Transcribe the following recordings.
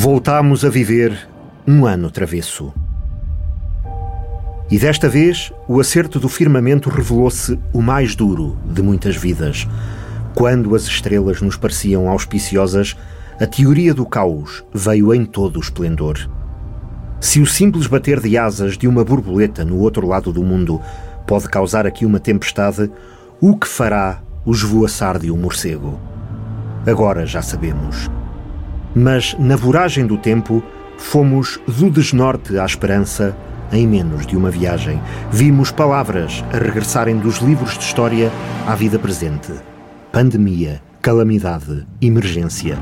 Voltámos a viver um ano travesso. E desta vez, o acerto do firmamento revelou-se o mais duro de muitas vidas. Quando as estrelas nos pareciam auspiciosas, a teoria do caos veio em todo o esplendor. Se o simples bater de asas de uma borboleta no outro lado do mundo pode causar aqui uma tempestade, o que fará o esvoaçar de um morcego? Agora já sabemos. Mas na voragem do tempo, fomos do desnorte à esperança em menos de uma viagem. Vimos palavras a regressarem dos livros de história à vida presente: pandemia, calamidade, emergência.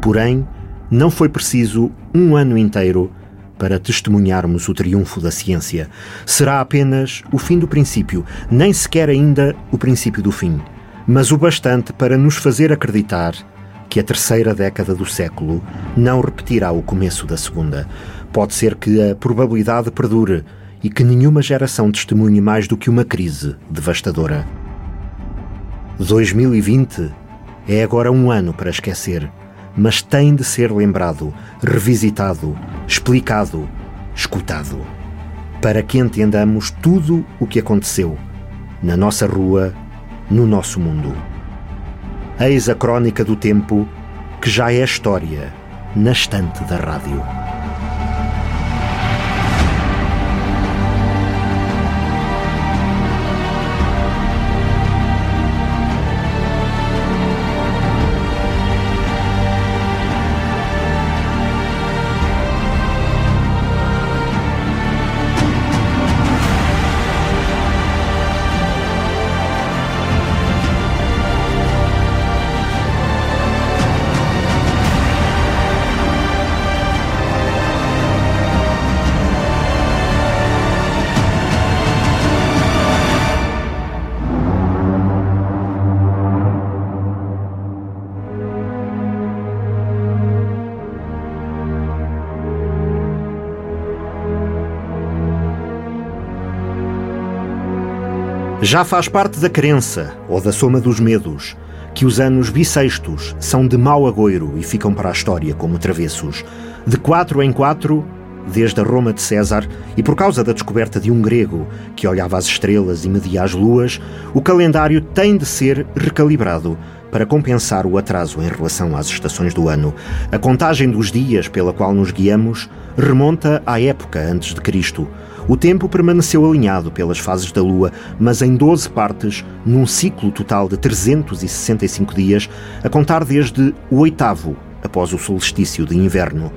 Porém, não foi preciso um ano inteiro para testemunharmos o triunfo da ciência. Será apenas o fim do princípio, nem sequer ainda o princípio do fim, mas o bastante para nos fazer acreditar que a terceira década do século não repetirá o começo da segunda. Pode ser que a probabilidade perdure e que nenhuma geração testemunhe mais do que uma crise devastadora. 2020 é agora um ano para esquecer mas tem de ser lembrado, revisitado, explicado, escutado, para que entendamos tudo o que aconteceu na nossa rua, no nosso mundo. Eis a crónica do tempo que já é história na estante da rádio. Já faz parte da crença, ou da soma dos medos, que os anos bissextos são de mau agouro e ficam para a história como travessos. De quatro em quatro, desde a Roma de César, e por causa da descoberta de um grego que olhava as estrelas e media as luas, o calendário tem de ser recalibrado para compensar o atraso em relação às estações do ano. A contagem dos dias pela qual nos guiamos remonta à época antes de Cristo o tempo permaneceu alinhado pelas fases da Lua, mas em 12 partes, num ciclo total de 365 dias, a contar desde o oitavo, após o solstício de inverno.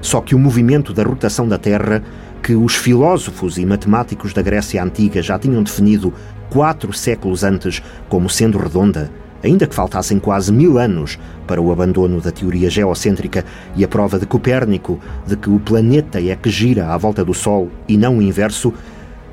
Só que o movimento da rotação da Terra, que os filósofos e matemáticos da Grécia Antiga já tinham definido quatro séculos antes como sendo redonda, Ainda que faltassem quase mil anos para o abandono da teoria geocêntrica e a prova de Copérnico de que o planeta é que gira à volta do Sol e não o inverso,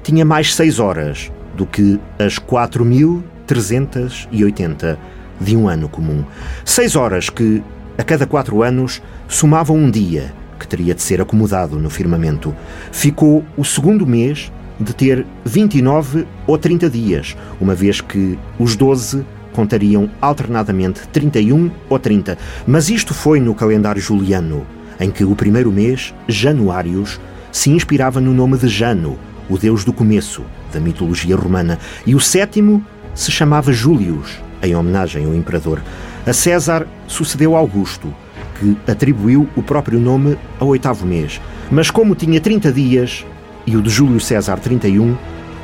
tinha mais seis horas do que as 4.380 de um ano comum. Seis horas que, a cada quatro anos, somavam um dia que teria de ser acomodado no firmamento. Ficou o segundo mês de ter 29 ou 30 dias, uma vez que os 12 contariam alternadamente 31 ou 30, mas isto foi no calendário juliano, em que o primeiro mês, Januários, se inspirava no nome de Jano, o deus do começo da mitologia romana, e o sétimo se chamava Július, em homenagem ao imperador. A César sucedeu Augusto, que atribuiu o próprio nome ao oitavo mês. Mas como tinha 30 dias e o de Júlio César 31,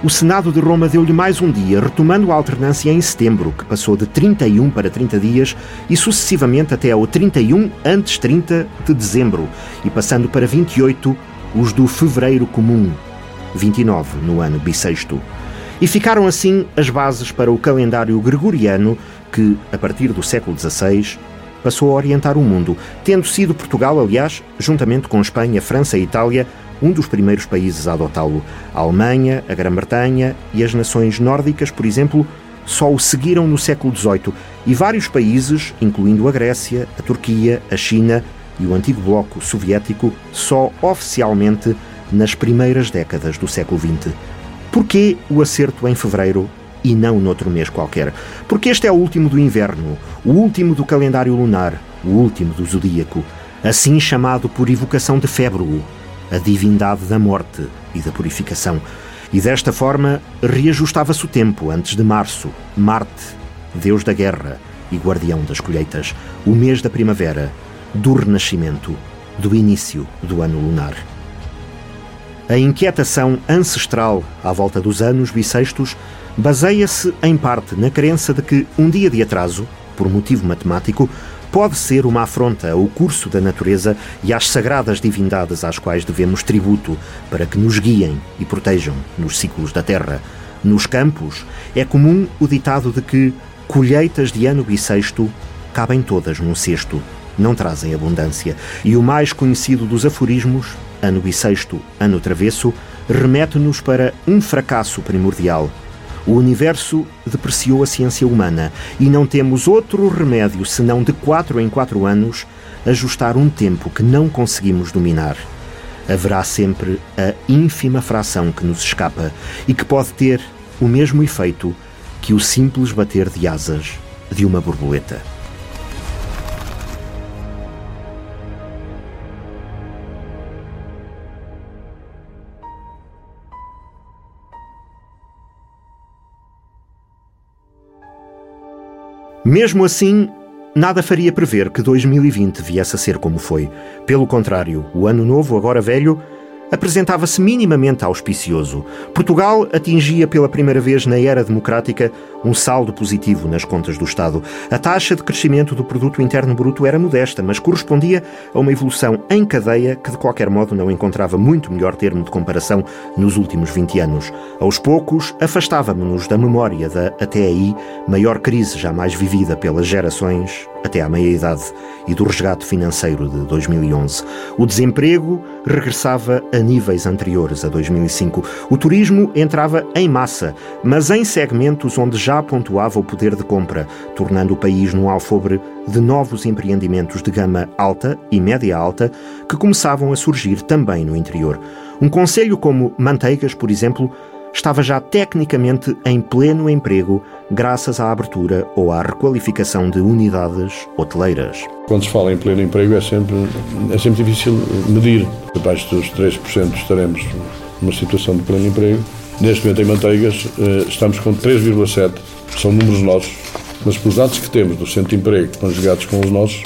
o Senado de Roma deu-lhe mais um dia, retomando a alternância em setembro, que passou de 31 para 30 dias e sucessivamente até ao 31 antes 30 de dezembro e passando para 28 os do fevereiro comum, 29 no ano bissexto. E ficaram assim as bases para o calendário gregoriano que, a partir do século XVI, passou a orientar o mundo, tendo sido Portugal, aliás, juntamente com Espanha, França e Itália, um dos primeiros países a adotá-lo. A Alemanha, a Grã-Bretanha e as nações nórdicas, por exemplo, só o seguiram no século XVIII e vários países, incluindo a Grécia, a Turquia, a China e o antigo bloco soviético, só oficialmente nas primeiras décadas do século XX. Porquê o acerto em fevereiro e não noutro mês qualquer? Porque este é o último do inverno, o último do calendário lunar, o último do zodíaco. assim chamado por evocação de Fébruo, a divindade da morte e da purificação. E desta forma reajustava-se o tempo antes de março, Marte, deus da guerra e guardião das colheitas, o mês da primavera, do renascimento, do início do ano lunar. A inquietação ancestral à volta dos anos bissextos baseia-se em parte na crença de que um dia de atraso, por motivo matemático, pode ser uma afronta ao curso da natureza e às sagradas divindades às quais devemos tributo para que nos guiem e protejam nos ciclos da terra. Nos campos, é comum o ditado de que colheitas de ano bissexto cabem todas num cesto, não trazem abundância. E o mais conhecido dos aforismos, ano bissexto, ano travesso, remete-nos para um fracasso primordial – o universo depreciou a ciência humana e não temos outro remédio senão de quatro em quatro anos ajustar um tempo que não conseguimos dominar. Haverá sempre a ínfima fração que nos escapa e que pode ter o mesmo efeito que o simples bater de asas de uma borboleta. Mesmo assim, nada faria prever que 2020 viesse a ser como foi. Pelo contrário, o ano novo, agora velho, apresentava-se minimamente auspicioso. Portugal atingia pela primeira vez na era democrática um saldo positivo nas contas do Estado. A taxa de crescimento do produto interno bruto era modesta, mas correspondia a uma evolução em cadeia que de qualquer modo não encontrava muito melhor termo de comparação nos últimos 20 anos. Aos poucos, afastávamos-nos da memória da até aí maior crise jamais vivida pelas gerações até à meia-idade e do resgate financeiro de 2011. O desemprego regressava a níveis anteriores a 2005. O turismo entrava em massa, mas em segmentos onde já pontuava o poder de compra, tornando o país num alfobre de novos empreendimentos de gama alta e média alta que começavam a surgir também no interior. Um conselho como Manteigas, por exemplo, estava já tecnicamente em pleno emprego graças à abertura ou à requalificação de unidades hoteleiras. Quando se fala em pleno emprego é sempre, é sempre difícil medir. Abaixo dos 3% estaremos numa situação de pleno emprego. Neste momento em Manteigas eh, estamos com 3,7%, são números nossos, mas pelos dados que temos do centro de emprego conjugados com os nossos,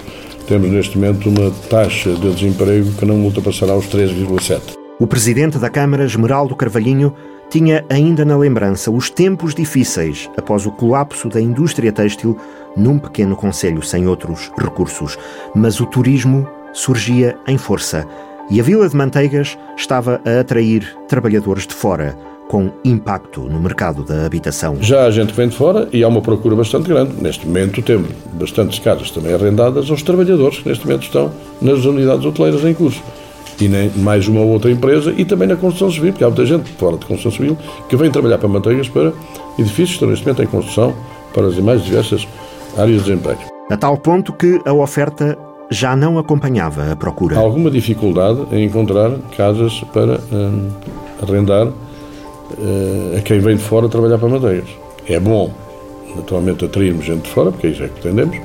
temos neste momento uma taxa de desemprego que não ultrapassará os 3,7%. O presidente da Câmara, Esmeraldo Carvalhinho, tinha ainda na lembrança os tempos difíceis após o colapso da indústria têxtil num pequeno conselho sem outros recursos. Mas o turismo surgia em força e a Vila de Manteigas estava a atrair trabalhadores de fora, com impacto no mercado da habitação. Já a gente vem de fora e há uma procura bastante grande. Neste momento temos bastantes casas também arrendadas aos trabalhadores que neste momento estão nas unidades hoteleiras em curso e nem mais uma ou outra empresa e também na construção civil, porque há muita gente fora de construção civil que vem trabalhar para manteigas para edifícios que estão neste momento em construção para as mais diversas áreas de desemprego. A tal ponto que a oferta já não acompanhava a procura. Há alguma dificuldade em encontrar casas para hum, arrendar hum, a quem vem de fora trabalhar para manteigas. É bom, naturalmente, atrairmos gente de fora, porque é isso é que pretendemos,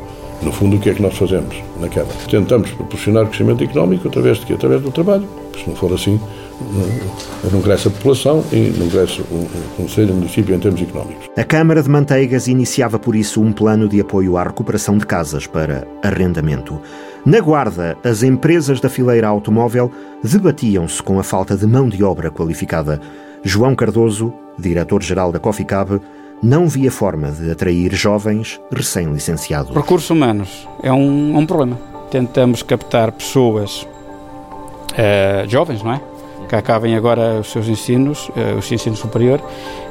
no fundo, o que é que nós fazemos na Câmara? Tentamos proporcionar crescimento económico através de quê? Através do trabalho. Se não for assim, não, não cresce a população e não cresce o, o Conselho, o município em termos económicos. A Câmara de Manteigas iniciava por isso um plano de apoio à recuperação de casas para arrendamento. Na Guarda, as empresas da fileira automóvel debatiam-se com a falta de mão de obra qualificada. João Cardoso, diretor-geral da Coffee Cab, não via forma de atrair jovens recém-licenciados. Recursos humanos é um, é um, problema. Tentamos captar pessoas uh, jovens, não é? Que acabem agora os seus ensinos, uh, o seu ensino superior,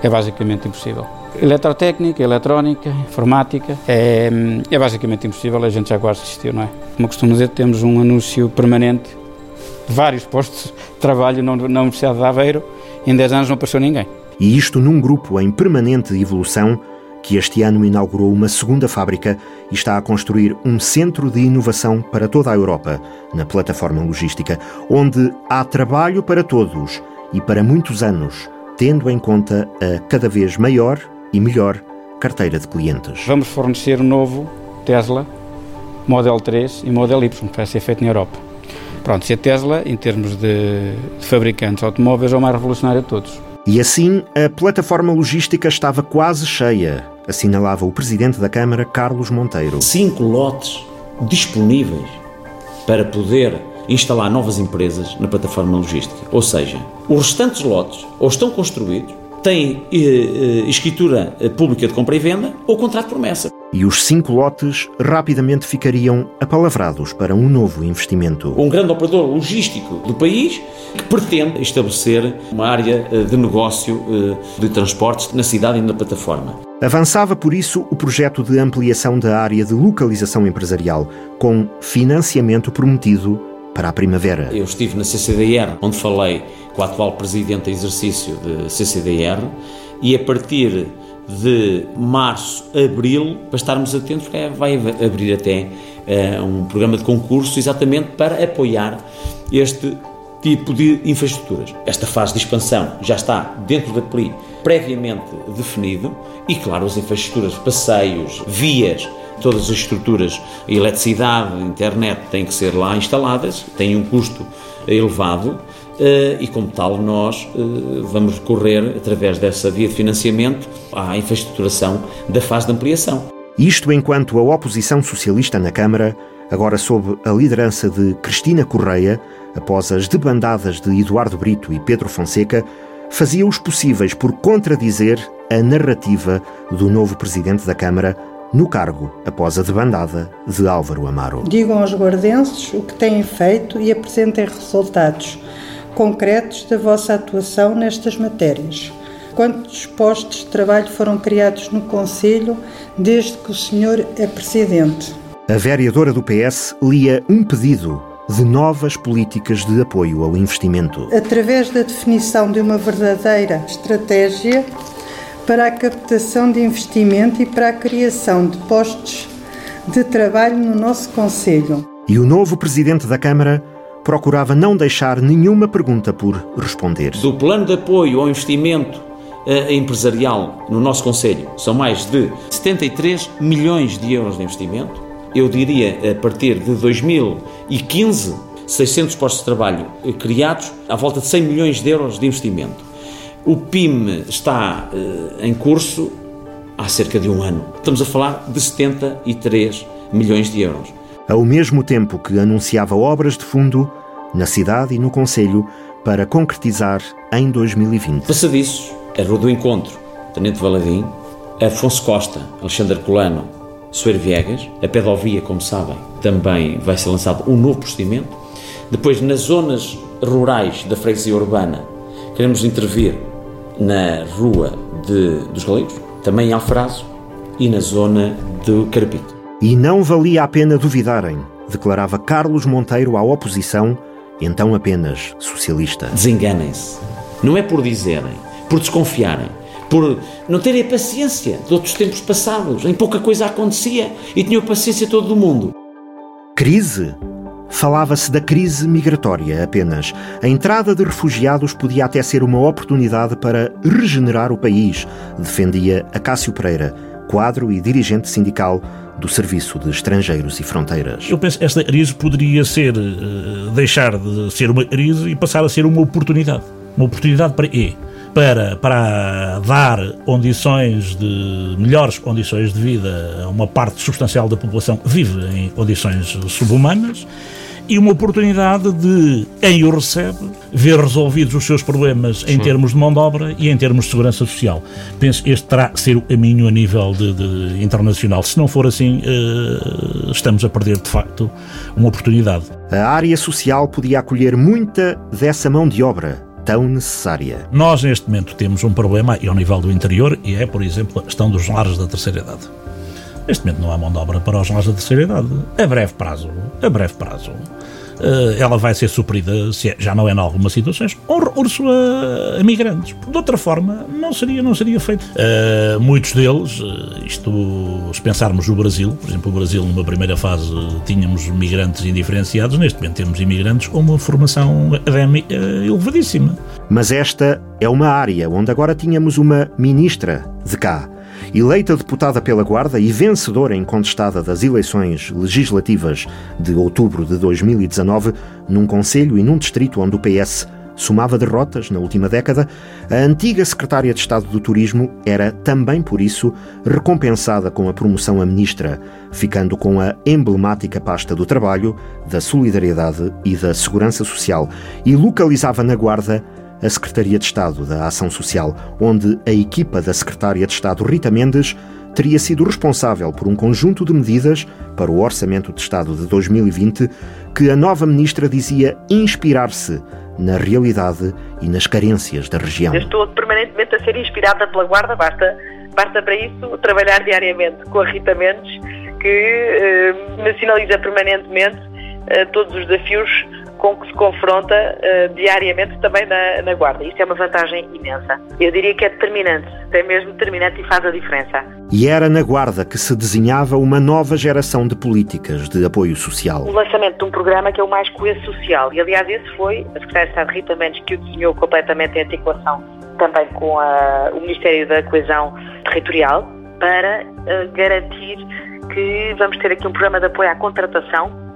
é basicamente impossível. Eletrotécnica, eletrónica, informática, é, é basicamente impossível, a gente já quase desistiu, não é? Como costumo dizer, temos um anúncio permanente de vários postos de trabalho na Universidade de Aveiro, em 10 anos não passou ninguém. E isto num grupo em permanente evolução que este ano inaugurou uma segunda fábrica e está a construir um centro de inovação para toda a Europa, na plataforma logística, onde há trabalho para todos e para muitos anos, tendo em conta a cada vez maior e melhor carteira de clientes. Vamos fornecer um novo Tesla Model 3 e Model Y, que vai ser feito na Europa. Pronto, se a Tesla, em termos de, de fabricantes automóveis, é o mais revolucionário de todos. E assim, a plataforma logística estava quase cheia, assinalava o presidente da Câmara, Carlos Monteiro. Cinco lotes disponíveis para poder instalar novas empresas na plataforma logística. Ou seja, os restantes lotes ou estão construídos, têm eh, eh, escritura eh, pública de compra e venda ou contrato de promessa. E os cinco lotes rapidamente ficariam apalavrados para um novo investimento. Um grande operador logístico do país que pretende estabelecer uma área de negócio de transportes na cidade e na plataforma. Avançava, por isso, o projeto de ampliação da área de localização empresarial, com financiamento prometido para a primavera. Eu estive na CCDR, onde falei com o atual presidente em exercício de CCDR, e a partir de março, abril, para estarmos atentos, porque vai abrir até uh, um programa de concurso exatamente para apoiar este tipo de infraestruturas. Esta fase de expansão já está dentro da PLI previamente definido e, claro, as infraestruturas, passeios, vias, todas as estruturas, eletricidade, internet têm que ser lá instaladas, têm um custo elevado e, como tal, nós eh, vamos recorrer, através dessa via de financiamento, à infraestruturação da fase de ampliação. Isto enquanto a oposição socialista na Câmara, agora sob a liderança de Cristina Correia, após as debandadas de Eduardo Brito e Pedro Fonseca, fazia os possíveis por contradizer a narrativa do novo presidente da Câmara, no cargo após a debandada de Álvaro Amaro. Digam aos guardenses o que têm feito e apresentem resultados concretos da vossa atuação nestas matérias. Quantos postos de trabalho foram criados no Conselho desde que o senhor é presidente? A vereadora do PS lia um pedido de novas políticas de apoio ao investimento. Através da definição de uma verdadeira estratégia para a captação de investimento e para a criação de postos de trabalho no nosso Conselho. E o novo presidente da Câmara procurava não deixar nenhuma pergunta por responder. Do plano de apoio ao investimento eh, empresarial no nosso Conselho, são mais de 73 milhões de euros de investimento. Eu diria, a partir de 2015, 600 postos de trabalho eh, criados, à volta de 100 milhões de euros de investimento. O PIM está uh, em curso há cerca de um ano. Estamos a falar de 73 milhões de euros. Ao mesmo tempo que anunciava obras de fundo na cidade e no Conselho para concretizar em 2020. Passadiços, a Rua do Encontro, Tenente Valadim, Afonso Costa, Alexandre Colano, Soeiro Viegas, a pedovia, como sabem, também vai ser lançado um novo procedimento. Depois, nas zonas rurais da freguesia urbana, queremos intervir na Rua de, dos Galegos, também em Alfrazo e na zona do Carapito. E não valia a pena duvidarem, declarava Carlos Monteiro à oposição, então apenas socialista. Desenganem-se. Não é por dizerem, por desconfiarem, por não terem a paciência de outros tempos passados, em pouca coisa acontecia e tinham a paciência todo o mundo. Crise? Falava-se da crise migratória apenas. A entrada de refugiados podia até ser uma oportunidade para regenerar o país, defendia Acácio Pereira, quadro e dirigente sindical do Serviço de Estrangeiros e Fronteiras. Eu penso que esta crise poderia ser, uh, deixar de ser uma crise e passar a ser uma oportunidade. Uma oportunidade para E. Para, para dar condições de melhores condições de vida a uma parte substancial da população que vive em condições subhumanas e uma oportunidade de quem o recebe ver resolvidos os seus problemas em Sim. termos de mão de obra e em termos de segurança social. Penso que este terá que ser o caminho a nível de, de internacional. Se não for assim, uh, estamos a perder de facto uma oportunidade. A área social podia acolher muita dessa mão de obra tão necessária. Nós, neste momento, temos um problema e ao nível do interior e é, por exemplo, a questão dos lares da terceira idade. Neste momento não há mão de obra para os lares da terceira idade. A breve prazo, a breve prazo, eh, ela vai ser suprida, se é, já não é em algumas situações, um recurso a, a migrantes. De outra forma, não seria, não seria feito. Uh, muitos deles, isto, se pensarmos no Brasil, por exemplo, o Brasil numa primeira fase tínhamos migrantes indiferenciados, neste momento temos imigrantes com uma formação académica elevadíssima. Mas esta é uma área onde agora tínhamos uma ministra de cá Eleita deputada pela Guarda e vencedora incontestada das eleições legislativas de outubro de 2019, num conselho e num distrito onde o PS somava derrotas na última década, a antiga secretária de Estado do Turismo era também por isso recompensada com a promoção a ministra, ficando com a emblemática pasta do trabalho, da solidariedade e da segurança social e localizava na Guarda a Secretaria de Estado da Ação Social, onde a equipa da secretária de Estado Rita Mendes teria sido responsável por um conjunto de medidas para o Orçamento de Estado de 2020 que a nova ministra dizia inspirar-se na realidade e nas carências da região. Eu estou permanentemente a ser inspirada pela Guarda, basta, basta para isso trabalhar diariamente com a Rita Mendes, que eh, me sinaliza permanentemente eh, todos os desafios com que se confronta uh, diariamente também na, na, Guarda. Isso é uma vantagem imensa. Eu diria que é determinante, é mesmo determinante e faz a diferença. E era na Guarda que se desenhava uma nova geração de políticas de apoio social. O lançamento de um programa que é o mais coeso social. E, aliás, esse foi a Secretária de Estado Rita Mendes que o desenhou completamente em articulação também com a, o Ministério da Coesão Territorial para uh, garantir que vamos ter aqui um programa de apoio à contratação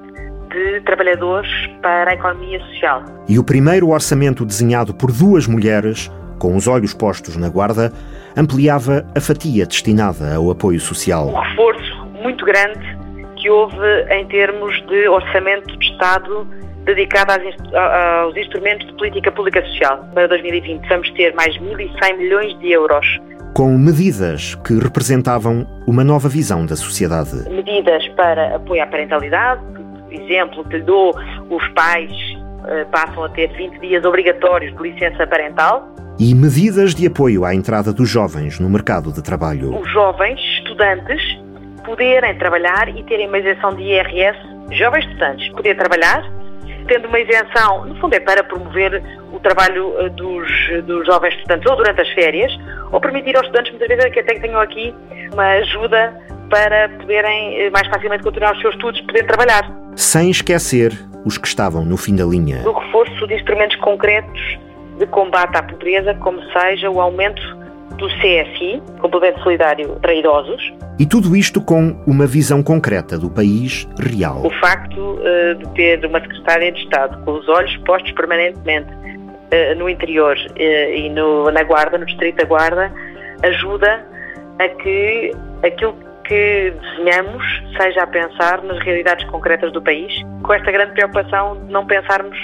de trabalhadores para a economia social. E o primeiro orçamento desenhado por duas mulheres, com os olhos postos na guarda, ampliava a fatia destinada ao apoio social. Um reforço muito grande que houve em termos de orçamento de Estado dedicado aos instrumentos de política pública social. Para 2020 vamos ter mais 1.100 milhões de euros com medidas que representavam uma nova visão da sociedade. Medidas para apoio à parentalidade, exemplo que lhe dou, os pais uh, passam a ter 20 dias obrigatórios de licença parental. E medidas de apoio à entrada dos jovens no mercado de trabalho. Os jovens estudantes poderem trabalhar e terem uma isenção de IRS, jovens estudantes poderem trabalhar, tendo uma isenção, no fundo é para promover o trabalho eh, dos, dos jovens estudantes ou durante as férias, ou permitir aos estudantes, muitas vezes, que até tenham aqui uma ajuda para poderem eh, mais facilmente continuar os seus estudos, poderem trabalhar. Sem esquecer os que estavam no fim da linha. Do reforço de instrumentos concretos de combate à pobreza, como seja o aumento do CSI, Complemento Solidário para Idosos. E tudo isto com uma visão concreta do país real. O facto uh, de ter uma Secretária de Estado com os olhos postos permanentemente uh, no interior uh, e no, na Guarda, no Distrito da Guarda, ajuda a que aquilo que desenhamos seja a pensar nas realidades concretas do país, com esta grande preocupação de não pensarmos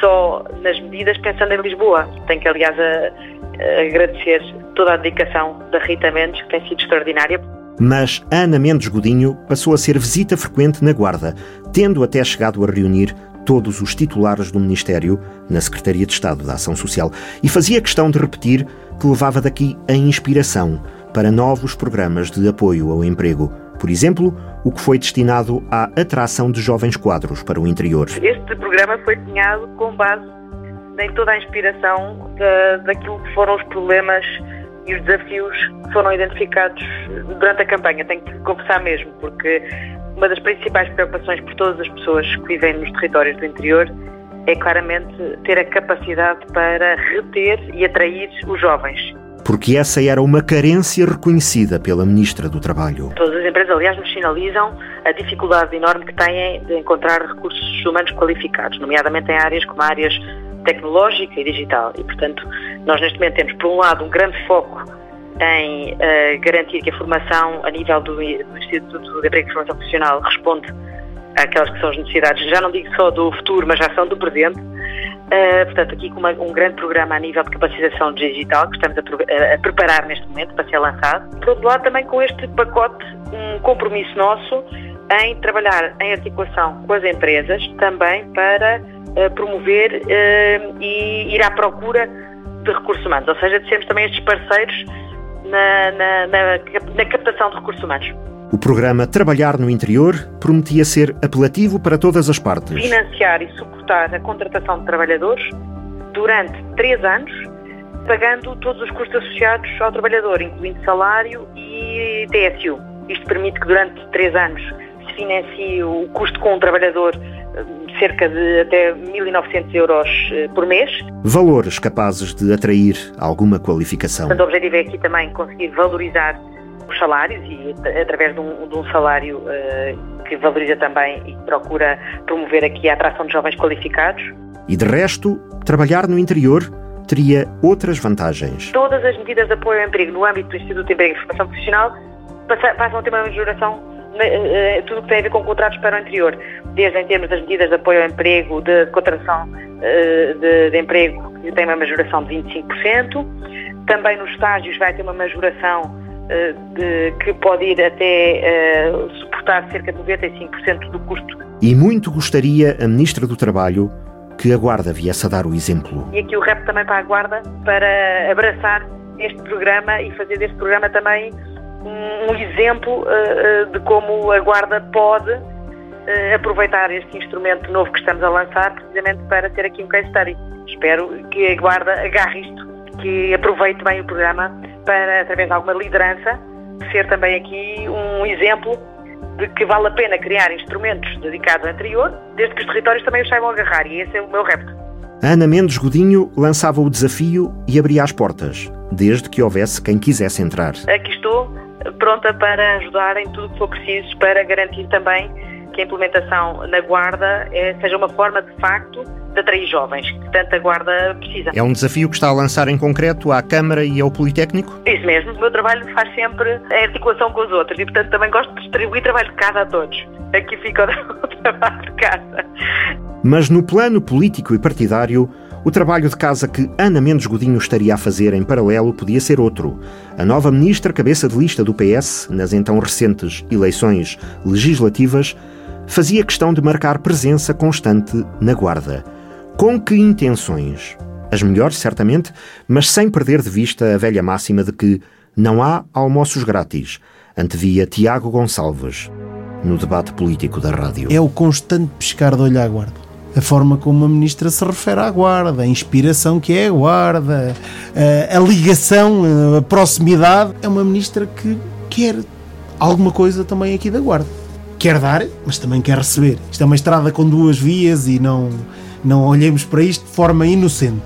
só nas medidas pensando em Lisboa. Tenho que, aliás, a, a agradecer toda a dedicação da Rita Mendes, que tem sido extraordinária. Mas Ana Mendes Godinho passou a ser visita frequente na Guarda, tendo até chegado a reunir todos os titulares do Ministério na Secretaria de Estado da Ação Social e fazia questão de repetir que levava daqui a inspiração para novos programas de apoio ao emprego. Por exemplo, o que foi destinado à atração de jovens quadros para o interior. Este programa foi desenhado com base em toda a inspiração da, daquilo que foram os problemas e os desafios que foram identificados durante a campanha. Tenho que confessar mesmo, porque uma das principais preocupações por todas as pessoas que vivem nos territórios do interior é claramente ter a capacidade para reter e atrair os jovens porque essa era uma carência reconhecida pela Ministra do Trabalho. Todas as empresas, aliás, nos sinalizam a dificuldade enorme que têm de encontrar recursos humanos qualificados, nomeadamente em áreas como áreas tecnológica e digital. E, portanto, nós neste momento temos, por um lado, um grande foco em uh, garantir que a formação a nível do, do Instituto de Emprego e Formação Profissional responde àquelas que são as necessidades, já não digo só do futuro, mas já são do presente, Uh, portanto, aqui com uma, um grande programa a nível de capacitação digital que estamos a, a, preparar neste momento para ser lançado. Por outro lado, também com este pacote, um compromisso nosso em trabalhar em articulação com as empresas também para uh, promover uh, e ir à procura de recursos humanos, ou seja, de sermos também estes parceiros na, na, na, na captação de recursos humanos. O programa Trabalhar no Interior prometia ser apelativo para todas as partes. Financiar e suportar a contratação de trabalhadores durante três anos, pagando todos os custos associados ao trabalhador, incluindo salário e TSU. Isto permite que durante três anos se financie o custo com o trabalhador cerca de até 1.900 euros eh, por mês. Valores capazes de atrair alguma qualificação. Portanto, o objetivo é aqui também conseguir valorizar os salários e através de um, de um salário uh, que valoriza também e procura promover aqui a atração de jovens qualificados. E de resto, trabalhar no interior teria outras vantagens. Todas as medidas de apoio ao emprego no âmbito do Instituto de Emprego e Formação Profissional passam a ter uma majoração eh, tudo o que tem a ver com contratos para o interior, desde em termos das medidas de apoio ao emprego, de contratação de, de emprego, que tem uma majoração de 25%, também nos estágios vai ter uma majoração eh, de, que pode ir até uh, suportar cerca de 95% do custo. E muito gostaria a Ministra do Trabalho que a Guarda viesse a dar o exemplo. E aqui o rap também para a Guarda, para abraçar este programa e fazer deste programa também um, um exemplo uh, de como a Guarda pode aproveitar este instrumento novo que estamos a lançar, precisamente para ter aqui um case study. Espero que a Guarda agarre isto que aproveite bem o programa para, através de alguma liderança, ser também aqui um exemplo de que vale a pena criar instrumentos dedicados ao anterior, desde que os territórios também os saibam agarrar, e esse é o meu repto. Ana Mendes Godinho lançava o desafio e abria as portas, desde que houvesse quem quisesse entrar. Aqui estou, pronta para ajudar em tudo o que for preciso para garantir também que a implementação na Guarda é, seja uma forma, de facto, de atrair jovens, que tanta Guarda precisa. É um desafio que está a lançar em concreto à Câmara e ao Politécnico? Isso mesmo. O meu trabalho faz sempre a articulação com os outros e, portanto, também gosto de distribuir trabalho de casa a todos. Aqui fica o trabalho de casa. Mas no plano político e partidário, o trabalho de casa que Ana Mendes Godinho estaria a fazer em paralelo podia ser outro. A nova ministra cabeça de lista do PS, nas então recentes eleições legislativas, fazia questão de marcar presença constante na Guarda. Com que intenções? As melhores, certamente, mas sem perder de vista a velha máxima de que não há almoços grátis, antevia Tiago Gonçalves, no debate político da rádio. É o constante pescar de olho à guarda. A forma como a ministra se refere à guarda, a inspiração que é a guarda, a, a ligação, a proximidade. É uma ministra que quer alguma coisa também aqui da guarda. Quer dar, mas também quer receber. Isto é uma estrada com duas vias e não não olhemos para isto de forma inocente.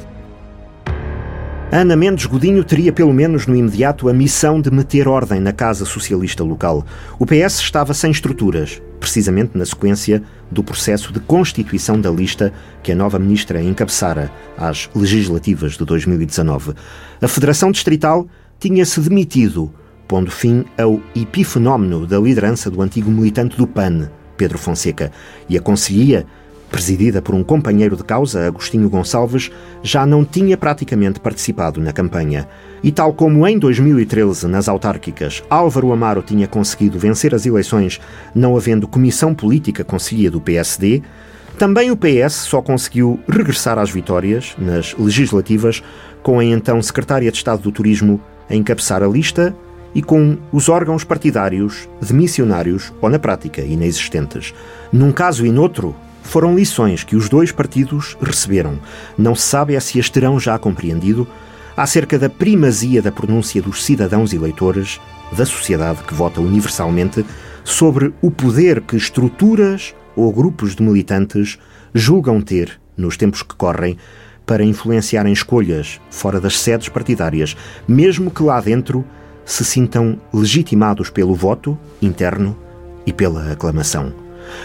Ana Mendes Godinho teria pelo menos no imediato a missão de meter ordem na Casa Socialista local. O PS estava sem estruturas, precisamente na sequência do processo de constituição da lista que a nova ministra encabeçara às legislativas de 2019. A Federação Distrital tinha-se demitido, pondo fim ao epifenómeno da liderança do antigo militante do PAN, Pedro Fonseca, e a conseguia presidida por um companheiro de causa, Agostinho Gonçalves, já não tinha praticamente participado na campanha. E tal como em 2013, nas autárquicas, Álvaro Amaro tinha conseguido vencer as eleições não havendo comissão política conseguida do PSD, também o PS só conseguiu regressar às vitórias, nas legislativas, com a então Secretária de Estado do Turismo a encabeçar a lista e com os órgãos partidários demissionários ou, na prática, inexistentes. Num caso e noutro, foram lições que os dois partidos receberam. Não se sabe é se as terão já compreendido acerca da primazia da pronúncia dos cidadãos eleitores, da sociedade que vota universalmente, sobre o poder que estruturas ou grupos de militantes julgam ter, nos tempos que correm, para influenciarem escolhas fora das sedes partidárias, mesmo que lá dentro se sintam legitimados pelo voto interno e pela aclamação.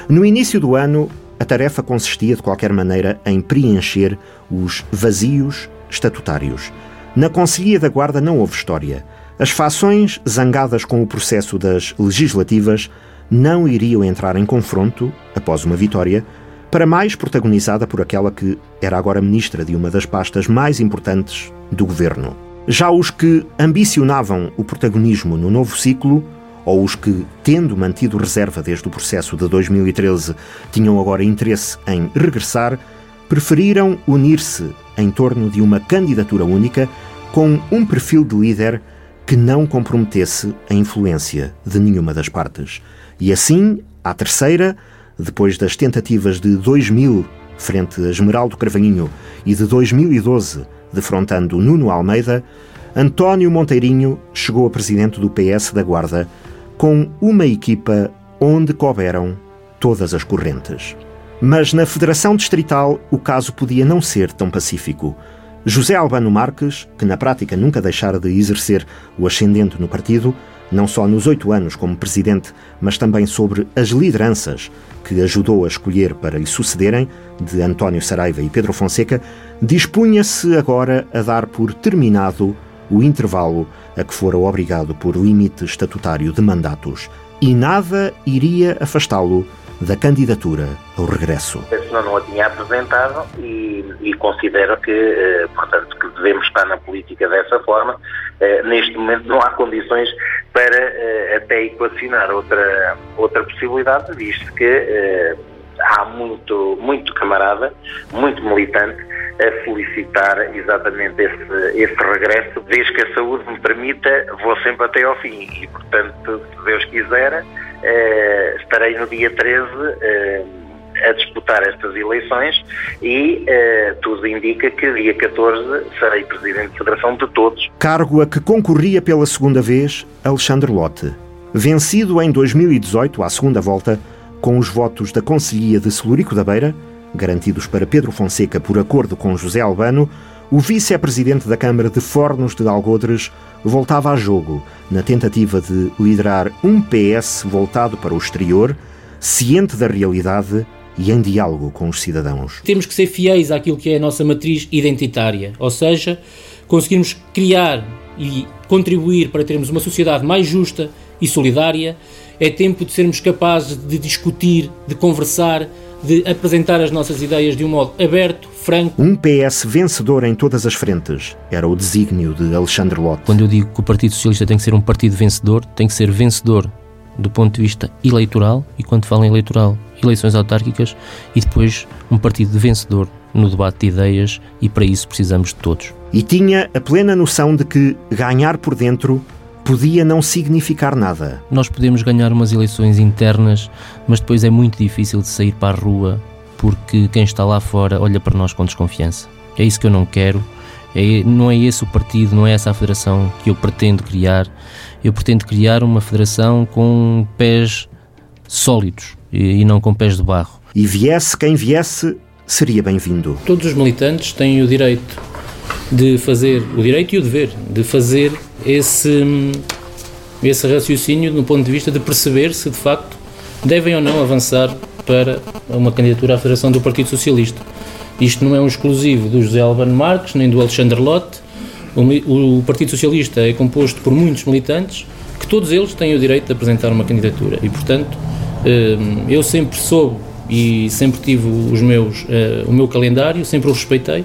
No início do ano, a tarefa consistia, de qualquer maneira, em preencher os vazios estatutários. Na Conselhia da Guarda não houve história. As fações, zangadas com o processo das legislativas, não iriam entrar em confronto, após uma vitória, para mais protagonizada por aquela que era agora ministra de uma das pastas mais importantes do governo. Já os que ambicionavam o protagonismo no novo ciclo ou os que, tendo mantido reserva desde o processo de 2013, tinham agora interesse em regressar, preferiram unir-se em torno de uma candidatura única com um perfil de líder que não comprometesse a influência de nenhuma das partes. E assim, à terceira, depois das tentativas de 2000 frente a Esmeraldo Carvalhinho e de 2012 defrontando Nuno Almeida, António Monteirinho chegou a presidente do PS da Guarda com uma equipa onde couberam todas as correntes. Mas na Federação Distrital o caso podia não ser tão pacífico. José Albano Marques, que na prática nunca deixara de exercer o ascendente no partido, não só nos oito anos como presidente, mas também sobre as lideranças que ajudou a escolher para lhe sucederem, de António Saraiva e Pedro Fonseca, dispunha-se agora a dar por terminado o intervalo a que fora obrigado por limite estatutário de mandatos, e nada iria afastá-lo da candidatura ao regresso. Senão não a tinha apresentado e, e considero que, eh, portanto, que devemos estar na política dessa forma. Eh, neste momento não há condições para eh, até equacionar outra, outra possibilidade, visto que há muito, muito camarada, muito militante a solicitar exatamente esse, esse regresso. Desde que a saúde me permita, vou sempre até ao fim e, portanto, se Deus quiser, eh, estarei no dia 13 eh, a disputar estas eleições e eh, tudo indica que dia 14 serei Presidente da Federação de todos. Cargo a que concorria pela segunda vez Alexandre Lotte. Vencido em 2018 à segunda volta, com os votos da Conselhia de Celurico da Beira, garantidos para Pedro Fonseca por acordo com José Albano, o vice-presidente da Câmara de Fornos de Algodres voltava a jogo na tentativa de liderar um PS voltado para o exterior, ciente da realidade e em diálogo com os cidadãos. Temos que ser fiéis àquilo que é a nossa matriz identitária, ou seja, conseguirmos criar e contribuir para termos uma sociedade mais justa e solidária. É tempo de sermos capazes de discutir, de conversar, de apresentar as nossas ideias de um modo aberto, franco. Um PS vencedor em todas as frentes era o desígnio de Alexandre Lott. Quando eu digo que o Partido Socialista tem que ser um partido vencedor, tem que ser vencedor do ponto de vista eleitoral, e quando falo em eleitoral, eleições autárquicas, e depois um partido vencedor no debate de ideias, e para isso precisamos de todos. E tinha a plena noção de que ganhar por dentro podia não significar nada. Nós podemos ganhar umas eleições internas, mas depois é muito difícil de sair para a rua porque quem está lá fora olha para nós com desconfiança. É isso que eu não quero. É, não é esse o partido, não é essa a federação que eu pretendo criar. Eu pretendo criar uma federação com pés sólidos e, e não com pés de barro. E viesse quem viesse, seria bem-vindo. Todos os militantes têm o direito de fazer, o direito e o dever, de fazer esse, esse raciocínio do ponto de vista de perceber se de facto devem ou não avançar para uma candidatura à Federação do Partido Socialista. Isto não é um exclusivo do José Albano Marques nem do Alexandre Lotte. O, o Partido Socialista é composto por muitos militantes que todos eles têm o direito de apresentar uma candidatura e, portanto, hum, eu sempre soube e sempre tive os meus, eh, o meu calendário, sempre o respeitei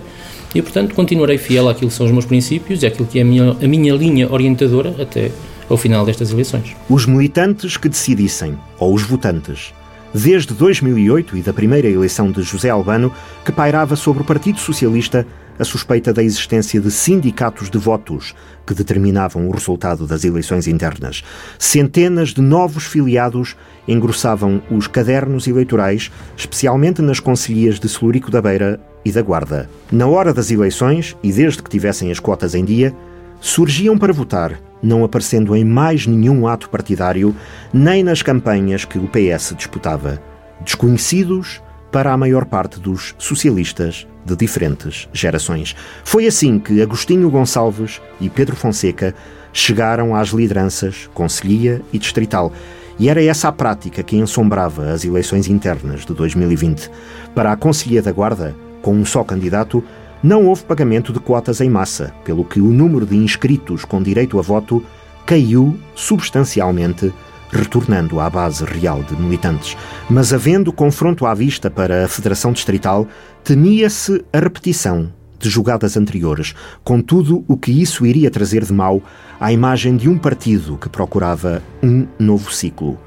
e, portanto, continuarei fiel àquilo que são os meus princípios e àquilo que é a minha, a minha linha orientadora até ao final destas eleições. Os militantes que decidissem, ou os votantes, desde 2008 e da primeira eleição de José Albano, que pairava sobre o Partido Socialista a suspeita da existência de sindicatos de votos que determinavam o resultado das eleições internas. Centenas de novos filiados engrossavam os cadernos eleitorais, especialmente nas conselhias de Celurico da Beira e da Guarda. Na hora das eleições, e desde que tivessem as cotas em dia, surgiam para votar, não aparecendo em mais nenhum ato partidário, nem nas campanhas que o PS disputava. Desconhecidos para a maior parte dos socialistas de diferentes gerações. Foi assim que Agostinho Gonçalves e Pedro Fonseca chegaram às lideranças Conselhia e Distrital. E era essa a prática que ensombrava as eleições internas de 2020. Para a Conselhia da Guarda, com um só candidato, não houve pagamento de cotas em massa, pelo que o número de inscritos com direito a voto caiu substancialmente, retornando à base real de militantes. Mas havendo confronto à vista para a Federação Distrital, temia-se a repetição de jogadas anteriores, com tudo o que isso iria trazer de mal à imagem de um partido que procurava um novo ciclo.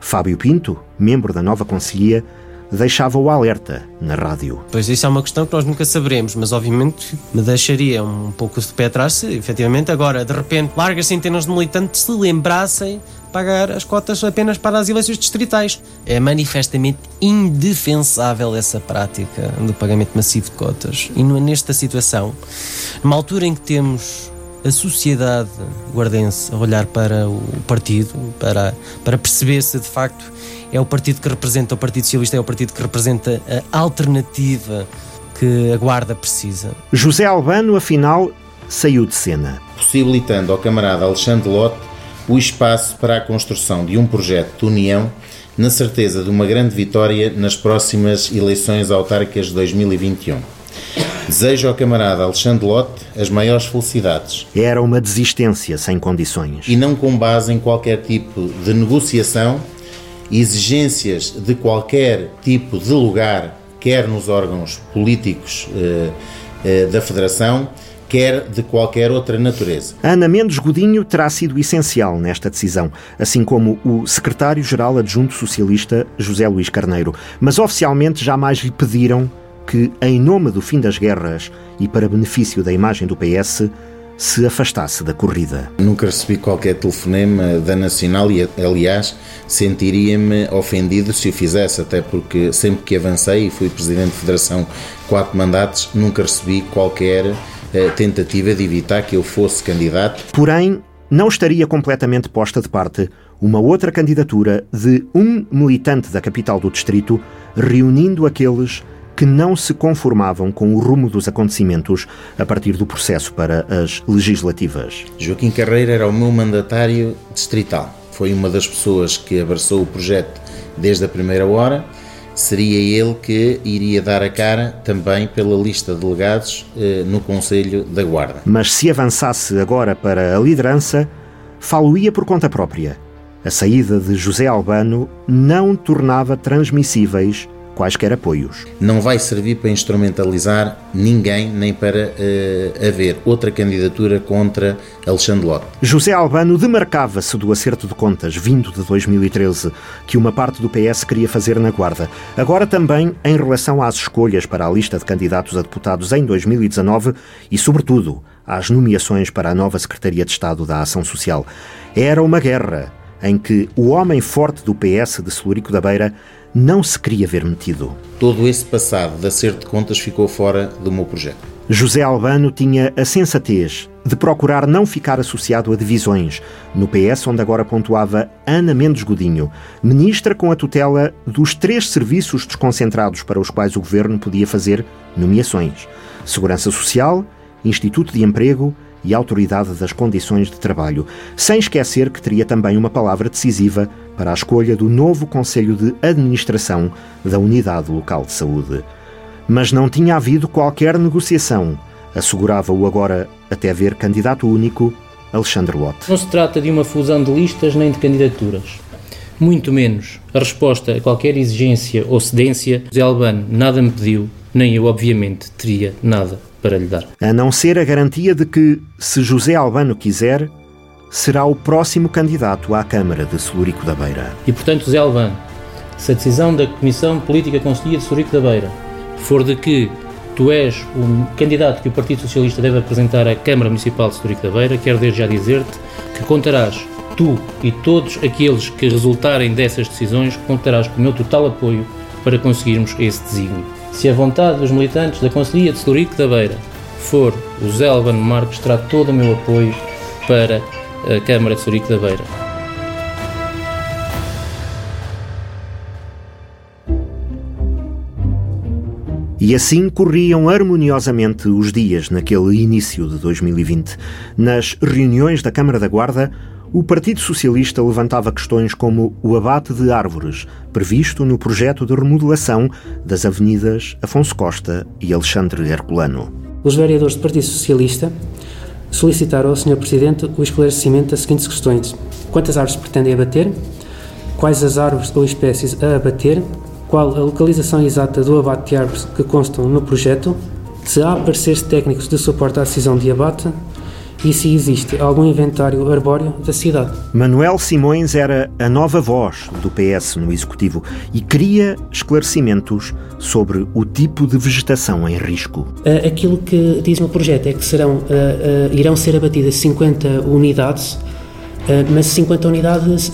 Fábio Pinto, membro da nova Conselhia, deixava o alerta na rádio. Pois isso é uma questão que nós nunca saberemos, mas obviamente me deixaria um pouco de pé atrás se efetivamente agora, de repente, largas centenas de militantes se lembrassem pagar as cotas apenas para as eleições distritais. É manifestamente indefensável essa prática do pagamento massivo de cotas. E nesta situação, numa altura em que temos a sociedade guardense a olhar para o partido, para, para perceber se de facto é o partido que representa, o Partido Socialista é o partido que representa a alternativa que a Guarda precisa. José Albano, afinal, saiu de cena. Possibilitando ao camarada Alexandre Lotte o espaço para a construção de um projeto de união na certeza de uma grande vitória nas próximas eleições autárquicas de 2021. Desejo ao camarada Alexandre Lotte as maiores felicidades. Era uma desistência sem condições. E não com base em qualquer tipo de negociação, exigências de qualquer tipo de lugar, quer nos órgãos políticos eh, eh, da Federação, quer de qualquer outra natureza. Ana Mendes Godinho terá sido essencial nesta decisão, assim como o secretário-geral adjunto socialista José Luís Carneiro. Mas oficialmente jamais lhe pediram que, em nome do fim das guerras e para benefício da imagem do PS, se afastasse da corrida. Nunca recebi qualquer telefonema da Nacional e, aliás, sentiria-me ofendido se o fizesse, até porque sempre que avancei e fui Presidente de Federação quatro mandatos, nunca recebi qualquer tentativa de evitar que eu fosse candidato. Porém, não estaria completamente posta de parte uma outra candidatura de um militante da capital do distrito, reunindo aqueles que não se conformavam com o rumo dos acontecimentos a partir do processo para as legislativas. Joaquim Carreira era o meu mandatário distrital. Foi uma das pessoas que abraçou o projeto desde a primeira hora seria ele que iria dar a cara também pela lista de delegados eh, no Conselho da Guarda. Mas se avançasse agora para a liderança, falo-ia por conta própria. A saída de José Albano não tornava transmissíveis quaisquer apoios. Não vai servir para instrumentalizar ninguém, nem para uh, haver outra candidatura contra Alexandre Lopes. José Albano demarcava-se do acerto de contas vindo de 2013 que uma parte do PS queria fazer na Guarda. Agora também em relação às escolhas para a lista de candidatos a deputados em 2019 e, sobretudo, às nomeações para a nova Secretaria de Estado da Ação Social. Era uma guerra em que o homem forte do PS de Celurico da Beira não se queria ver metido. Todo esse passado de acerto de contas ficou fora do meu projeto. José Albano tinha a sensatez de procurar não ficar associado a divisões, no PS onde agora pontuava Ana Mendes Godinho, ministra com a tutela dos três serviços desconcentrados para os quais o governo podia fazer nomeações: Segurança Social, Instituto de Emprego e Autoridade das Condições de Trabalho, sem esquecer que teria também uma palavra decisiva para a escolha do novo Conselho de Administração da Unidade Local de Saúde. Mas não tinha havido qualquer negociação, assegurava o agora até ver candidato único Alexandre Lotte. Não se trata de uma fusão de listas nem de candidaturas. Muito menos a resposta a qualquer exigência ou cedência, José Albano nada me pediu, nem eu, obviamente, teria nada para lhe dar. A não ser a garantia de que, se José Albano quiser, será o próximo candidato à Câmara de Celurico da Beira. E, portanto, José Albano, se a decisão da Comissão Política Conselhia de Celurico da Beira for de que tu és o candidato que o Partido Socialista deve apresentar à Câmara Municipal de Celurico da Beira, quero desde já dizer-te que contarás, tu e todos aqueles que resultarem dessas decisões, contarás com o meu total apoio para conseguirmos esse desígnio. Se a vontade dos militantes da Conselhia de Celurico da Beira for o José Albano Marques, terá todo o meu apoio para a Câmara de Celurico da Beira. E assim corriam harmoniosamente os dias naquele início de 2020. Nas reuniões da Câmara da Guarda, o Partido Socialista levantava questões como o abate de árvores, previsto no projeto de remodelação das avenidas Afonso Costa e Alexandre Herculano. Os vereadores do Partido Socialista solicitaram ao Sr. Presidente o esclarecimento das seguintes questões: quantas árvores pretendem abater, quais as árvores ou espécies a abater, qual a localização exata do abate de árvores que constam no projeto, se há pareceres técnicos de suporte à decisão de abate e se existe algum inventário arbóreo da cidade. Manuel Simões era a nova voz do PS no Executivo e queria esclarecimentos sobre o tipo de vegetação em risco. Aquilo que diz no projeto é que serão, irão ser abatidas 50 unidades, mas 50 unidades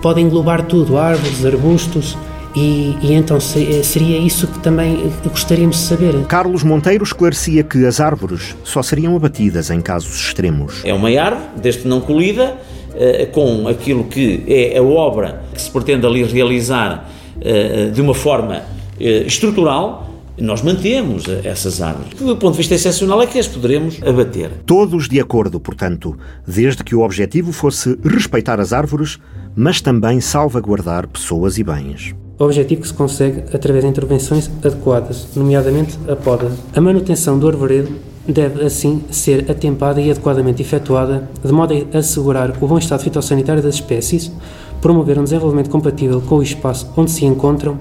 podem englobar tudo, árvores, arbustos, e, e, então seria isso que também gostaríamos de saber. Carlos Monteiro esclarecia que as árvores só seriam abatidas em casos extremos. É uma árvore, desde que não colhida, com aquilo que é a obra que se pretende ali realizar de uma forma estrutural Nós mantemos essas árvores. Do ponto de vista excepcional é que as poderemos abater. Todos de acordo, portanto, desde que o objetivo fosse respeitar as árvores, mas também salvaguardar pessoas e bens. Objetivo que se consegue através de intervenções adequadas, nomeadamente a poda. A manutenção do arvoredo deve, assim, ser atempada e adequadamente efetuada, de modo a assegurar o bom estado fitossanitário das espécies, promover um desenvolvimento compatível com o espaço onde se encontram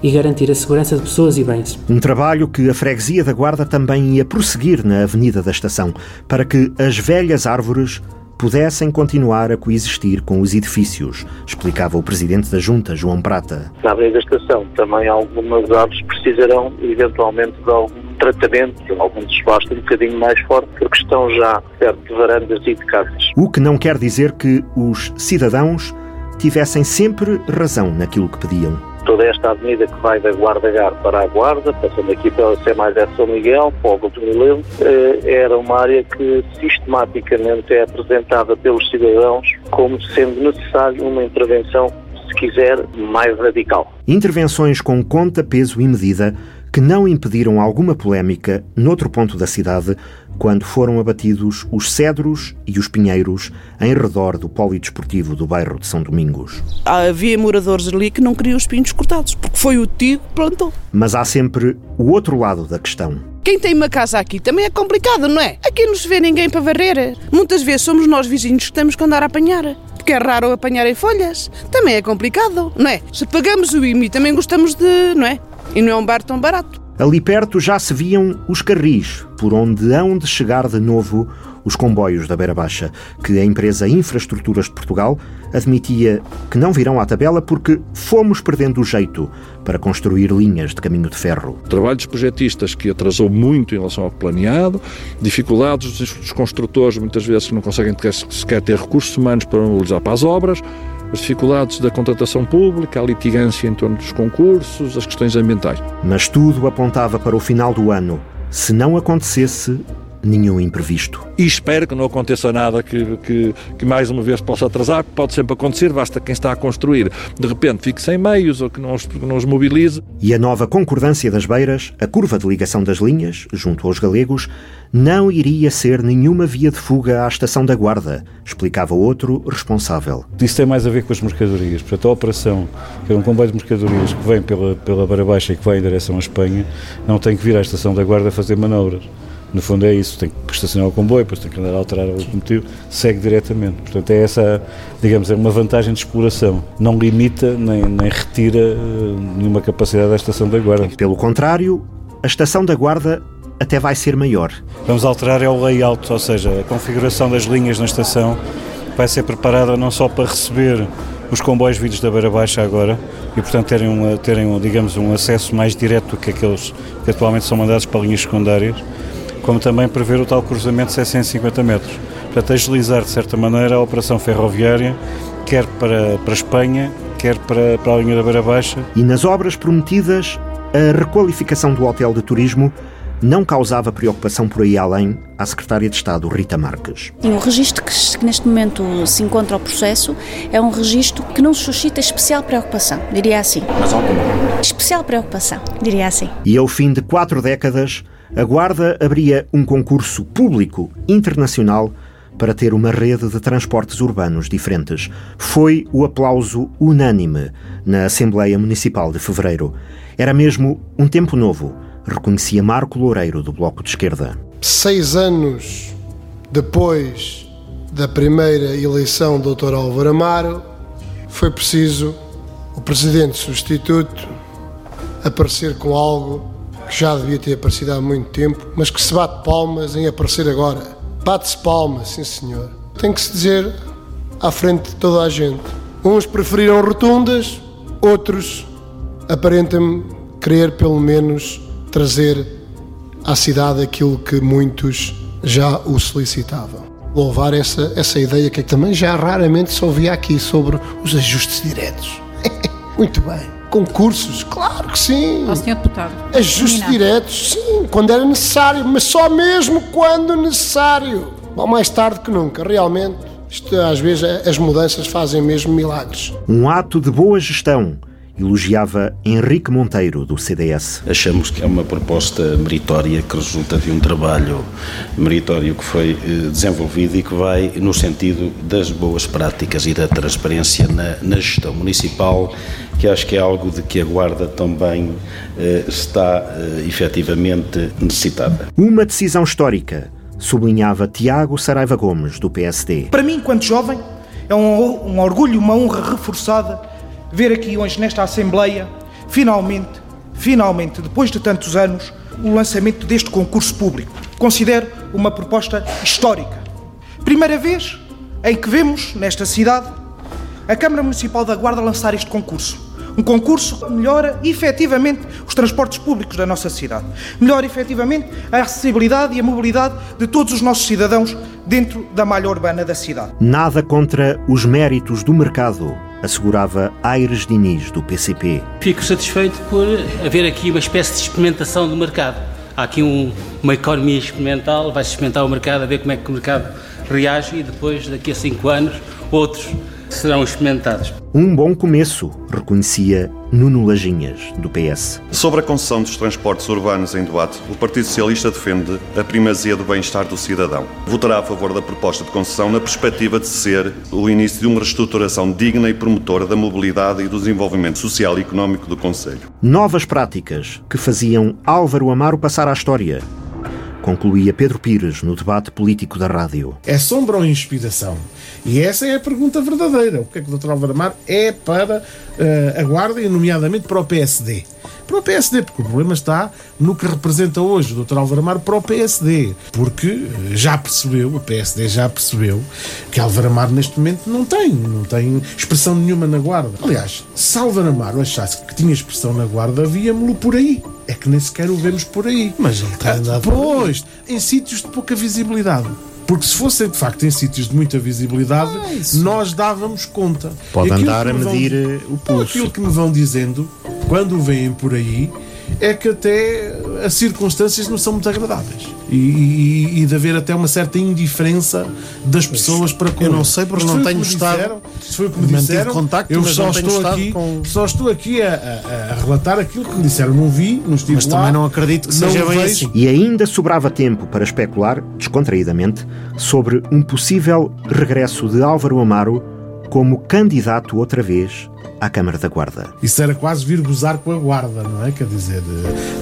e garantir a segurança de pessoas e bens. Um trabalho que a Freguesia da Guarda também ia prosseguir na Avenida da Estação, para que as velhas árvores pudessem continuar a coexistir com os edifícios, explicava o presidente da Junta, João Prata. Na Estação também algumas árvores precisarão eventualmente de algum tratamento, algum desbaste um bocadinho mais forte, porque estão já perto de varandas e de casas. O que não quer dizer que os cidadãos tivessem sempre razão naquilo que pediam toda esta avenida que vai da Guarda Gar para a Guarda, passando aqui pela C mais São Miguel, Póvoa do Mileno, eh, era uma área que sistematicamente é apresentada pelos cidadãos como sendo necessário uma intervenção, se quiser, mais radical. Intervenções com conta, peso e medida que não impediram alguma polémica noutro ponto da cidade quando foram abatidos os cedros e os pinheiros em redor do polidesportivo do bairro de São Domingos. Havia moradores ali que não queriam os pinhos cortados, porque foi o tio que plantou. Mas há sempre o outro lado da questão. Quem tem uma casa aqui também é complicado, não é? Aqui não se vê ninguém para varrer. Muitas vezes somos nós vizinhos que temos que andar a apanhar porque é raro apanhar em folhas. Também é complicado, não é? Se pagamos o IMI, também gostamos de, não é? E não é um bar tão barato. Ali perto já se viam os carris, por onde hão de chegar de novo os comboios da Beira Baixa, que a empresa Infraestruturas de Portugal admitia que não virão à tabela porque fomos perdendo o jeito para construir linhas de caminho de ferro. Trabalho dos projetistas que atrasou muito em relação ao planeado, dificuldades dos construtores, muitas vezes que não conseguem sequer ter recursos humanos para mobilizar para as obras, as dificuldades da contratação pública, a litigância em torno dos concursos, as questões ambientais. Mas tudo apontava para o final do ano. Se não acontecesse, nenhum imprevisto. E espero que não aconteça nada que, que, que, mais uma vez possa atrasar, pode sempre acontecer, basta quem está a construir de repente fique sem meios ou que não os, não os mobilize. E a nova concordância das beiras, a curva de ligação das linhas, junto aos galegos, não iria ser nenhuma via de fuga à estação da Guarda, explicava outro responsável. Isso tem mais a ver com as mercadorias. Portanto, a operação, que é um comboio de mercadorias que vem pela, pela Beira Baixa e que vai em direção à Espanha, não tem que vir à estação da Guarda fazer manobras. No fundo é isso, tem que estacionar o comboio, depois tem que andar a alterar o locomotivo, segue diretamente. Portanto, é essa, digamos, é uma vantagem de exploração. Não limita nem, nem retira uh, nenhuma capacidade da estação da Guarda. Pelo contrário, a estação da Guarda até vai ser maior. Vamos alterar é o layout, ou seja, a configuração das linhas na estação vai ser preparada não só para receber os comboios vindos da Beira Baixa agora e, portanto, terem, uma, terem digamos, um acesso mais direto do que aqueles que atualmente são mandados para linhas secundárias, como também prever o tal cruzamento de 750 metros. Portanto, agilizar, de certa maneira, a operação ferroviária, quer para, para a Espanha, quer para, para a linha da Beira Baixa. E nas obras prometidas, a requalificação do hotel de turismo não causava preocupação por aí além à Secretária de Estado, Rita Marques. E o registro que neste momento se encontra ao processo é um registro que não suscita especial preocupação, diria assim. Mas alguma? Especial preocupação, diria assim. E ao fim de quatro décadas, a Guarda abria um concurso público internacional para ter uma rede de transportes urbanos diferentes. Foi o aplauso unânime na Assembleia Municipal de Fevereiro. Era mesmo um tempo novo, reconhecia Marco Loureiro, do Bloco de Esquerda. Seis anos depois da primeira eleição do Dr. Álvaro Amaro, foi preciso o presidente substituto aparecer com algo que já devia ter aparecido há muito tempo, mas que se bate palmas em aparecer agora. Bate-se palmas, sim senhor. Tem que se dizer à frente de toda a gente. Uns preferiram rotundas, outros aparentam querer pelo menos trazer à cidade aquilo que muitos já o solicitavam. Louvar essa, essa ideia que também já raramente se ouvia aqui sobre os ajustes diretos. Muito bem. Concursos, claro que sim. Ó, senhor deputado. Ajustes diretos, sim, quando era necessário, mas só mesmo quando necessário. Ou mais tarde que nunca, realmente. Isto, às vezes as mudanças fazem mesmo milagres. Um ato de boa gestão elogiava Henrique Monteiro, do CDS. Achamos que é uma proposta meritória que resulta de um trabalho meritório que foi eh, desenvolvido e que vai no sentido das boas práticas e da transparência na, na gestão municipal, que acho que é algo de que a Guarda também eh, está eh, efetivamente necessitada. Uma decisão histórica, sublinhava Tiago Saraiva Gomes, do PSD. Para mim, enquanto jovem, é um, um orgulho, uma honra reforçada ver aqui hoje nesta Assembleia, finalmente, finalmente, depois de tantos anos, o lançamento deste concurso público. Considero uma proposta histórica. Primeira vez em que vemos, nesta cidade, a Câmara Municipal da Guarda lançar este concurso. Um concurso que melhora efetivamente os transportes públicos da nossa cidade. Melhora efetivamente a acessibilidade e a mobilidade de todos os nossos cidadãos dentro da malha urbana da cidade. Nada contra os méritos do mercado, assegurava Aires Diniz, do PCP. Fico satisfeito por haver aqui uma espécie de experimentação do mercado. Há aqui um, uma economia experimental, vai-se experimentar o mercado, a ver como é que o mercado reage e depois, daqui a cinco anos, outros serão experimentados. Um bom começo, reconhecia Nuno Lajinhas, do PS. Sobre a concessão dos transportes urbanos em debate, o Partido Socialista defende a primazia do bem-estar do cidadão. Votará a favor da proposta de concessão na perspectiva de ser o início de uma reestruturação digna e promotora da mobilidade e do desenvolvimento social e económico do Conselho. Novas práticas que faziam Álvaro Amaro passar à história. Concluía Pedro Pires no debate político da rádio. É sombra ou inspiração? E essa é a pergunta verdadeira. O que é que o Dr. Álvaro Amaro é para uh, a Guarda e, nomeadamente, para o PSD? Para o PSD, porque o problema está no que representa hoje o Dr. Álvaro Amaro para o PSD. Porque já percebeu, o PSD já percebeu, que Álvaro Amaro neste momento não tem, não tem expressão nenhuma na Guarda. Aliás, se Álvaro Amaro achasse que tinha expressão na Guarda, havia-me-lo por aí. É que nem sequer o vemos por aí. Mas ele tem andado Pois, em sítios de pouca visibilidade. Porque se fossem de facto em sítios de muita visibilidade, ah, nós dávamos conta. Pode andar a medir vão, eh, o pulso. Aquilo que me vão dizendo, quando vêm por aí, é que até as circunstâncias não são muito agradáveis. E, e, e de haver até uma certa indiferença das pessoas para com Eu não sei porque não tenho estado. Disseram, se foi o que me disseram, contacto, eu só estou, aqui, com... só estou aqui a, a, a, relatar aquilo que me disseram. Não vi, não estive Mas lá, também não acredito que seja bem assim. E ainda sobrava tempo para especular, descontraídamente, sobre um possível regresso de Álvaro Amaro como candidato outra vez à Câmara da Guarda. Isso era quase vir gozar com a Guarda, não é? Quer dizer,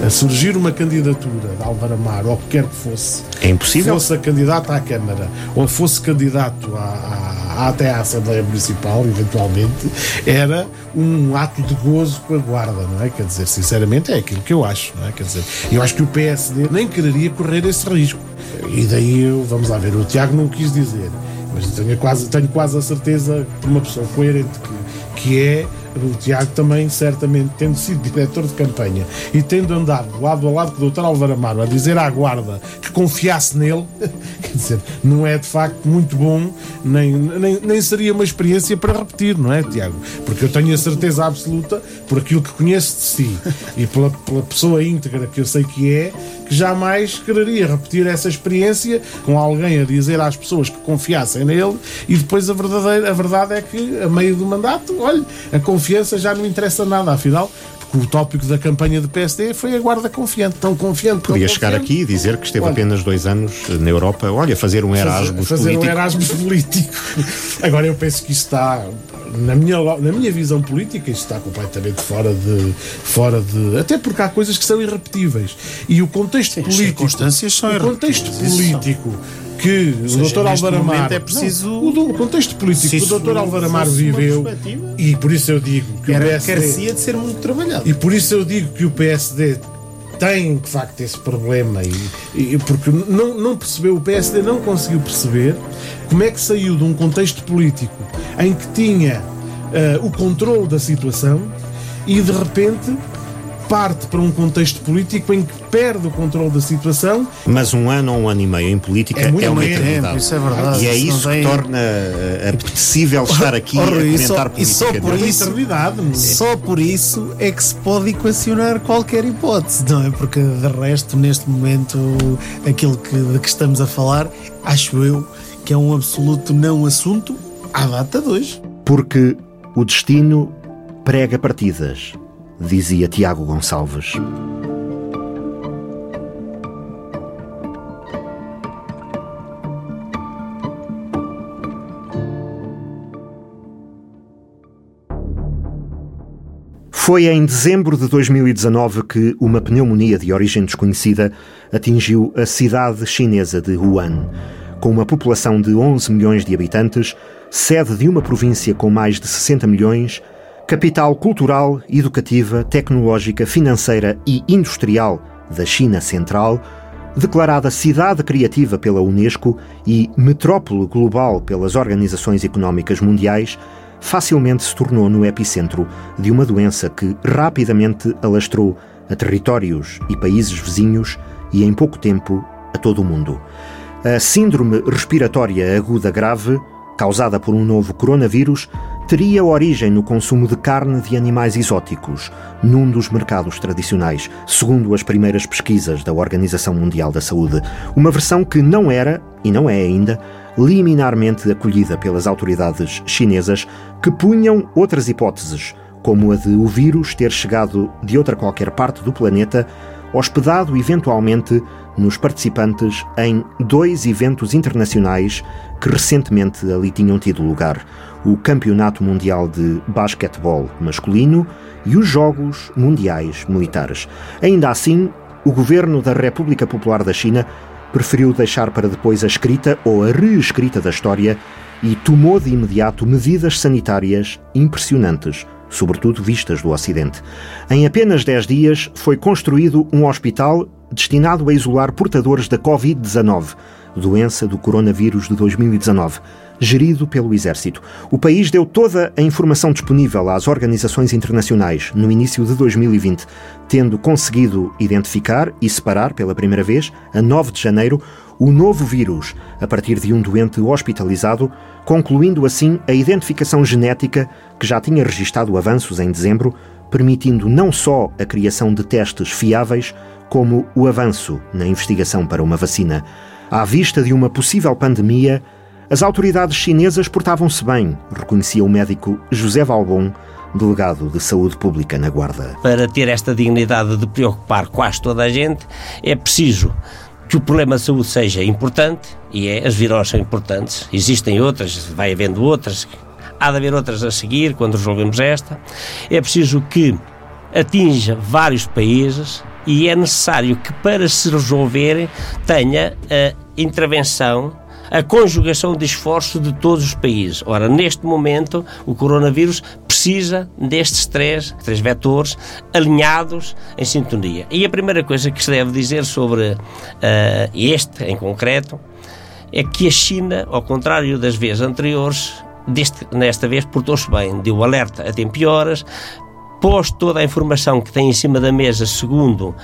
a surgir uma candidatura de Álvaro Amaro, ou que quer que fosse, é impossível. fosse a candidato à Câmara, ou fosse candidato à, à, até à Assembleia Municipal, eventualmente, era um ato de gozo com a Guarda, não é? Quer dizer, sinceramente, é aquilo que eu acho, não é? Quer dizer, eu acho que o PSD nem quereria correr esse risco. E daí, vamos lá ver, o Tiago não quis dizer, mas tenho quase, tenho quase a certeza que uma pessoa coerente que, que é o Tiago também, certamente, tendo sido diretor de campanha e tendo andado lado a lado com o Dr. Álvaro Amaro a dizer à guarda que confiasse nele, quer dizer, não é de facto muito bom, nem, nem, nem seria uma experiência para repetir, não é, Tiago? Porque eu tenho a certeza absoluta, por aquilo que conheço de si e pela, pela pessoa íntegra que eu sei que é, que jamais quereria repetir essa experiência com alguém a dizer às pessoas que confiassem nele e depois a, verdadeira, a verdade é que, a meio do mandato, olha, a confiança já não interessa nada, afinal, porque o tópico da campanha do PSD foi a guarda confiante, tão confiante. Podia tão chegar confiante. aqui e dizer que esteve Olha, apenas dois anos na Europa, olha, fazer um Erasmus fazer, fazer político. um Erasmus político. Agora eu penso que isso está na minha, na minha visão política, isto está completamente fora de, fora de. Até porque há coisas que são irrepetíveis. E o contexto Sim, as político. circunstâncias são o contexto político que seja, o Dr. Álvaro Amaro. é preciso- Não, o, do- o contexto político que o Dr. Álvaro Amaro viveu. E por isso eu digo que Era, o PSD. carecia de ser muito trabalhado. E por isso eu digo que o PSD tem de facto esse problema e, e- porque não, não percebeu, o PSD não conseguiu perceber como é que saiu de um contexto político em que tinha eh, o controle da situação e de repente parte para um contexto político em que perde o controle da situação Mas um ano ou um ano e meio em política É é, muito uma tempo, eternidade. isso é verdade, E é isso que tem- torna eh, apetecível estar aqui Oh, a Rui, e só- comentar e só política. por é? isso- eternidade. é? Só por isso é que se pode equacionar qualquer hipótese, não é? Porque de resto, neste momento, aquilo que, de que estamos a falar, acho eu que é um absoluto não assunto à data de hoje. Porque o destino prega partidas, dizia Tiago Gonçalves. Foi em dezembro de 2019 que uma pneumonia de origem desconhecida atingiu a cidade chinesa de Wuhan. Com uma população de 11 milhões de habitantes, sede de uma província com mais de 60 milhões, capital cultural, educativa, tecnológica, financeira e industrial da China Central, declarada cidade criativa pela Unesco e metrópole global pelas organizações económicas mundiais, facilmente se tornou no epicentro de uma doença que rapidamente alastrou a territórios e países vizinhos e em pouco tempo a todo o mundo. A síndrome respiratória aguda grave, causada por um novo coronavírus, teria origem no consumo de carne de animais exóticos, num dos mercados tradicionais, segundo as primeiras pesquisas da Organização Mundial da Saúde. Uma versão que não era, e não é ainda, liminarmente acolhida pelas autoridades chinesas, que punham outras hipóteses, como a de o vírus ter chegado de outra qualquer parte do planeta, hospedado eventualmente nos participantes em dois eventos internacionais que recentemente ali tinham tido lugar: o Campeonato Mundial de Basquetebol Masculino e os Jogos Mundiais Militares. Ainda assim, o governo da República Popular da China preferiu deixar para depois a escrita ou a reescrita da história e tomou de imediato medidas sanitárias impressionantes, sobretudo vistas do Ocidente. Em apenas 10 dias foi construído um hospital destinado a isolar portadores da Covid-19, doença do coronavírus de 2019 gerido pelo Exército. O país deu toda a informação disponível às organizações internacionais no início de 2020, tendo conseguido identificar e separar pela primeira vez, a 9 de janeiro, o novo vírus a partir de um doente hospitalizado, concluindo assim a identificação genética que já tinha registado avanços em dezembro, permitindo não só a criação de testes fiáveis, como o avanço na investigação para uma vacina. À vista de uma possível pandemia, as autoridades chinesas portavam-se bem, reconhecia o médico José Valbon, delegado de saúde pública na Guarda. Para ter esta dignidade de preocupar quase toda a gente, é preciso que o problema de saúde seja importante, e é, as viroses são importantes, existem outras, vai havendo outras, há de haver outras a seguir quando resolvemos esta. É preciso que atinja vários países e é necessário que, para se resolver, tenha a intervenção a conjugação de esforços de todos os países. Ora, neste momento, o coronavírus precisa destes três, três vetores alinhados em sintonia. E a primeira coisa que se deve dizer sobre uh, este em concreto é que a China, ao contrário das vezes anteriores, deste, nesta vez portou-se bem, deu alerta a tempo e horas, pôs toda a informação que tem em cima da mesa segundo uh,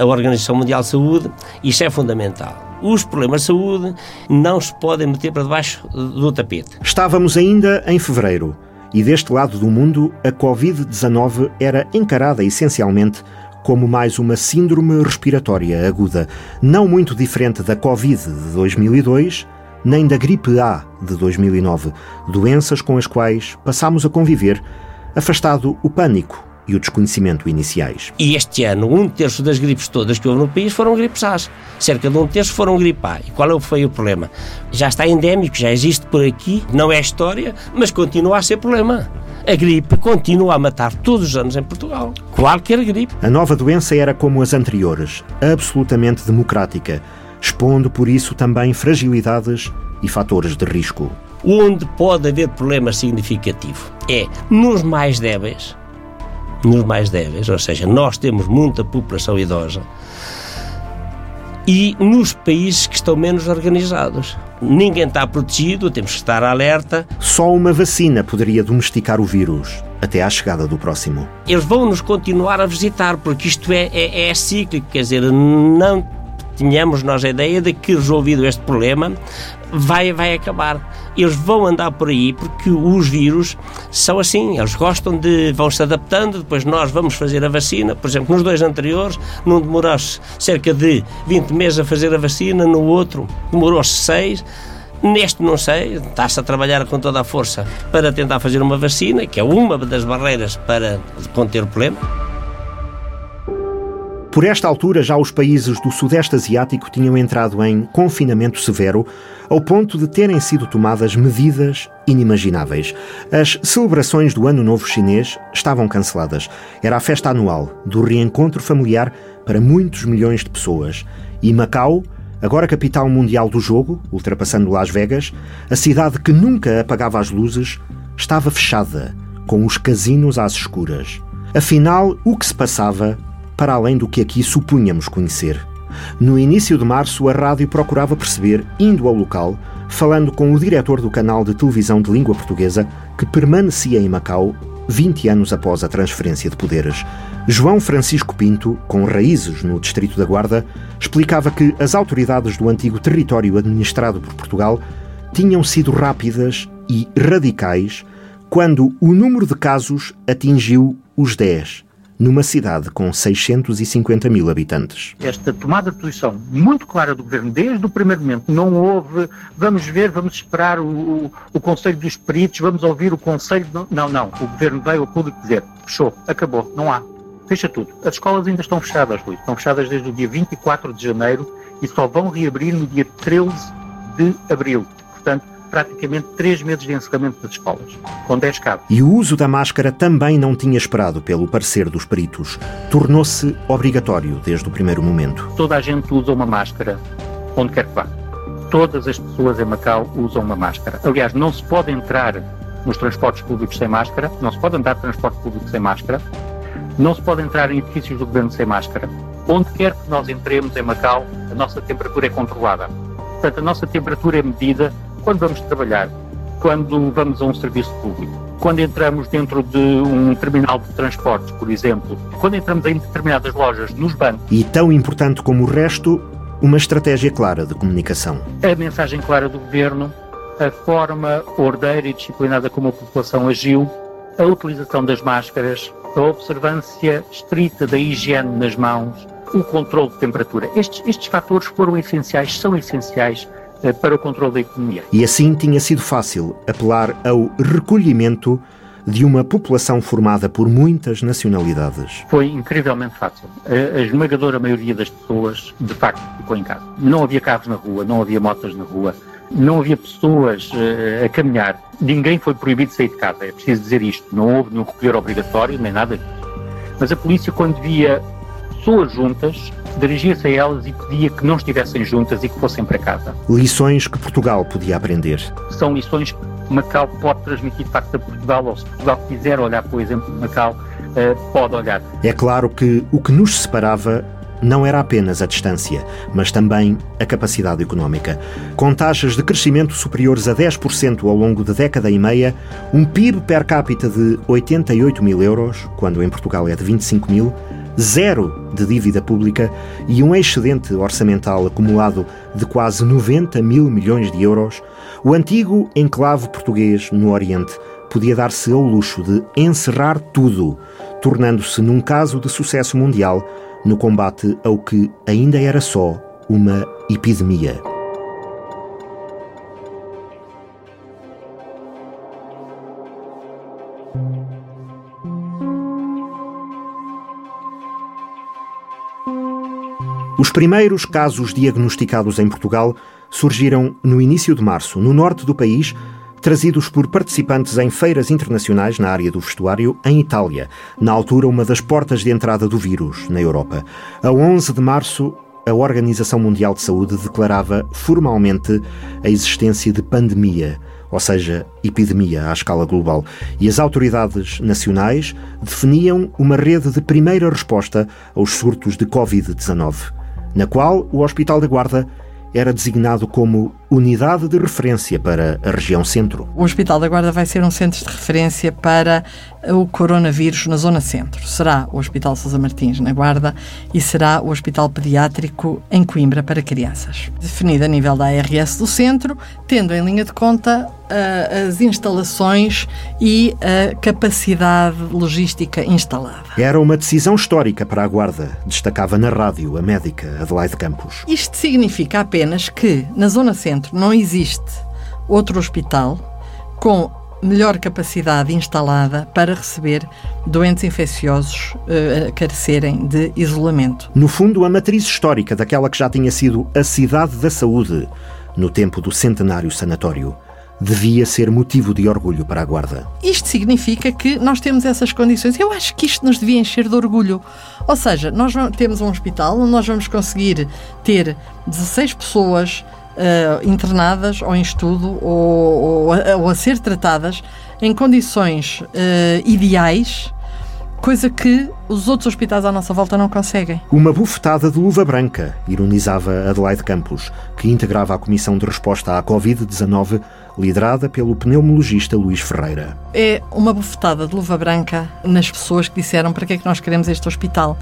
a Organização Mundial de Saúde, isso é fundamental os problemas de saúde não se podem meter para debaixo do tapete. Estávamos ainda em fevereiro e deste lado do mundo a Covid-19 era encarada essencialmente como mais uma síndrome respiratória aguda, não muito diferente da Covid de 2002 nem da gripe A de 2009, doenças com as quais passámos a conviver, afastado o pânico e o desconhecimento iniciais. E este ano, um terço das gripes todas que houve no país foram gripes A. Cerca de um terço foram gripe A. E qual foi o problema? Já está endémico, já existe por aqui, não é história, mas continua a ser problema. A gripe continua a matar todos os anos em Portugal. Qualquer gripe. A nova doença era como as anteriores, absolutamente democrática, expondo por isso também fragilidades e fatores de risco. Onde pode haver problema significativo é nos mais débeis, nos mais débeis, ou seja, nós temos muita população idosa, e nos países que estão menos organizados. Ninguém está protegido, temos que estar alerta. Só uma vacina poderia domesticar o vírus até à chegada do próximo. Eles vão nos continuar a visitar, porque isto é, é, é cíclico, quer dizer, não tínhamos nós a ideia de que resolvido este problema vai, vai acabar. Eles vão andar por aí porque os vírus são assim, eles gostam de. vão se adaptando, depois nós vamos fazer a vacina. Por exemplo, nos dois anteriores não demorou-se cerca de 20 meses a fazer a vacina, no outro demorou-se 6. Neste não sei, está-se a trabalhar com toda a força para tentar fazer uma vacina, que é uma das barreiras para conter o problema. Por esta altura, já os países do Sudeste Asiático tinham entrado em confinamento severo, ao ponto de terem sido tomadas medidas inimagináveis. As celebrações do Ano Novo Chinês estavam canceladas. Era a festa anual do reencontro familiar para muitos milhões de pessoas. E Macau, agora capital mundial do jogo, ultrapassando Las Vegas, a cidade que nunca apagava as luzes, estava fechada, com os casinos às escuras. Afinal, o que se passava para além do que aqui supunhamos conhecer. No início de março, a rádio procurava perceber, indo ao local, falando com o diretor do canal de televisão de língua portuguesa, que permanecia em Macau 20 anos após a transferência de poderes. João Francisco Pinto, com raízes no Distrito da Guarda, explicava que as autoridades do antigo território administrado por Portugal tinham sido rápidas e radicais quando o número de casos atingiu os 10 numa cidade com 650 mil habitantes. Esta tomada de posição muito clara do governo, desde o primeiro momento, não houve, vamos ver, vamos esperar o, o, o Conselho dos Peritos, vamos ouvir o Conselho. Não, não. O governo veio ao público dizer: fechou, acabou, não há. Fecha tudo. As escolas ainda estão fechadas, Luís. Estão fechadas desde o dia 24 de janeiro e só vão reabrir no dia 13 de abril. Portanto, praticamente três meses de encerramento das escolas, com 10 casos. E o uso da máscara também não tinha esperado pelo parecer dos peritos. Tornou-se obrigatório desde o primeiro momento. Toda a gente usa uma máscara, onde quer que vá. Todas as pessoas em Macau usam uma máscara. Aliás, não se pode entrar nos transportes públicos sem máscara, não se pode andar de transporte público sem máscara, não se pode entrar em edifícios do governo sem máscara. Onde quer que nós entremos em Macau, a nossa temperatura é controlada. Portanto, a nossa temperatura é medida quando vamos trabalhar, quando vamos a um serviço público, quando entramos dentro de um terminal de transportes, por exemplo, quando entramos em determinadas lojas, nos bancos. E tão importante como o resto, uma estratégia clara de comunicação. A mensagem clara do governo, a forma ordeira e disciplinada como a população agiu, a utilização das máscaras, a observância estrita da higiene nas mãos, o controle de temperatura. Estes, estes fatores foram essenciais, são essenciais para o controle da economia. E assim tinha sido fácil apelar ao recolhimento de uma população formada por muitas nacionalidades. Foi incrivelmente fácil. A esmagadora maioria das pessoas, de facto, ficou em casa. Não havia carros na rua, não havia motas na rua, não havia pessoas uh, a caminhar. Ninguém foi proibido de sair de casa. É preciso dizer isto. Não houve nenhum recolher obrigatório, nem nada disso. Mas a polícia, quando via pessoas juntas, dirigia-se a elas e pedia que não estivessem juntas e que fossem para casa. Lições que Portugal podia aprender. São lições que Macau pode transmitir de facto a Portugal, ou se Portugal quiser olhar para o exemplo de Macau, eh, pode olhar. É claro que o que nos separava não era apenas a distância, mas também a capacidade económica. Com taxas de crescimento superiores a 10% ao longo de década e meia, um PIB per capita de 88 mil euros, quando em Portugal é de 25 mil, zero de dívida pública e um excedente orçamental acumulado de quase 90 mil milhões de euros, o antigo enclave português no Oriente podia dar-se ao luxo de encerrar tudo, tornando-se num caso de sucesso mundial no combate ao que ainda era só uma epidemia. Os primeiros casos diagnosticados em Portugal surgiram no início de março, no norte do país, trazidos por participantes em feiras internacionais na área do vestuário em Itália, na altura uma das portas de entrada do vírus na Europa. A 11 de março, a Organização Mundial de Saúde declarava formalmente a existência de pandemia, ou seja, epidemia à escala global, e as autoridades nacionais definiam uma rede de primeira resposta aos surtos de Covid-19 na qual o Hospital da Guarda era designado como unidade de referência para a região centro. O Hospital da Guarda vai ser um centro de referência para o coronavírus na zona centro. Será o Hospital Sousa Martins na Guarda e será o Hospital Pediátrico em Coimbra para crianças. Definido a nível da ARS do centro, tendo em linha de conta uh, as instalações e a capacidade logística instalada. Era uma decisão histórica para a Guarda, destacava na rádio a médica Adelaide Campos. Isto significa apenas que na zona centro não existe outro hospital com melhor capacidade instalada para receber doentes infecciosos uh, a carecerem de isolamento. No fundo, a matriz histórica daquela que já tinha sido a cidade da saúde no tempo do centenário sanatório devia ser motivo de orgulho para a Guarda. Isto significa que nós temos essas condições. Eu acho que isto nos devia encher de orgulho. Ou seja, nós temos um hospital onde nós vamos conseguir ter 16 pessoas uh, internadas ou em estudo ou, ou, a, ou, a, ser tratadas em condições uh, ideais, coisa que os outros hospitais à nossa volta não conseguem. Uma bufetada de luva branca, ironizava Adelaide Campos, que integrava a Comissão de Resposta à Covid-19, liderada pelo pneumologista Luís Ferreira. É uma bufetada de luva branca nas pessoas que disseram para que é que nós queremos este hospital.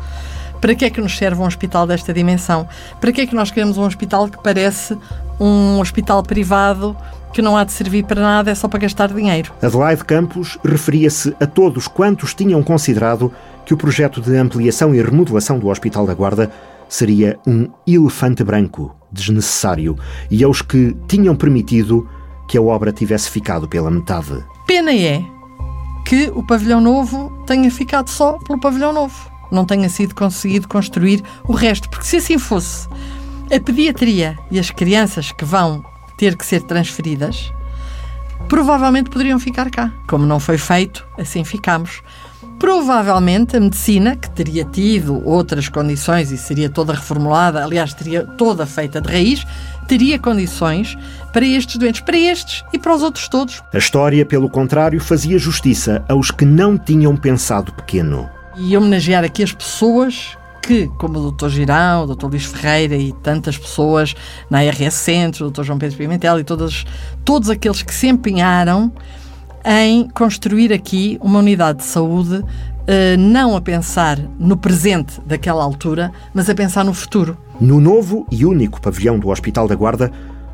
Para que é que nos serve um hospital desta dimensão? Para que é que nós queremos um hospital que parece um hospital privado que não há de servir para nada, é só para gastar dinheiro? Adelaide Campos referia-se a todos quantos tinham considerado que o projeto de ampliação e remodelação do Hospital da Guarda seria um elefante branco, desnecessário, e aos que tinham permitido que a obra tivesse ficado pela metade. Pena é que o pavilhão novo tenha ficado só pelo pavilhão novo não tenha sido conseguido construir o resto, porque se assim fosse, a pediatria e as crianças que vão ter que ser transferidas provavelmente poderiam ficar cá. Como não foi feito, assim ficamos. Provavelmente a medicina, que teria tido outras condições e seria toda reformulada, aliás, teria toda feita de raiz, teria condições para estes doentes, para estes e para os outros todos. A história, pelo contrário, fazia justiça aos que não tinham pensado pequeno e homenagear aqui as pessoas que, como o Dr. Girão, o Dr. Luís Ferreira e tantas pessoas na RS Centro, o Dr. João Pedro Pimentel e todos, todos aqueles que se empenharam em construir aqui uma unidade de saúde, eh, não a pensar no presente daquela altura, mas a pensar no futuro. No novo e único pavilhão do Hospital da Guarda,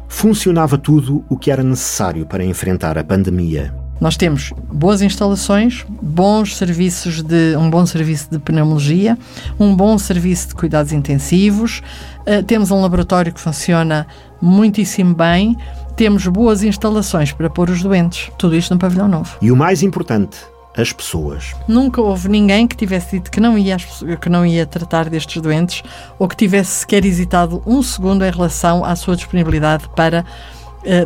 funcionava tudo o que era necessário para enfrentar a pandemia. Nós temos boas instalações, bons serviços de um bom serviço de pneumologia, um bom serviço de cuidados intensivos, uh, temos um laboratório que funciona muitíssimo bem, temos boas instalações para pôr os doentes. Tudo isto no pavilhão novo. E o mais importante, as pessoas. Nunca houve ninguém que tivesse dito que não ia, que não ia tratar destes doentes ou que tivesse sequer hesitado um segundo em relação à sua disponibilidade para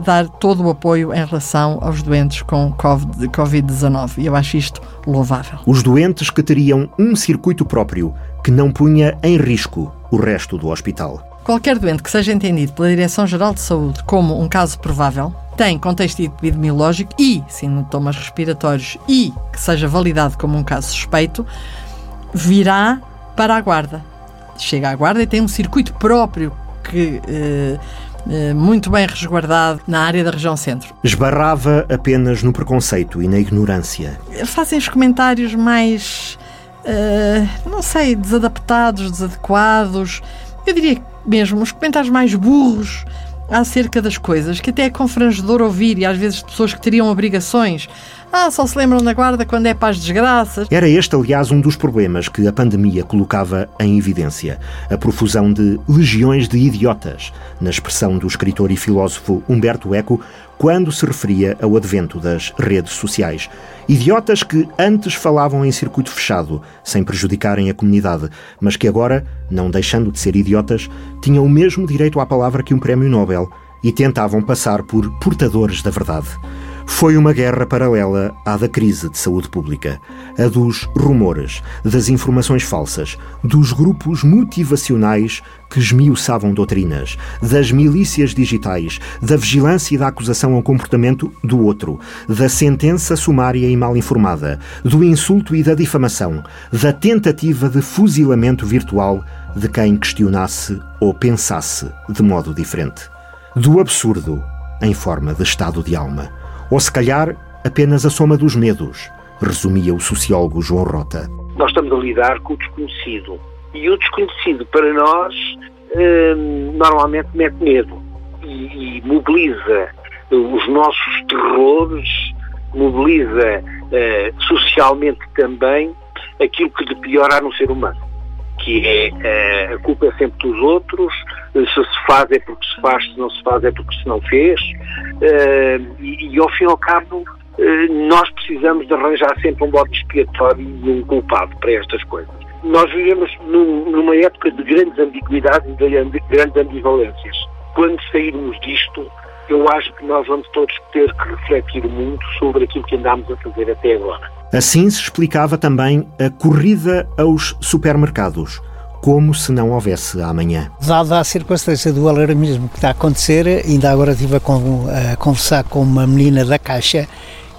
dar todo o apoio em relação aos doentes com Covid-19. E eu acho isto louvável. Os doentes que teriam um circuito próprio que não punha em risco o resto do hospital. Qualquer doente que seja entendido pela Direção-Geral de Saúde como um caso provável, tem contexto epidemiológico e sintomas respiratórios e que seja validado como um caso suspeito, virá para a guarda. Chega à guarda e tem um circuito próprio que eh, eh, muito bem resguardado na área da região centro. Esbarrava apenas no preconceito e na ignorância. Fazem os comentários mais, uh, não sei, desadaptados, desadequados. Eu diria mesmo os comentários mais burros acerca das coisas, que até é confrangedor ouvir, e às vezes pessoas que teriam obrigações ah, só se lembram da guarda quando é para as desgraças. Era este, aliás, um dos problemas que a pandemia colocava em evidência. A profusão de legiões de idiotas, na expressão do escritor e filósofo Humberto Eco, quando se referia ao advento das redes sociais. Idiotas que antes falavam em circuito fechado, sem prejudicarem a comunidade, mas que agora, não deixando de ser idiotas, tinham o mesmo direito à palavra que um prémio Nobel e tentavam passar por portadores da verdade foi uma guerra paralela à da crise de saúde pública, a dos rumores, das informações falsas, dos grupos motivacionais que esmiuçavam doutrinas, das milícias digitais, da vigilância e da acusação ao comportamento do outro, da sentença sumária e mal informada, do insulto e da difamação, da tentativa de fuzilamento virtual de quem questionasse ou pensasse de modo diferente, do absurdo em forma de estado de alma ou se calhar apenas a soma dos medos, resumia o sociólogo João Rota. Nós estamos a lidar com o desconhecido. E o desconhecido, para nós, eh, normalmente mete medo e, e, mobiliza os nossos terrores, mobiliza eh, socialmente também aquilo que de pior há no ser humano, que é a culpa é sempre dos outros, se se faz é porque se faz, se não se faz é porque se não fez, e, e ao fim e ao cabo nós precisamos de arranjar sempre um bode expiatório e um culpado para estas coisas. Nós vivemos num, numa época de grandes ambiguidades e de grandes ambivalências. Quando sairmos disto, eu acho que nós vamos todos ter que refletir muito sobre aquilo que andámos a fazer até agora. Assim se explicava também a corrida aos supermercados, como se não houvesse amanhã. Dada a circunstância do alarmismo que está a acontecer, ainda agora estive a, a conversar com uma menina da Caixa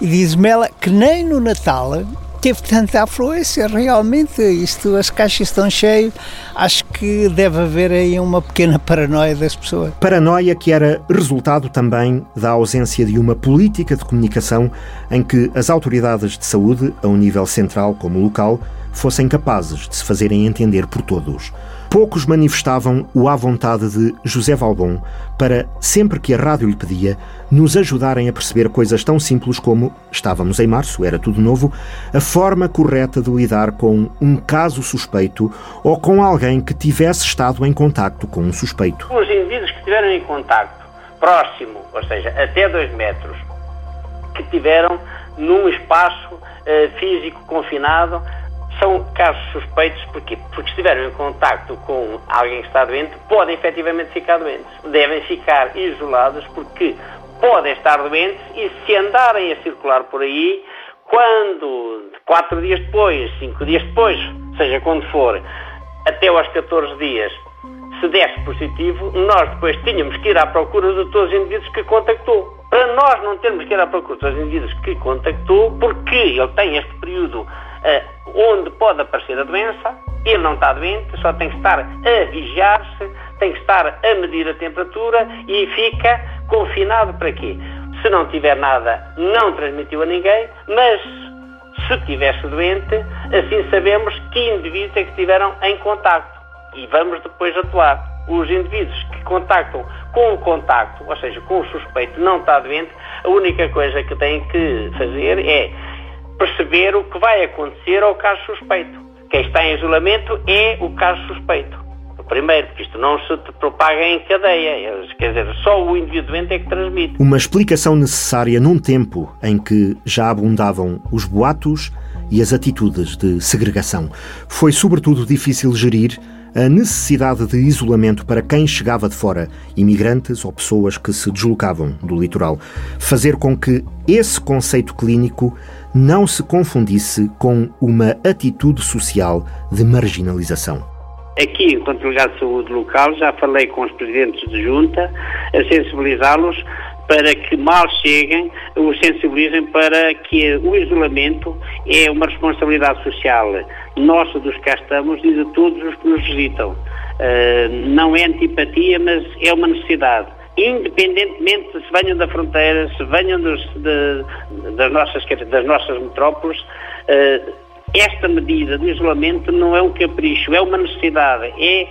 e diz-me ela que nem no Natal teve tanta afluência, realmente, isto, as caixas estão cheias, acho que deve haver aí uma pequena paranoia das pessoas. Paranoia que era resultado também da ausência de uma política de comunicação em que as autoridades de saúde, a um nível central como local, fossem capazes de se fazerem entender por todos. Poucos manifestavam o à vontade de José Valbon para, sempre que a rádio lhe pedia, nos ajudarem a perceber coisas tão simples como estávamos em março, era tudo novo, a forma correta de lidar com um caso suspeito ou com alguém que tivesse estado em contacto com um suspeito. Os indivíduos que estiveram em contacto próximo, ou seja, até dois metros, que tiveram num espaço uh, físico confinado, são casos suspeitos porque, porque estiveram em contacto com alguém que está doente, podem efetivamente ficar doentes. Devem ficar isolados porque podem estar doentes e se andarem a circular por aí, quando, quatro dias depois, cinco dias depois, seja quando for, até aos 14 dias, se desse positivo, nós depois tínhamos que ir à procura de todos os indivíduos que contactou. Para nós não termos que ir à procura de todos os indivíduos que contactou, porque ele tem este período onde pode aparecer a doença, ele não está doente, só tem que estar a vigiar-se, tem que estar a medir a temperatura e fica confinado para quê? Se não tiver nada, não transmitiu a ninguém, mas se estivesse doente, assim sabemos que indivíduos é que estiveram em contacto e vamos depois atuar. Os indivíduos que contactam com o contacto, ou seja, com o suspeito não está doente, a única coisa que têm que fazer é perceber o que vai acontecer ao caso suspeito. Quem está em isolamento é o caso suspeito. O primeiro, porque isto não se propaga em cadeia, quer dizer, só o indivíduo é que transmite. Uma explicação necessária num tempo em que já abundavam os boatos e as atitudes de segregação. Foi sobretudo difícil gerir a necessidade de isolamento para quem chegava de fora, imigrantes ou pessoas que se deslocavam do litoral. Fazer com que esse conceito clínico não se confundisse com uma atitude social de marginalização. Aqui, enquanto delegado de saúde local, já falei com os presidentes de junta a sensibilizá-los para que mal cheguem, os sensibilizem para que o isolamento é uma responsabilidade social nossa dos que cá estamos e de todos os que nos visitam. Uh, não é antipatia, mas é uma necessidade independentemente se venham da fronteira, se venham dos, de, das, nossas, das nossas metrópoles, uh, esta medida de isolamento não é um capricho, é uma necessidade, é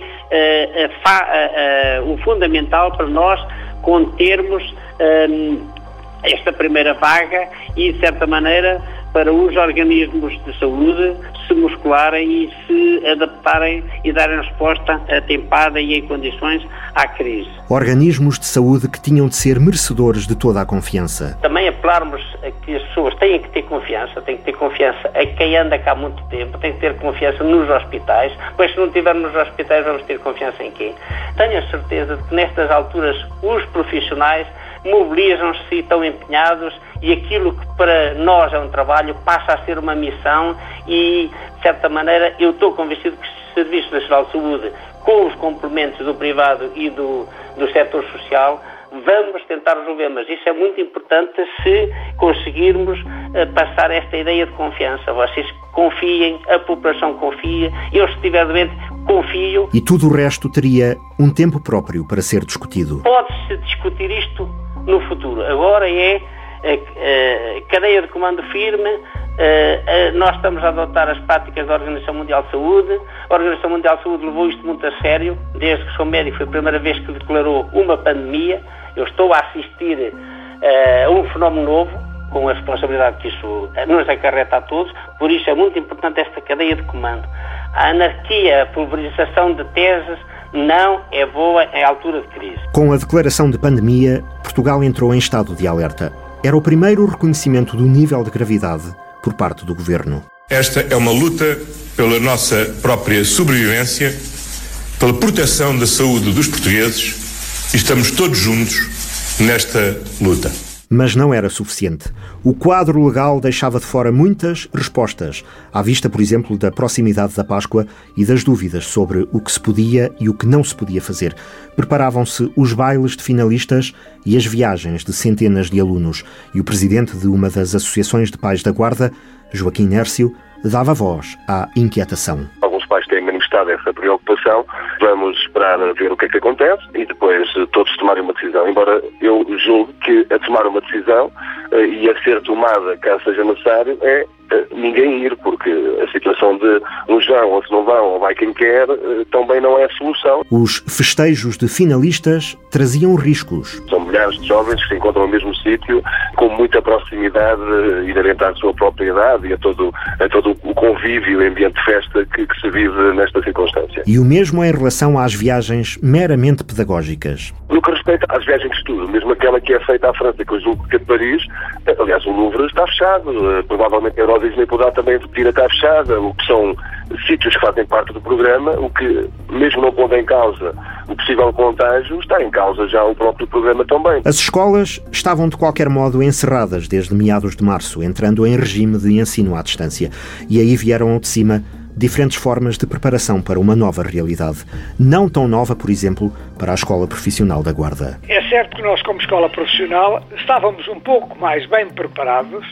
uh, uh, o fundamental para nós contermos esta primeira vaga e, de certa maneira, para os organismos de saúde se muscularem e se adaptarem e darem resposta atempada e em condições à crise. Organismos de saúde que tinham de ser merecedores de toda a confiança. Também apelarmos a que as pessoas têm que ter confiança, têm que ter confiança a quem anda cá há muito tempo, têm que ter confiança nos hospitais, pois se não tivermos nos hospitais vamos ter confiança em quem? Tenho a certeza de que nestas alturas os profissionais mobilizam-se e estão empenhados e aquilo que para nós é um trabalho passa a ser uma missão e, de certa maneira, eu estou convencido que o Serviço Nacional de Saúde, com os complementos do privado e do, do setor social, vamos tentar resolver, mas isso é muito importante se conseguirmos uh, passar esta ideia de confiança. Vocês confiem, a população confia, eu se estiver doente confio. E tudo o resto teria um tempo próprio para ser discutido. Pode-se discutir isto no futuro. Agora é cadeia de comando firme, a, nós estamos a adotar as práticas da Organização Mundial de Saúde. A Organização Mundial de Saúde levou isto muito a sério. Desde que sou médico, foi a primeira vez que declarou uma pandemia. Eu estou a assistir a um fenómeno novo, com a responsabilidade que isso nos acarreta a todos. Por isso é muito importante esta cadeia de comando. A anarquia, a pulverização de teses não é boa em altura de crise. Com a declaração de pandemia, Portugal entrou em estado de alerta. Era o primeiro reconhecimento do nível de gravidade por parte do governo. Esta é uma luta pela nossa própria sobrevivência, pela proteção da saúde dos portugueses e estamos todos juntos nesta luta. Mas não era suficiente. O quadro legal deixava de fora muitas respostas, à vista, por exemplo, da proximidade da Páscoa e das dúvidas sobre o que se podia e o que não se podia fazer. Preparavam-se os bailes de finalistas e as viagens de centenas de alunos, e o presidente de uma das associações de pais da Guarda, Joaquim Nércio, dava voz à inquietação. Alguns pais têm manifestado essa preocupação. Vamos esperar a ver o que é que acontece e depois todos tomarem uma decisão. Embora eu julgue que a tomar uma decisão eh, e a ser tomada, caso seja necessário, é eh, ninguém ir, porque a situação de uns vão, outros não vão, ou vai quem quer, eh, também não é a solução. Os festejos de finalistas traziam riscos. São milhares de jovens que se encontram no mesmo sítio, com muita proximidade inerente à sua propriedade e a todo, a todo o convívio e ambiente de festa que, que se vive nesta circunstância. E o mesmo em relação às viagens meramente pedagógicas. No que respeita às viagens de estudo, mesmo aquela que é feita à França, que eu julgo que é de Paris, eh, aliás, o Louvre está fechado, provavelmente a Euro Disney poderá também vir a estar fechada, o que são sítios que fazem parte do programa, o que, mesmo não pondo em causa o possível contágio, está em causa já o próprio programa também. As escolas estavam de qualquer modo encerradas desde meados de março, entrando em regime de ensino à distância. E aí vieram ao de cima diferentes formas de preparação para uma nova realidade. Não tão nova, por exemplo, para a Escola Profissional da Guarda. É certo que nós, como escola profissional, estávamos um pouco mais bem preparados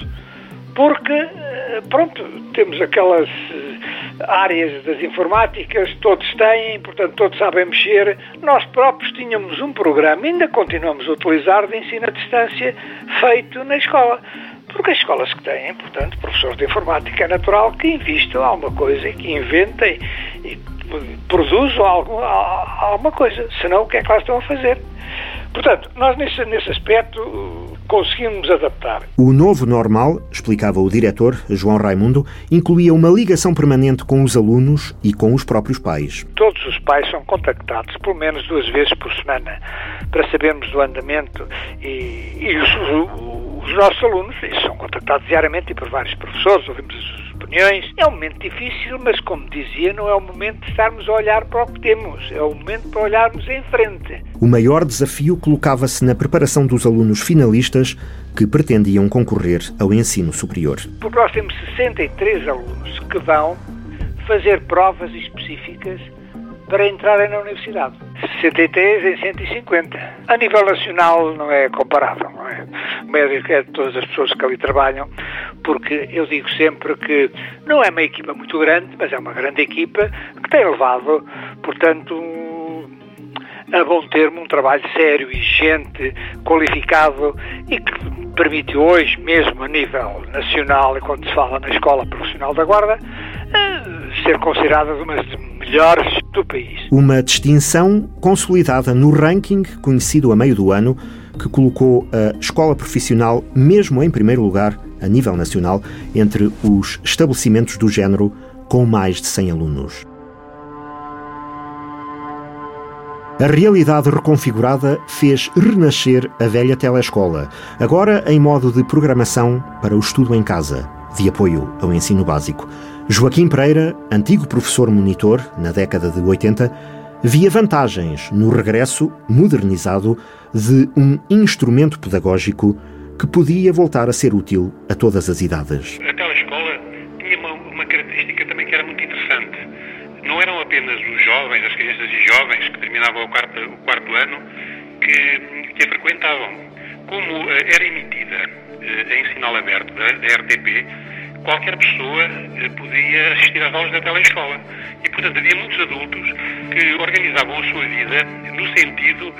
porque, eh, pronto, temos aquelas eh, áreas das informáticas, todos têm, portanto, todos sabem mexer. Nós próprios tínhamos um programa, ainda continuamos a utilizar, de ensino à distância feito na escola. Porque as escolas que têm, portanto, professores de informática é natural que invistam alguma coisa e que inventem e produzam alguma coisa. Senão, o que é que lá estão a fazer? Portanto, nós nesse, nesse aspecto conseguimos adaptar. O novo normal, explicava o diretor, João Raimundo, incluía uma ligação permanente com os alunos e com os próprios pais. Todos os pais são contactados pelo menos duas vezes por semana para sabermos do andamento e, e os, os, nossos alunos são contactados diariamente e por vários professores, ouvimos opiniões. É um momento difícil, mas como dizia, não é o momento de estarmos a olhar para o que temos, é o momento para olharmos em frente. O maior desafio colocava-se na preparação dos alunos finalistas que pretendiam concorrer ao ensino superior. Porque nós temos 63 alunos que vão fazer provas específicas para entrarem na universidade. 63 em 150. A nível nacional não é comparável, não é? O médico é de todas as pessoas que ali trabalham, porque eu digo sempre que não é uma equipa muito grande, mas é uma grande equipa que tem levado, portanto, a bom termo um trabalho sério, exigente, qualificado e que permite hoje, mesmo a nível nacional, e quando se fala na Escola Profissional da Guarda, eh, ser considerada uma das melhores do país. Uma distinção consolidada no ranking conhecido a meio do ano, que colocou a escola profissional, mesmo em primeiro lugar, a nível nacional, entre os estabelecimentos do género com mais de 100 alunos. A realidade reconfigurada fez renascer a velha telescola, agora em modo de programação para o estudo em casa, de apoio ao ensino básico. Joaquim Pereira, antigo professor monitor na década de 80, via vantagens no regresso modernizado de um instrumento pedagógico que podia voltar a ser útil a todas as idades. A telescola tinha uma, uma característica também que era muito interessante. Não eram apenas jovens, as crianças e jovens que terminavam o quarto, o quarto ano que, que a frequentavam. Como eh, era emitida eh, em sinal aberto da, da RTP, qualquer pessoa eh, podia assistir às aulas da telescola. E, portanto, havia muitos adultos que organizavam a sua vida no sentido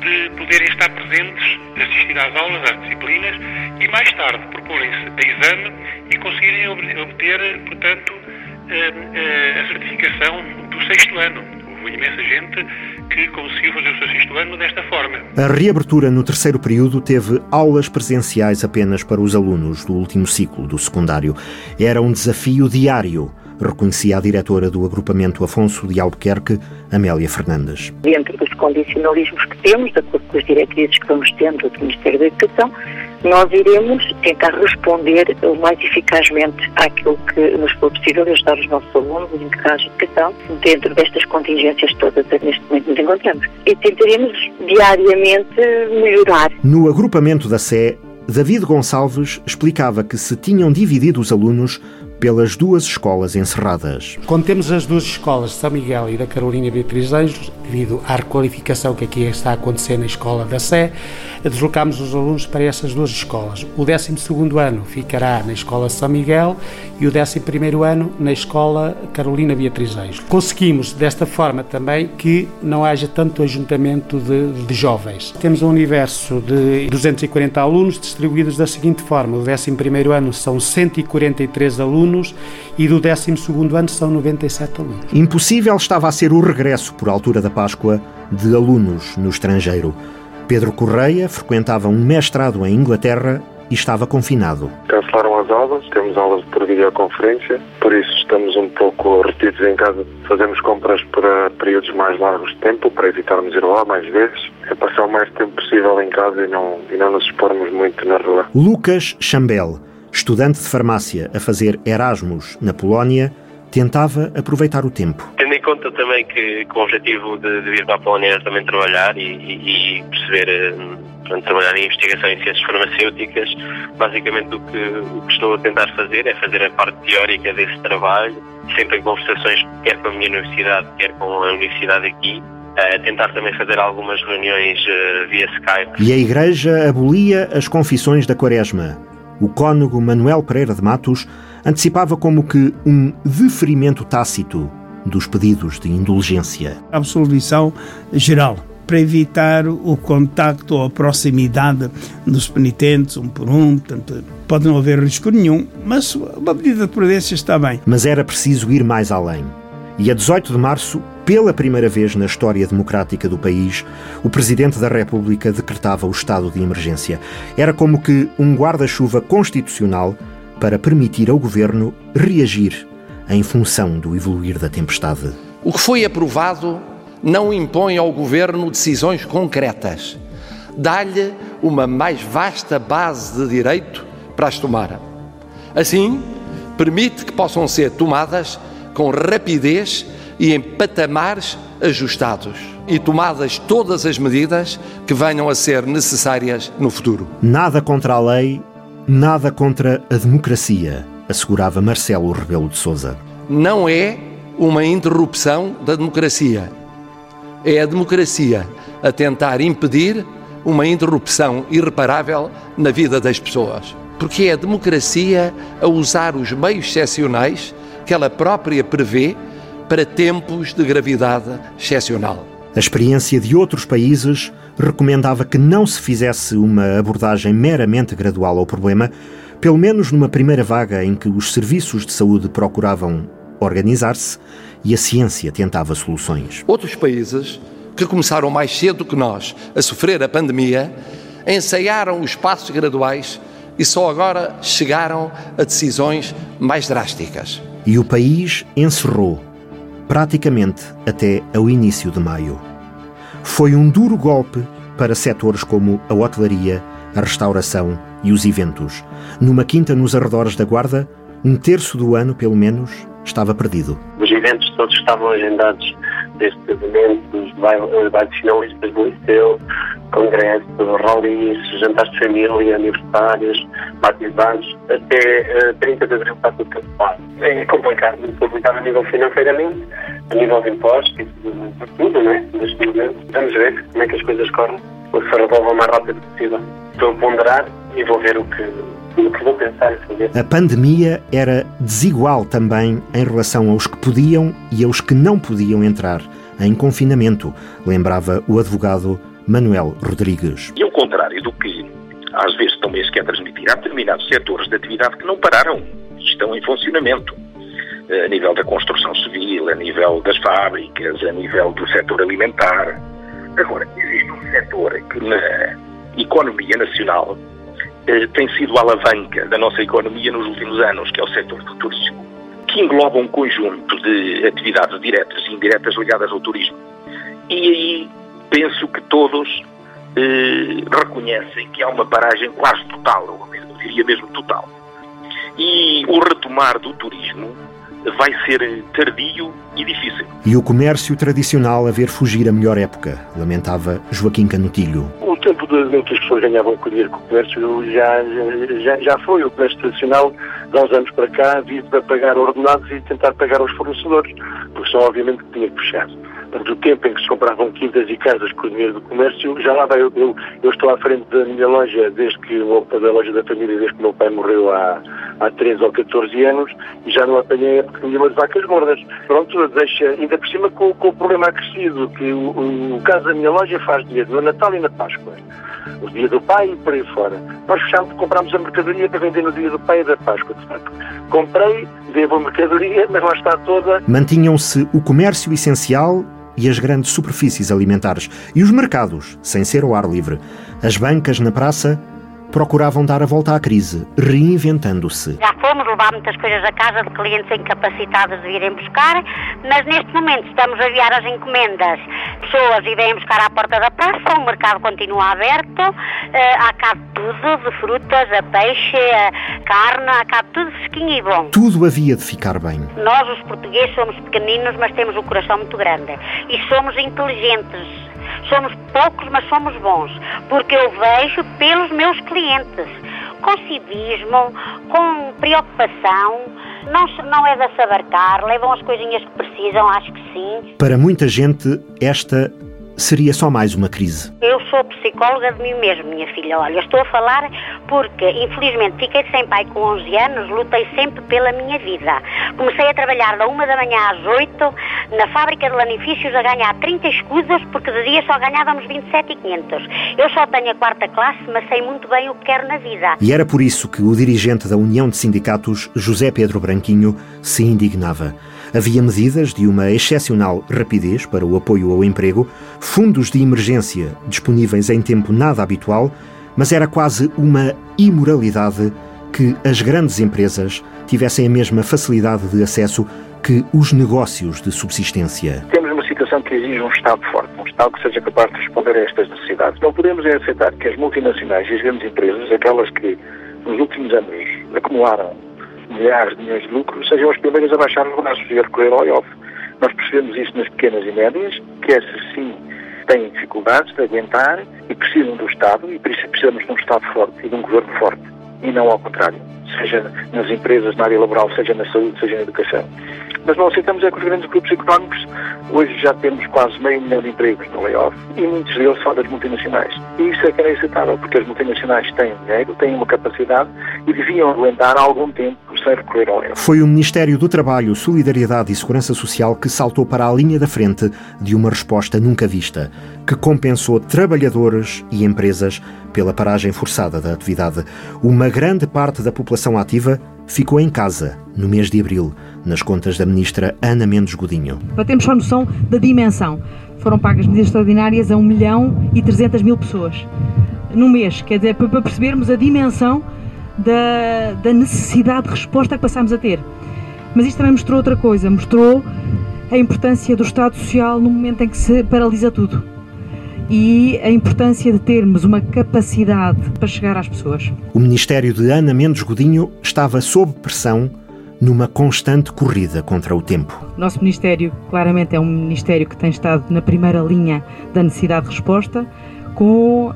de poderem estar presentes, assistir às aulas, às disciplinas e, mais tarde, proporem-se a exame e conseguirem obter, portanto, a certificação do sexto ano. Houve imensa gente que conseguiu fazer o seu sexto ano desta forma. A reabertura no terceiro período teve aulas presenciais apenas para os alunos do último ciclo do secundário. Era um desafio diário reconhecia a diretora do agrupamento Afonso de Albuquerque, Amélia Fernandes. Dentro dos condicionalismos que temos, de acordo com as diretrizes que vamos tendo do Ministério da Educação, nós iremos tentar responder o mais eficazmente àquilo que nos for possível ajudar os nossos alunos, os encarregados de educação, dentro destas contingências todas que neste momento nos encontramos. E tentaremos diariamente melhorar. No agrupamento da Sé, David Gonçalves explicava que se tinham dividido os alunos pelas duas escolas encerradas. Quando temos as duas escolas de São Miguel e da Carolina Beatriz Anjos, devido à requalificação que aqui está a acontecer na escola da Sé, deslocámos os alunos para essas duas escolas. O 12 ano ficará na escola São Miguel e o 11 ano na escola Carolina Beatriz Anjos. Conseguimos desta forma também que não haja tanto ajuntamento de, de jovens. Temos um universo de 240 alunos distribuídos da seguinte forma: o 11 ano são 143 alunos alunos e do 12 ano são 97 alunos. Impossível estava a ser o regresso, por altura da Páscoa, de alunos no estrangeiro. Pedro Correia frequentava um mestrado em Inglaterra e estava confinado. Cancelaram as aulas, temos aulas por videoconferência, por isso estamos um pouco retidos em casa. Fazemos compras para períodos mais largos de tempo, para evitarmos ir lá mais vezes. É passar o mais tempo possível em casa e não, e não nos expormos muito na rua. Lucas Chambel estudante de farmácia a fazer Erasmus na Polónia, tentava aproveitar o tempo. Tendo em conta também que, que o objetivo de, de, vir para a Polónia era também trabalhar e, e, e perceber, eh, trabalhar em investigação em ciências farmacêuticas, basicamente o que, o que estou a tentar fazer é fazer a parte teórica desse trabalho, sempre em conversações quer com a minha universidade, quer com a universidade aqui, a tentar também fazer algumas reuniões uh, via Skype. E a Igreja abolia as confissões da Quaresma o cônego Manuel Pereira de Matos antecipava como que um deferimento tácito dos pedidos de indulgência. Absolvição geral, para evitar o contacto ou a proximidade dos penitentes, um por um, portanto, pode não haver risco nenhum, mas uma medida de prudência está bem. Mas era preciso ir mais além. E a 18 de março, pela primeira vez na história democrática do país, o Presidente da República decretava o estado de emergência. Era como que um guarda-chuva constitucional para permitir ao governo reagir em função do evoluir da tempestade. O que foi aprovado não impõe ao governo decisões concretas. Dá-lhe uma mais vasta base de direito para as tomar. Assim, permite que possam ser tomadas com rapidez e em patamares ajustados e tomadas todas as medidas que venham a ser necessárias no futuro. Nada contra a lei, nada contra a democracia, assegurava Marcelo Rebelo de Sousa. Não é uma interrupção da democracia. É a democracia a tentar impedir uma interrupção irreparável na vida das pessoas. Porque é a democracia a usar os meios excepcionais que ela própria prevê para tempos de gravidade excepcional. A experiência de outros países recomendava que não se fizesse uma abordagem meramente gradual ao problema, pelo menos numa primeira vaga em que os serviços de saúde procuravam organizar-se e a ciência tentava soluções. Outros países, que começaram mais cedo que nós a sofrer a pandemia, ensaiaram os passos graduais e só agora chegaram a decisões mais drásticas e o país encerrou, praticamente até ao início de maio. Foi um duro golpe para setores como a hotelaria, a restauração e os eventos. Numa quinta nos arredores da Guarda, um terço do ano, pelo menos, estava perdido. Os eventos todos estavam agendados desde casamentos, bailes finalistas do liceu, congressos, rallies, jantares de família, aniversários, batizados, até uh, 30 de abril está tudo cancelado. É complicado, muito complicado a nível financeiramente, a nível de impostos, de tudo, né? Neste momento. Vamos ver como é que as coisas correm. O que se resolva o mais rápido possível. Estou a ponderar e vou ver o que, que vou pensar e fazer. A pandemia era desigual também em relação aos que podiam e aos que não podiam entrar em confinamento, lembrava o advogado Manuel Rodrigues. E ao contrário do que às vezes também se quer transmitir, há determinados setores de atividade que não pararam, estão em funcionamento. a nível da construção civil, a nível das fábricas, a nível do setor alimentar. Agora, existe um setor que na economia nacional eh, tem sido a alavanca da nossa economia nos últimos anos, que é o setor do turismo, que engloba um conjunto de atividades diretas e indiretas ligadas ao turismo. E aí penso que todos eh, reconhecem que há uma paragem quase total, eu diria mesmo total. E o retomar do turismo vai ser tardio e difícil. E o comércio tradicional a ver fugir a melhor época, lamentava Joaquim Canutilho. O tempo de, em que as pessoas ganhavam com dinheiro com o comércio já, já, já foi. O comércio tradicional, de há uns anos para cá, vive para pagar ordenados e tentar pagar aos fornecedores, porque só obviamente que tinha que fechar. Portanto, o tempo em que se compravam quintas e casas com o dinheiro do comércio, já lá vai. Eu, eu, eu estou à frente da minha loja desde que da loja da família, desde que meu pai morreu há, há 13 ou 14 anos, e já não apanhei a nenhuma de vacas gordas. Pronto, deixa, ainda por cima com, com o problema acrescido, que o, o, o caso da minha loja faz dinheiro no Natal e na Páscoa. O dia do pai e por aí fora. Nós fechamos, compramos a mercadoria para vender no dia do pai e da Páscoa. De facto, comprei, devo a mercadoria, mas lá está toda. Mantinham-se o comércio essencial e as grandes superfícies alimentares e os mercados, sem ser ao ar livre. As bancas na praça procuravam dar a volta à crise, reinventando-se. Já fomos levar muitas coisas a casa de clientes incapacitados de virem buscar, mas neste momento estamos a enviar as encomendas. Pessoas vêm buscar à porta da praça, o mercado continua aberto, uh, há cá tudo, de frutas, a peixe, a carne, há cá tudo fresquinho e bom. Tudo havia de ficar bem. Nós, os portugueses, somos pequeninos, mas temos um coração muito grande e somos inteligentes. Somos poucos, mas somos bons, porque eu vejo pelos meus clientes, com civismo, com preocupação, não, não é de se abarcar, levam as coisinhas que precisam, acho que sim. Para muita gente, esta seria só mais uma crise. Eu sou psicóloga de mim mesmo, minha filha. Olha, estou a falar porque, infelizmente, fiquei sem pai com 11 anos, lutei sempre pela minha vida. Comecei a trabalhar da uma da manhã às 8 na fábrica de lanifícios a ganhar 30 escudos porque de dia só ganhávamos 27,500. Eu só tenho a quarta classe, mas sei muito bem o que quero na vida. E era por isso que o dirigente da União de Sindicatos, José Pedro Branquinho, se indignava. Havia medidas de uma excepcional rapidez para o apoio ao emprego, fundos de emergência disponíveis em tempo nada habitual, mas era quase uma imoralidade que as grandes empresas tivessem a mesma facilidade de acesso que os negócios de subsistência. Temos uma situação que exige um Estado forte, um Estado que seja capaz de responder a estas necessidades. Não podemos é aceitar que as multinacionais e as grandes empresas, aquelas que nos últimos anos acumularam milhares de milhões de lucros, sejam as primeiras a baixar os braços e a recorrer ao layoff. Nós percebemos isso nas pequenas e médias, que essas sim têm dificuldades de aguentar e precisam do Estado, e por isso precisamos de um Estado forte e de um governo forte, e não ao contrário, seja nas empresas, na área laboral, seja na saúde, seja na educação. Mas não aceitamos é que os grandes grupos económicos, hoje já temos quase meio milhão de empregos no layoff e muitos deles são das multinacionais. E isso é que é inaceitável, porque as multinacionais têm dinheiro, têm uma capacidade e deviam aguentar algum tempo sem recorrer ao layoff. Foi o Ministério do Trabalho, Solidariedade e Segurança Social que saltou para a linha da frente de uma resposta nunca vista, que compensou trabalhadores e empresas pela paragem forçada da atividade. Uma grande parte da população ativa ficou em casa no mês de abril, nas contas da ministra Ana Mendes Godinho. Para termos só noção da dimensão, foram pagas medidas extraordinárias a 1 milhão e 300 mil pessoas no mês, quer dizer, para percebermos a dimensão da, da necessidade de resposta que passámos a ter. Mas isto também mostrou outra coisa, mostrou a importância do Estado Social no momento em que se paralisa tudo e a importância de termos uma capacidade para chegar às pessoas. O Ministério de Ana Mendes Godinho estava sob pressão numa constante corrida contra o tempo. Nosso Ministério, claramente, é um Ministério que tem estado na primeira linha da necessidade de resposta, com uh,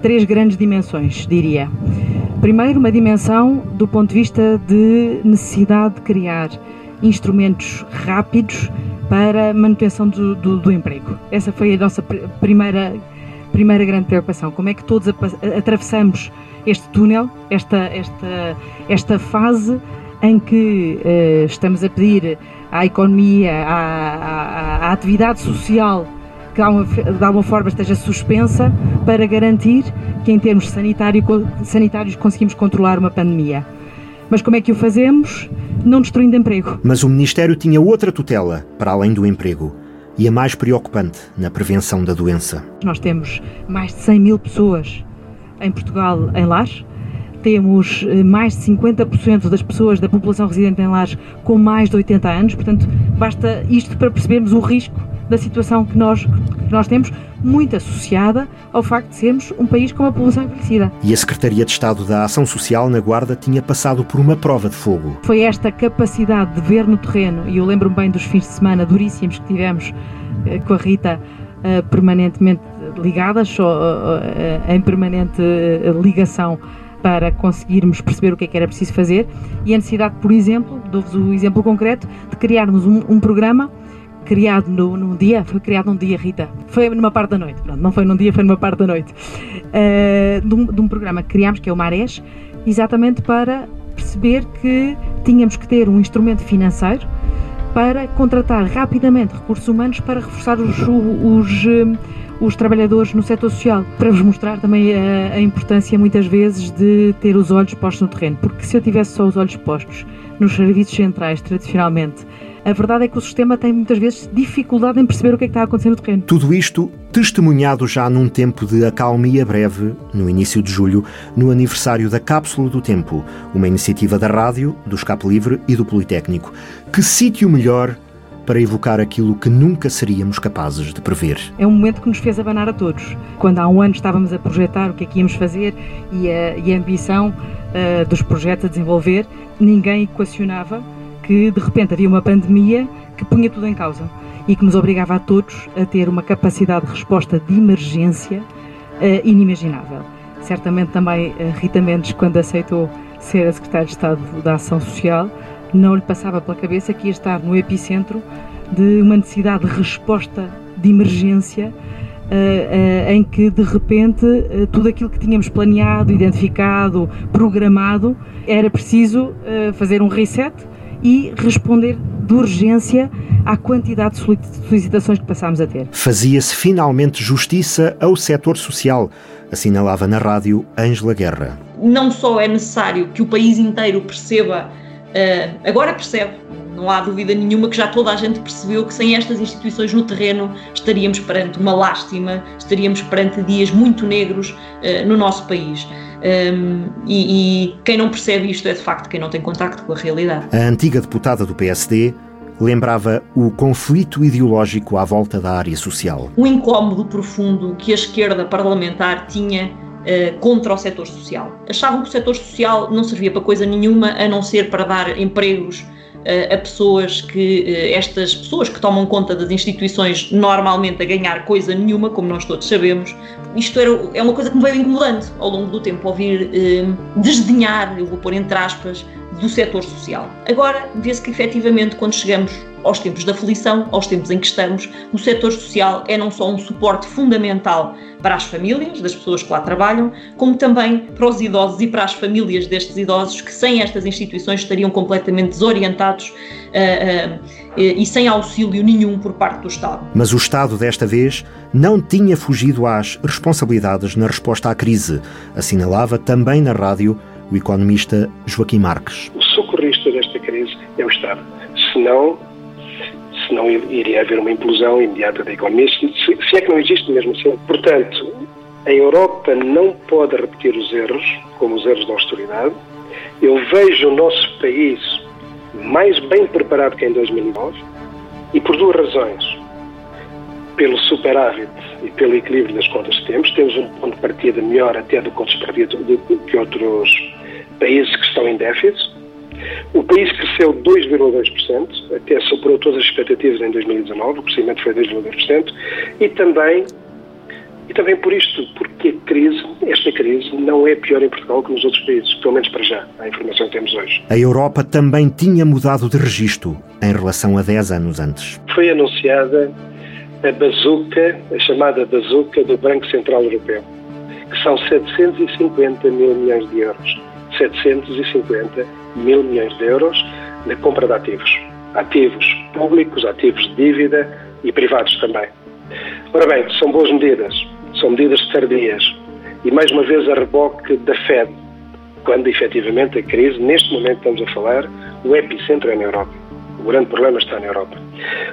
três grandes dimensões, diria. Primeiro, uma dimensão do ponto de vista de necessidade de criar instrumentos rápidos para manutenção do, do, do, emprego. Essa foi a nossa primeira, primeira grande preocupação. Como é que todos atravessamos este túnel, esta, esta, esta fase em que uh, estamos a pedir à economia, à, à, à atividade social que de alguma forma esteja suspensa para garantir que em termos sanitário, sanitários conseguimos controlar uma pandemia. Mas como é que o fazemos? Não destruindo emprego. Mas o Ministério tinha outra tutela para além do emprego e a mais preocupante na prevenção da doença. Nós temos mais de 100 mil pessoas em Portugal em lares, temos eh, mais de 50% das pessoas da população residente em lares com mais de 80 anos, portanto, basta isto para percebermos o risco da situação que nós, que nós temos, muito associada ao facto de sermos um país com uma população envelhecida. E a Secretaria de Estado da Ação Social na Guarda tinha passado por uma prova de fogo. Foi esta capacidade de ver no terreno, e eu lembro-me bem dos fins de semana duríssimos que tivemos eh, com a Rita, eh, permanentemente ligadas, ou, eh, em permanente ligação para conseguirmos perceber o que é que era preciso fazer e a necessidade, por exemplo, dou-vos o exemplo concreto, de criarmos um, um programa criado no, num dia, foi criado num dia, Rita, foi numa parte da noite, Pronto, não foi num dia, foi numa parte da noite, uh, de, um, de, um, programa que criámos, que é o Marés, exatamente para perceber que tínhamos que ter um instrumento financeiro para contratar rapidamente recursos humanos para reforçar os, os, os trabalhadores no setor social, para vos mostrar também a, a importância muitas vezes de ter os olhos postos no terreno, porque se eu tivesse só os olhos postos nos serviços centrais, tradicionalmente, a verdade é que o sistema tem muitas vezes dificuldade em perceber o que é que está a acontecer no terreno. Tudo isto testemunhado já num tempo de acalmia breve, no início de julho, no aniversário da Cápsula do Tempo, uma iniciativa da rádio, do Escape Livre e do Politécnico. Que sítio melhor para evocar aquilo que nunca seríamos capazes de prever. É um momento que nos fez abanar a todos. Quando há um ano estávamos a projetar o que é que íamos fazer e a, e a ambição uh, dos projetos a desenvolver, ninguém equacionava que de repente havia uma pandemia que punha tudo em causa e que nos obrigava a todos a ter uma capacidade de resposta de emergência uh, inimaginável. Certamente também uh, Rita Mendes, quando aceitou ser a Secretária de Estado da Ação Social, não lhe passava pela cabeça que ia estar no epicentro de uma necessidade de resposta de emergência Uh, uh, em que de repente uh, tudo aquilo que tínhamos planeado, identificado, programado, era preciso fazer um reset e responder de urgência à quantidade de solicitações que passámos a ter. Fazia-se finalmente justiça ao setor social, assinalava na rádio Ângela Guerra. Não só é necessário que o país inteiro perceba, uh, agora percebe, não há dúvida nenhuma que já toda a gente percebeu que sem estas instituições no terreno estaríamos perante uma lástima, estaríamos perante dias muito negros uh, no nosso país. Um, e, e quem não percebe isto é de facto quem não tem contacto com a realidade. A antiga deputada do PSD lembrava o conflito ideológico à volta da área social. O incómodo profundo que a esquerda parlamentar tinha uh, contra o setor social. Achavam que o setor social não servia para coisa nenhuma a não ser para dar empregos a pessoas que, estas pessoas que tomam conta das instituições normalmente a ganhar coisa nenhuma, como nós todos sabemos, isto era, é uma coisa que me veio incomodando ao longo do tempo, ouvir eh, desdenhar, eu vou pôr entre aspas, do setor social. Agora, vê-se que efetivamente, quando chegamos aos tempos da aflição, aos tempos em que estamos, o setor social é não só um suporte fundamental para as famílias, das pessoas que lá trabalham, como também para os idosos e para as famílias destes idosos que sem estas instituições estariam completamente desorientados uh, uh, e sem auxílio nenhum por parte do Estado. Mas o Estado, desta vez, não tinha fugido às responsabilidades na resposta à crise, assinalava também na rádio o economista Joaquim Marques. O socorrista desta crise é o Estado. Senão, senão iria haver uma implosão imediata da economia, se, se é que não existe mesmo assim. Portanto, a Europa não pode repetir os erros, como os erros da austeridade. Eu vejo o nosso país mais bem preparado que em 2009 e por duas razões. Pelo superávit e pelo equilíbrio das contas que temos, temos um ponto de partida melhor até do contas perdido do que outros países que estão em déficit. O país cresceu 2,2%, até superou todas as expectativas em 2019, o crescimento foi 2,2%, e também, e também por isto, porque a crise, esta crise não é pior em Portugal que nos outros países, pelo menos para já, a informação que temos hoje. A Europa também tinha mudado de registro em relação a 10 anos antes. Foi anunciada a bazuca, a chamada bazuca do Banco Central Europeu, que são 750 mil milhões de euros 750 mil milhões de euros na compra de ativos. Ativos públicos, ativos de dívida e privados também. Ora bem, são boas medidas, são medidas tardias e mais uma vez a reboque da Fed, quando efetivamente a crise, neste momento estamos a falar, o epicentro é na Europa. O grande problema está na Europa.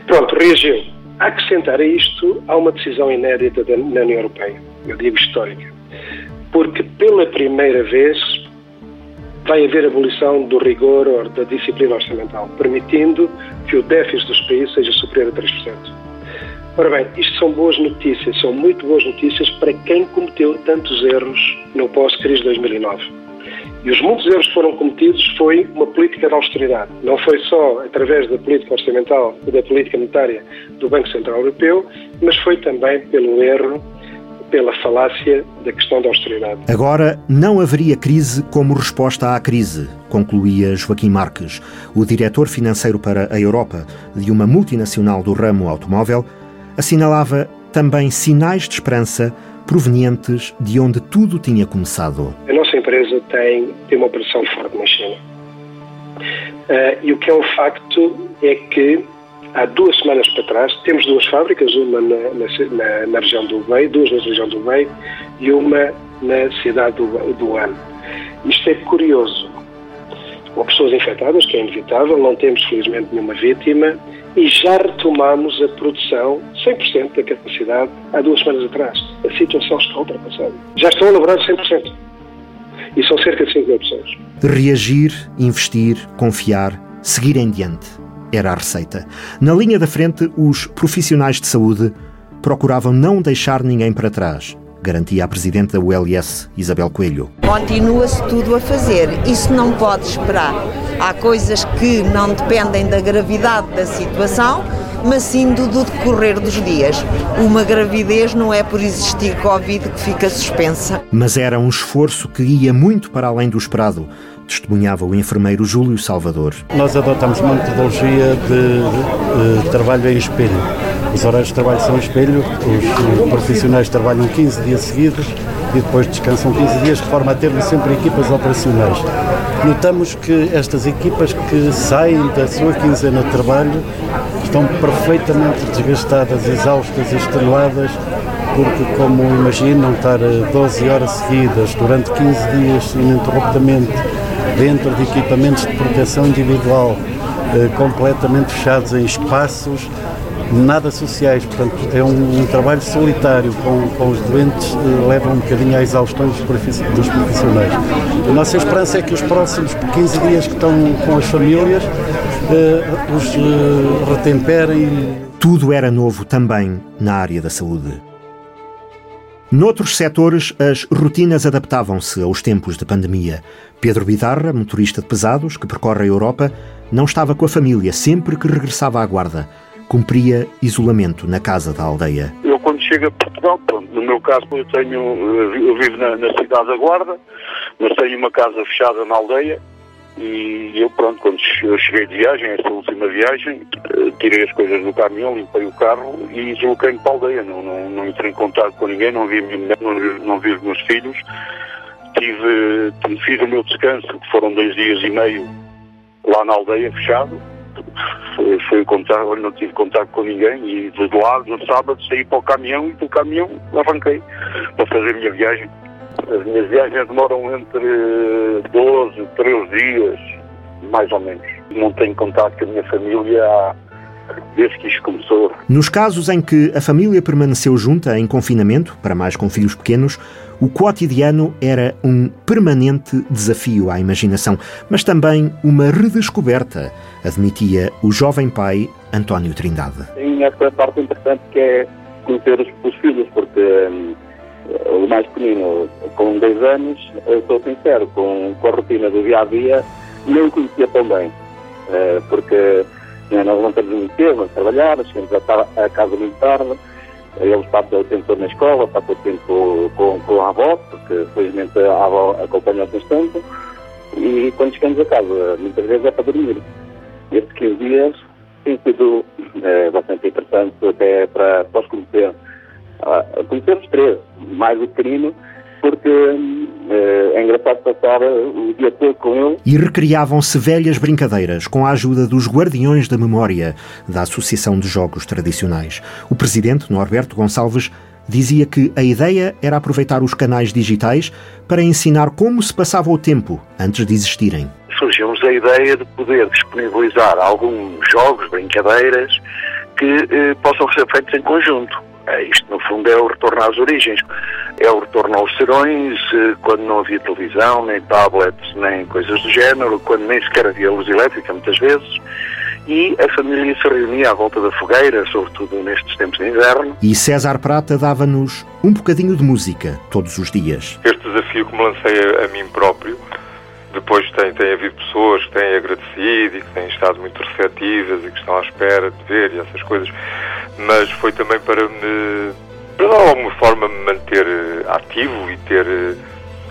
Pronto, reagiu. A acrescentar a isto, há uma decisão inédita da, na União Europeia, eu digo histórica, porque pela primeira vez vai haver abolição do rigor ou da disciplina orçamental, permitindo que o déficit dos países seja superior a 3%. Ora bem, isto são boas notícias, são muito boas notícias para quem cometeu tantos erros no pós-crise de 2009. E os muitos erros que foram cometidos foi uma política de austeridade. Não foi só através da política orçamental e da política monetária do Banco Central Europeu, mas foi também pelo erro, pela falácia da questão da austeridade. Agora, não haveria crise como resposta à crise, concluía Joaquim Marques, o diretor financeiro para a Europa de uma multinacional do ramo automóvel, assinalava também sinais de esperança provenientes de onde tudo tinha começado. A nossa empresa tem, tem uma operação forte na China. Uh, e o que é um facto é que há duas semanas para trás temos duas fábricas, uma na, na, na região do Hubei, duas na região do Hubei e uma na cidade do, do Wuhan. Isto é curioso. Há pessoas infectadas, que é inevitável, não temos felizmente nenhuma vítima, e já retomamos a produção 100% da capacidade há duas semanas atrás. A situação está ultrapassada. Já estão elaborados 100%. E são cerca de 5 mil pessoas. Reagir, investir, confiar, seguir em diante. Era a receita. Na linha da frente, os profissionais de saúde procuravam não deixar ninguém para trás garantia a Presidente da ULS, Isabel Coelho. Continua-se tudo a fazer. Isso não pode esperar. Há coisas que não dependem da gravidade da situação, mas sim do, do decorrer dos dias. Uma gravidez não é por existir Covid que fica suspensa. Mas era um esforço que ia muito para além do esperado testemunhava o enfermeiro Júlio Salvador. Nós adotamos uma metodologia de, de trabalho em espelho. Os horários de trabalho são em espelho, os profissionais trabalham 15 dias seguidos e depois descansam 15 dias, de forma a termos sempre equipas operacionais. Notamos que estas equipas que saem da sua quinzena de trabalho estão perfeitamente desgastadas, exaustas, extenuadas, porque, como imaginam, estar 12 horas seguidas durante 15 dias ininterruptamente dentro de equipamentos de proteção individual eh, completamente fechados em espaços nada sociais, portanto é um, um trabalho solitário com, com os doentes, eh, leva um bocadinho à exaustão dos, dos profissionais. A nossa esperança é que os próximos 15 dias que estão com as famílias eh, os eh, retemperem. Tudo era novo também na área da saúde. Noutros setores, as rotinas adaptavam-se aos tempos de pandemia. Pedro Bidarra, motorista de pesados, que percorre a Europa, não estava com a família sempre que regressava à guarda. Cumpria isolamento na casa da aldeia. Eu, quando chego a Portugal, no meu caso, eu, tenho, eu vivo na, na cidade da Guarda, mas tenho uma casa fechada na aldeia e eu, pronto, quando eu cheguei de viagem, esta última viagem, eh, tirei as coisas do caminhão, limpei o carro e desloquei-me para a aldeia. Não, não, não entrei em contato com ninguém, não vi minha mulher, não não vi os meus filhos. Tive, fiz o meu descanso, que foram dois dias e meio lá na aldeia, fechado. Foi, foi contato, não tive contato com ninguém e de lá, no sábado, saí para o caminhão e do caminhão arranquei para fazer a minha viagem. As minhas viagens demoram entre 12, 13 dias, mais ou menos. Não tenho contato com a minha família há, desde que isto começou. Nos casos em que a família permaneceu junta em confinamento, para mais com filhos pequenos, o cotidiano era um permanente desafio à imaginação, mas também uma redescoberta, admitia o jovem pai António Trindade. Tem essa parte importante que é conhecer os, os filhos, porque hum, o mais pequenino, com 10 anos, eu sincero, com, com a rotina do dia a dia, não o conhecia tão bem. Uh, porque né, nós não temos muito tempo a trabalhar, chegamos a, a casa muito tarde, ele passa o tempo na escola, passa o tempo com, com a avó, porque felizmente a avó acompanha bastante, e quando chegamos a casa, muitas vezes é para dormir. Estes 15 dias têm sido é, bastante interessante até para, para os conhecer a conhecer os três, mais o pequenino, porque eh, é engraçado passar o dia todo com ele. E recriavam-se velhas brincadeiras com a ajuda dos Guardiões da Memória da Associação de Jogos Tradicionais. O presidente, Norberto Gonçalves, dizia que a ideia era aproveitar os canais digitais para ensinar como se passava o tempo antes de existirem. Surgiu-nos a ideia de poder disponibilizar alguns jogos, brincadeiras, que eh, possam ser feitos em conjunto. É, isto, no fundo, é o retorno às origens. É o retorno aos serões, eh, quando não havia televisão, nem tablets, nem coisas do género, quando nem sequer havia luz elétrica, muitas vezes e a família se reunia à volta da fogueira, sobretudo nestes tempos de inverno. E César Prata dava-nos um bocadinho de música todos os dias. Este desafio que me lancei a, a mim próprio, depois tem, tem havido pessoas que têm agradecido e que têm estado muito receptivas e que estão à espera de ver e essas coisas, mas foi também para me, para de alguma forma me manter eh, ativo e ter, eh,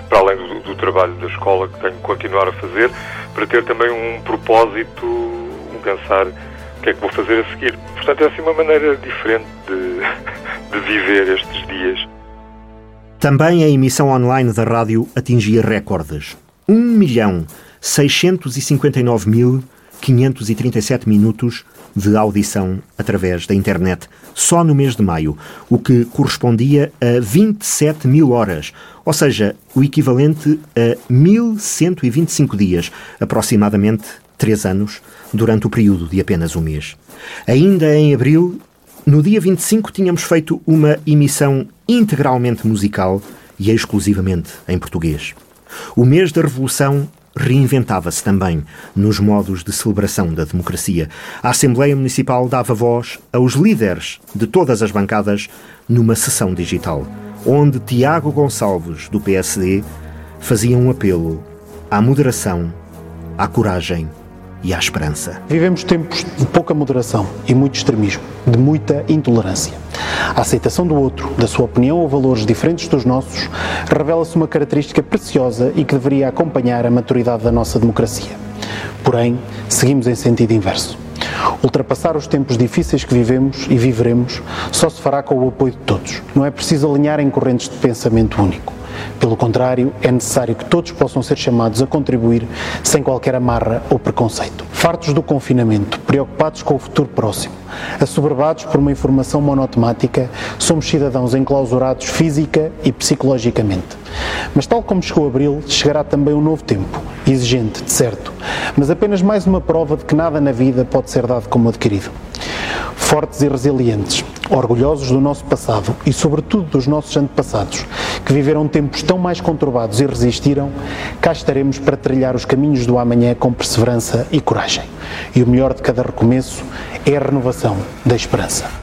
para além do, do trabalho da escola que tenho que continuar a fazer, para ter também um propósito pensar o que é que vou fazer a seguir. Portanto, é assim uma maneira diferente de, de viver estes dias. Também a emissão online da rádio atingia recordes. 1 milhão 659 mil 537 minutos de audição através da internet, só no mês de maio, o que correspondia a 27 mil horas, ou seja, o equivalente a 1125 dias, aproximadamente 3 anos, durante o período de apenas um mês. Ainda em abril, no dia 25, tínhamos feito uma emissão integralmente musical e exclusivamente em português. O mês da Revolução reinventava-se também nos modos de celebração da democracia. A Assembleia Municipal dava voz aos líderes de todas as bancadas numa sessão digital, onde Tiago Gonçalves, do PSD, fazia um apelo à moderação, à coragem e à esperança. Vivemos tempos de pouca moderação e muito extremismo, de muita intolerância. A aceitação do outro, da sua opinião ou valores diferentes dos nossos, revela-se uma característica preciosa e que deveria acompanhar a maturidade da nossa democracia. Porém, seguimos em sentido inverso. Ultrapassar os tempos difíceis que vivemos e viveremos só se fará com o apoio de todos. Não é preciso alinhar em correntes de pensamento único. Pelo contrário, é necessário que todos possam ser chamados a contribuir sem qualquer amarra ou preconceito. Fartos do confinamento, preocupados com o futuro próximo, assoberbados por uma informação monotemática, somos cidadãos enclausurados física e psicologicamente. Mas, tal como chegou abril, chegará também um novo tempo, exigente, de certo, mas apenas mais uma prova de que nada na vida pode ser dado como adquirido. Fortes e resilientes, orgulhosos do nosso passado e, sobretudo, dos nossos antepassados, que viveram tempos tão mais conturbados e resistiram, cá estaremos para trilhar os caminhos do amanhã com perseverança e coragem. E o melhor de cada recomeço é a renovação da esperança.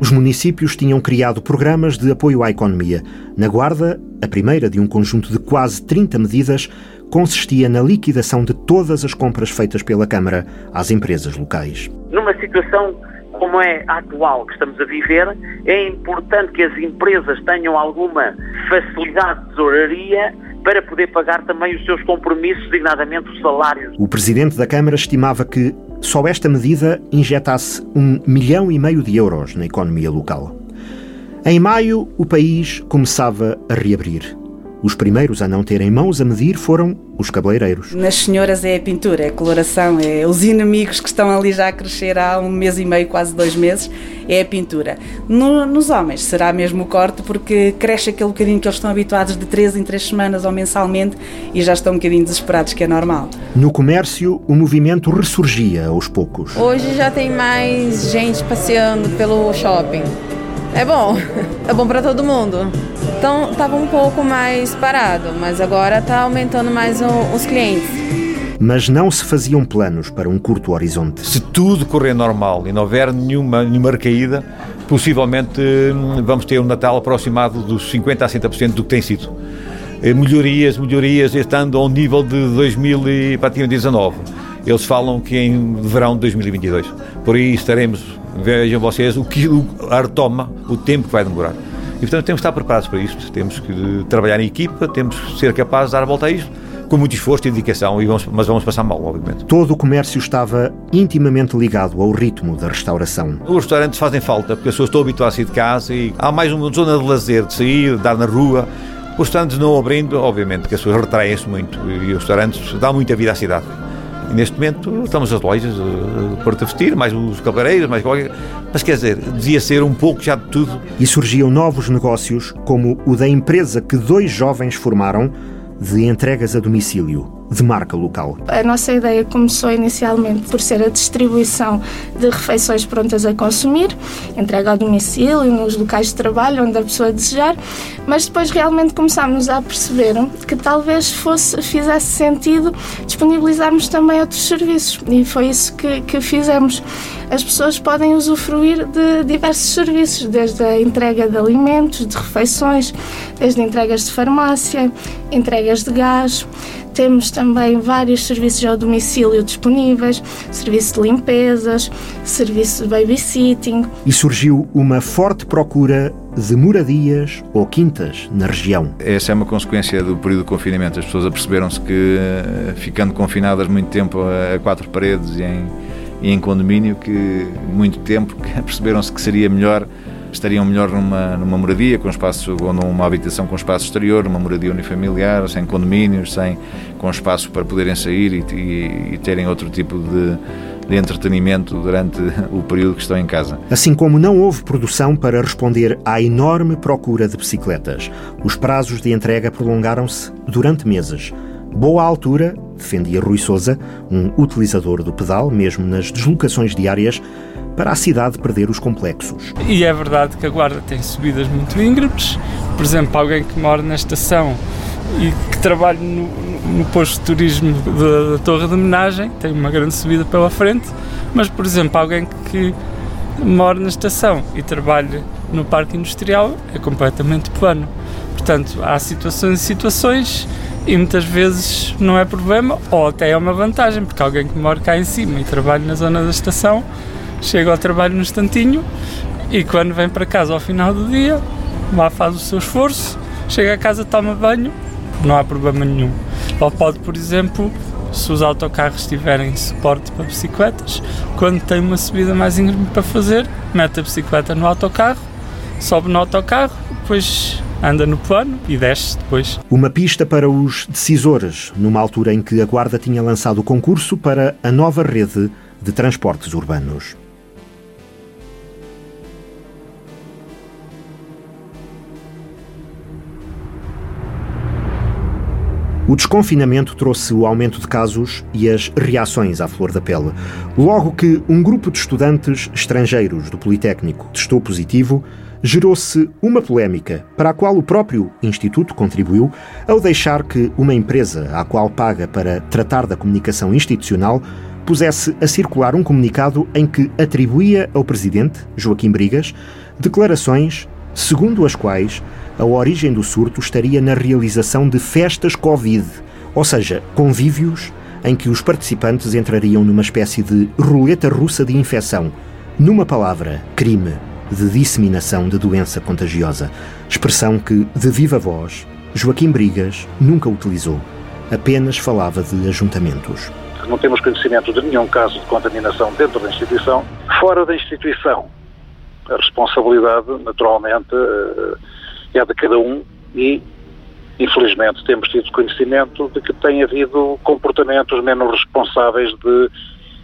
Os municípios tinham criado programas de apoio à economia. Na Guarda, a primeira de um conjunto de quase 30 medidas consistia na liquidação de todas as compras feitas pela Câmara às empresas locais. Numa situação como é a atual que estamos a viver, é importante que as empresas tenham alguma facilidade de tesouraria para poder pagar também os seus compromissos, designadamente os salários. O presidente da Câmara estimava que só esta medida injetasse um milhão e meio de euros na economia local. Em maio, o país começava a reabrir. Os primeiros a não terem mãos a medir foram os cabeleireiros. Nas senhoras é a pintura, é a coloração, é os inimigos que estão ali já a crescer há um mês e meio, quase dois meses, é a pintura. No, nos homens será mesmo o corte, porque cresce aquele bocadinho que eles estão habituados de três em três semanas ou mensalmente e já estão um bocadinho desesperados, que é normal. No comércio, o movimento ressurgia aos poucos. Hoje já tem mais gente passeando pelo shopping. É bom, é bom para todo mundo. Então estava um pouco mais parado, mas agora está aumentando mais o, os clientes. Mas não se faziam planos para um curto horizonte. Se tudo correr normal e não houver nenhuma, nenhuma recaída, possivelmente hum, vamos ter um Natal aproximado dos 50% a 60% do que tem sido. Eh, melhorias, melhorias, estando ao nível de 2019. Eles falam que em verão de 2022. Por aí estaremos vejam vocês o que a retoma, o tempo que vai demorar. E portanto temos que estar preparados para isto, temos que trabalhar em equipa, temos que ser capazes de dar a volta a isto, com muito esforço e dedicação, e vamos, mas vamos passar mal, obviamente. Todo o comércio estava intimamente ligado ao ritmo da restauração. Os restaurantes fazem falta, porque as pessoas estão habituadas a sair de casa e há mais uma zona de lazer, de sair, de dar na rua. Os restaurantes não abrindo, obviamente que as pessoas retraem-se muito e os restaurantes dão muita vida à cidade. E neste momento estamos as lojas uh, Porto a vestir, mais os cabeleireiros, mais qualquer. Mas quer dizer, devia ser um pouco já de tudo. E surgiam novos negócios, como o da empresa que dois jovens formaram de entregas a domicílio de marca local. A nossa ideia começou inicialmente por ser a distribuição de refeições prontas a consumir, entrega ao domicílio, nos locais de trabalho, onde a pessoa desejar, mas depois realmente começámos a perceber que talvez fosse, fizesse sentido disponibilizarmos também outros serviços e foi isso que, que fizemos. As pessoas podem usufruir de diversos serviços, desde a entrega de alimentos, de refeições, desde entregas de farmácia, entregas de gás, temos também vários serviços ao domicílio disponíveis, serviço de limpezas, serviço de babysitting. E surgiu uma forte procura de moradias ou quintas na região. Essa é uma consequência do período de confinamento. As pessoas aperceberam-se que, eh, ficando confinadas muito tempo a quatro paredes e em, e em condomínio, que muito tempo perceberam-se que seria melhor estariam melhor numa, numa moradia com espaço ou numa habitação com espaço exterior, numa moradia unifamiliar, sem condomínios, sem com espaço para poderem sair e, e, e terem outro tipo de, de entretenimento durante o período que estão em casa. Assim como não houve produção para responder à enorme procura de bicicletas, os prazos de entrega prolongaram-se durante meses. Boa altura, defendia Rui Souza, um utilizador do pedal, mesmo nas deslocações diárias, para a cidade perder os complexos. E é verdade que a Guarda tem subidas muito íngremes. Por exemplo, alguém que mora na estação e que trabalha no, no posto de turismo da, da Torre de Homenagem tem uma grande subida pela frente, mas, por exemplo, alguém que mora na estação e trabalha no parque industrial é completamente plano. Portanto, há situações e situações e muitas vezes não é problema ou até é uma vantagem, porque alguém que mora cá em cima e trabalha na zona da estação chega ao trabalho no instantinho e quando vem para casa ao final do dia, lá faz o seu esforço, chega a casa, toma banho, não há problema nenhum. Ou pode, por exemplo, se os autocarros tiverem suporte para bicicletas, quando tem uma subida mais íngreme para fazer, mete a bicicleta no autocarro, sobe no autocarro, depois anda no plano e desce depois. Uma pista para os decisores, numa altura em que a Guarda tinha lançado o concurso para a nova rede de transportes urbanos. O desconfinamento trouxe o aumento de casos e as reações à flor da pele. Logo que um grupo de estudantes estrangeiros do Politécnico testou positivo, gerou-se uma polémica para a qual o próprio Instituto contribuiu ao deixar que uma empresa à qual paga para tratar da comunicação institucional pusesse a circular um comunicado em que atribuía ao presidente, Joaquim Brigas, declarações segundo as quais a origem do surto estaria na realização de festas Covid, ou seja, convívios em que os participantes entrariam numa espécie de roleta russa de infecção. Numa palavra, crime de disseminação de doença contagiosa. Expressão que, de viva voz, Joaquim Brigas nunca utilizou. Apenas falava de ajuntamentos. Não temos conhecimento de nenhum caso de contaminação dentro da instituição. Fora da instituição, a responsabilidade, naturalmente, eh, é de cada um e, infelizmente, temos tido conhecimento de que tem havido comportamentos menos responsáveis de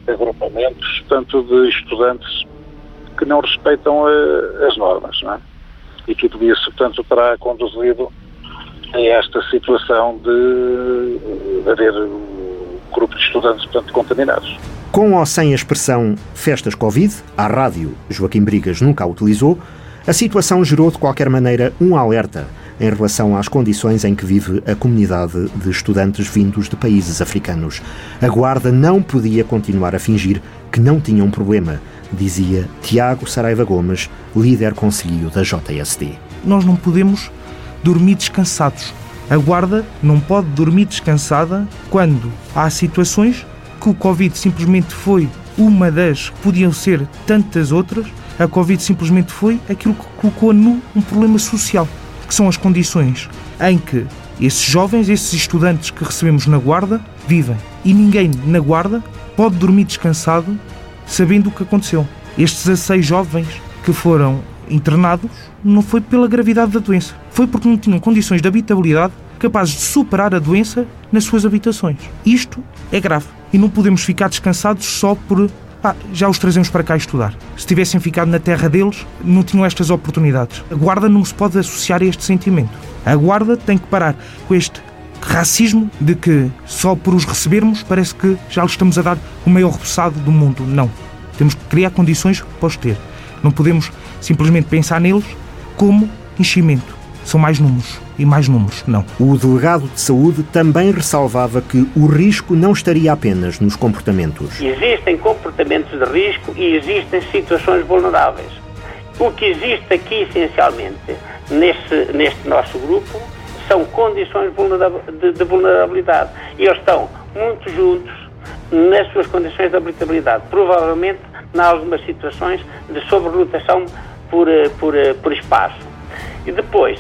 agrupamentos, tanto de estudantes que não respeitam eh, as normas, não é? E tudo isso, portanto, terá conduzido a esta situação de haver um grupo de estudantes, portanto, contaminados. Com ou sem a expressão festas Covid, a rádio Joaquim Brigas nunca a utilizou, a situação gerou de qualquer maneira um alerta em relação às condições em que vive a comunidade de estudantes vindos de países africanos. A Guarda não podia continuar a fingir que não tinha um problema, dizia Tiago Saraiva Gomes, líder conselho da JSD. Nós não podemos dormir descansados. A Guarda não pode dormir descansada quando há situações que o Covid simplesmente foi uma das, podiam ser tantas outras, a Covid simplesmente foi aquilo que colocou nu um problema social, que são as condições em que esses jovens, esses estudantes que recebemos na Guarda, vivem. E ninguém na Guarda pode dormir descansado sabendo o que aconteceu. Estes 16 jovens que foram internados não foi pela gravidade da doença, foi porque não tinham condições de habitabilidade capazes de superar a doença nas suas habitações. Isto é grave. e não podemos ficar descansados só por ah, já os trazemos para cá estudar. Se tivessem ficado na terra deles, não tinham estas oportunidades. A guarda não se pode associar a este sentimento. A guarda tem que parar com este racismo de que só por os recebermos parece que já lhes estamos a dar o maior repousado do mundo. Não. Temos que criar condições para os ter. Não podemos simplesmente pensar neles como enchimento. São mais números e mais números, não. O delegado de saúde também ressalvava que o risco não estaria apenas nos comportamentos. Existem comportamentos de risco e existem situações vulneráveis. O que existe aqui, essencialmente, neste, neste nosso grupo, são condições de, de vulnerabilidade. E eles estão muito juntos nas suas condições de habitabilidade. Provavelmente, em algumas situações de sobrelotação por, eh, por, eh, por espaço. E depois,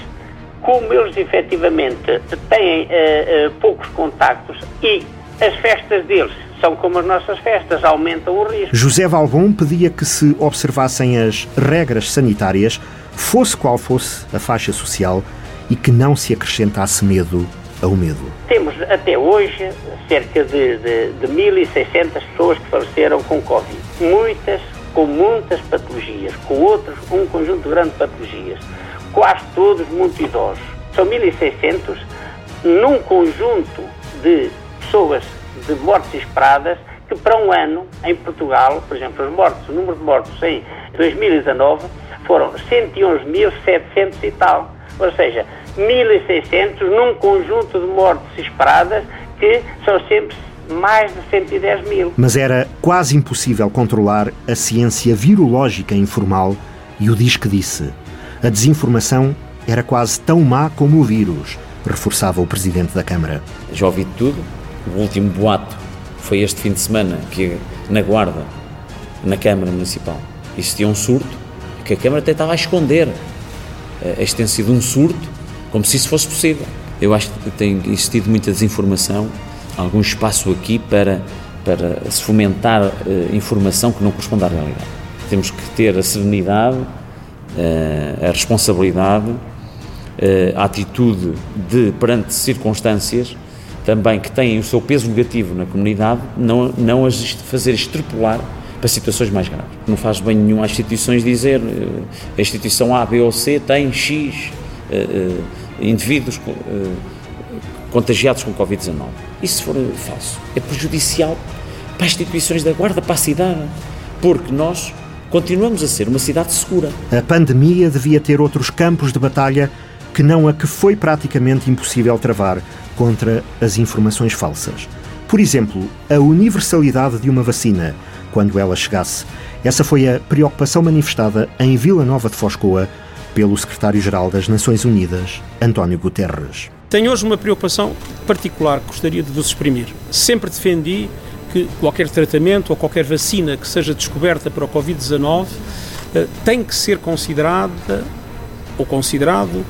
como eles efetivamente têm uh, uh, poucos contactos e as festas deles são como as nossas festas, aumentam o risco. José Valbon pedia que se observassem as regras sanitárias, fosse qual fosse a faixa social, e que não se acrescentasse medo ao medo. Temos até hoje cerca de, de, de 1.600 pessoas que faleceram com Covid. Muitas com muitas patologias, com outros um conjunto grande de patologias quase todos muito idosos. São 1.600 num conjunto de pessoas de mortes esperadas que para um ano em Portugal, por exemplo, os mortos, o número de mortos em 2019 foram 111.700 e tal. Ou seja, 1.600 num conjunto de mortes esperadas que são sempre mais de 110 mil. Mas era quase impossível controlar a ciência virológica informal e o diz que disse. A desinformação era quase tão má como o vírus, reforçava o presidente da Câmara. Já ouvi tudo. O último boato foi este fim de semana que na Guarda, na Câmara Municipal, existia um surto que a Câmara até estava a tem sido um surto, como se isso fosse possível. Eu acho que tem existido muita desinformação, algum espaço aqui para, para se fomentar uh, informação que não corresponde à realidade. Temos que ter a serenidade eh, a responsabilidade, eh, a atitude de, perante circunstâncias também que têm o seu peso negativo na comunidade, não, não as fazer extrapolar para situações mais graves. Não faz bem nenhum às instituições dizer eh, a instituição A, B ou C tem X indivíduos contagiados com Covid-19. Isso se for falso, é prejudicial para as instituições da Guarda, para a cidade, porque nós continuamos a ser uma cidade segura. A pandemia devia ter outros campos de batalha que não a que foi praticamente impossível travar contra as informações falsas. Por exemplo, a universalidade de uma vacina, quando ela chegasse. Essa foi a preocupação manifestada em Vila Nova de Foscoa pelo secretário-geral das Nações Unidas, António Guterres. Tenho hoje uma preocupação particular que gostaria de vos exprimir. Sempre defendi que qualquer tratamento ou qualquer vacina que seja descoberta para o Covid-19 eh, tem que ser considerada ou considerado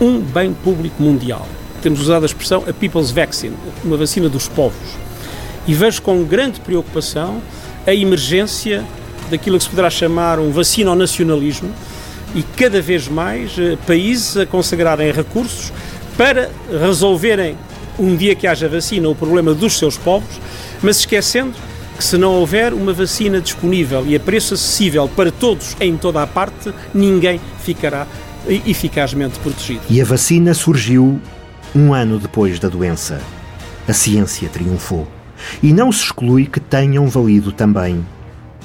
um bem público mundial. Temos usado a expressão a people's vaccine, uma vacina dos povos. E vejo com grande preocupação a emergência daquilo que se poderá chamar um vacino-nacionalismo e cada vez mais eh, países a consagrarem recursos para resolverem um dia que haja vacina o problema dos seus povos mas esquecendo que se não houver uma vacina disponível e a preço acessível para todos em toda a parte, ninguém ficará eficazmente protegido. E a vacina surgiu um ano depois da doença. A ciência triunfou. E não se exclui que tenham valido também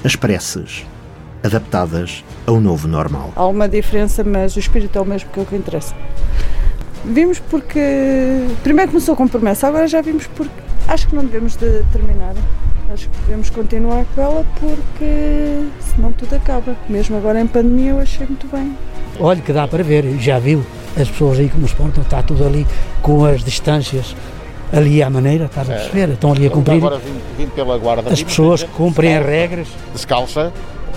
as preces, adaptadas ao novo normal. Há uma diferença, mas o espírito é o mesmo que é o que interessa. Vimos porque. Primeiro começou com promessa, agora já vimos porque Acho que não devemos de terminar. Acho que devemos continuar com ela porque senão tudo acaba. Mesmo agora em pandemia eu achei muito bem. Olha que dá para ver, já viu as pessoas aí como se portam, está tudo ali com as distâncias ali à maneira, estás a perceber? Estão ali a cumprir. Agora vim, pela guarda. As pessoas que cumprem as regras. Descalça,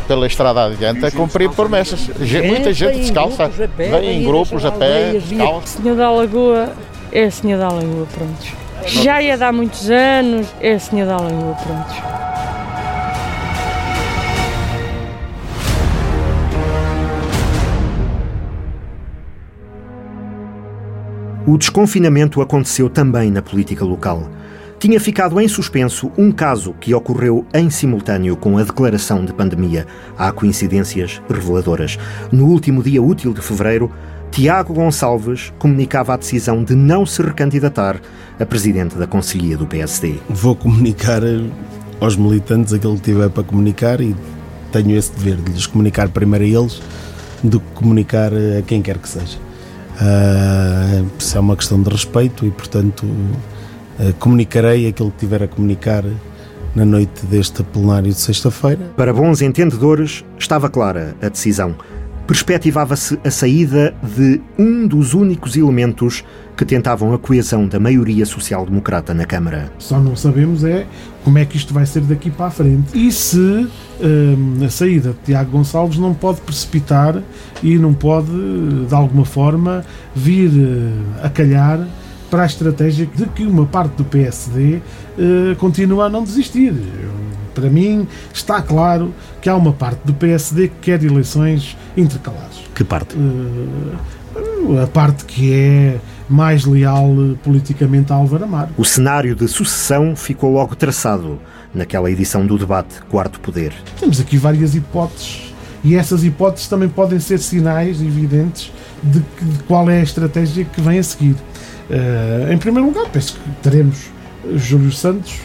pela estrada adiante, a cumprir promessas. Muita gente descalça, vem em grupos a pé, descalça. Senhor da Lagoa é Senhor da Lagoa, pronto. Já ia dar muitos anos, é a Senhora da Lagoa, pronto. O desconfinamento aconteceu também na política local. tinha ficado em suspenso um caso que ocorreu em simultâneo com a declaração de pandemia. Há coincidências reveladoras. No último dia útil de fevereiro, Tiago Gonçalves comunicava a decisão de não se recandidatar a presidente da Conselhia do PSD. Vou comunicar aos militantes aquilo que tiver para comunicar e tenho esse dever de lhes comunicar primeiro a eles do que comunicar a quem quer que seja. Uh, isso é uma questão de respeito e, portanto, uh, comunicarei aquilo que tiver a comunicar na noite deste plenário de sexta-feira. Para bons entendedores, estava clara a decisão perspectivava-se a saída de um dos únicos elementos que tentavam a coesão da maioria social-democrata na Câmara. Só não sabemos é como é que isto vai ser daqui para a frente e se hum, a saída de Tiago Gonçalves não pode precipitar e não pode, de alguma forma, vir uh, a calhar para a estratégia de que uma parte do PSD uh, eh, continua a não desistir. Para mim, está claro que há uma parte do PSD que quer eleições intercalares. Que parte? Uh, a parte que é mais leal politicamente a Álvaro Amaro. O cenário de sucessão ficou logo traçado naquela edição do debate Quarto Poder. Temos aqui várias hipóteses e essas hipóteses também podem ser sinais evidentes de, que, de qual é a estratégia que vem a seguir. Uh, em primeiro lugar, penso que teremos Júlio Santos,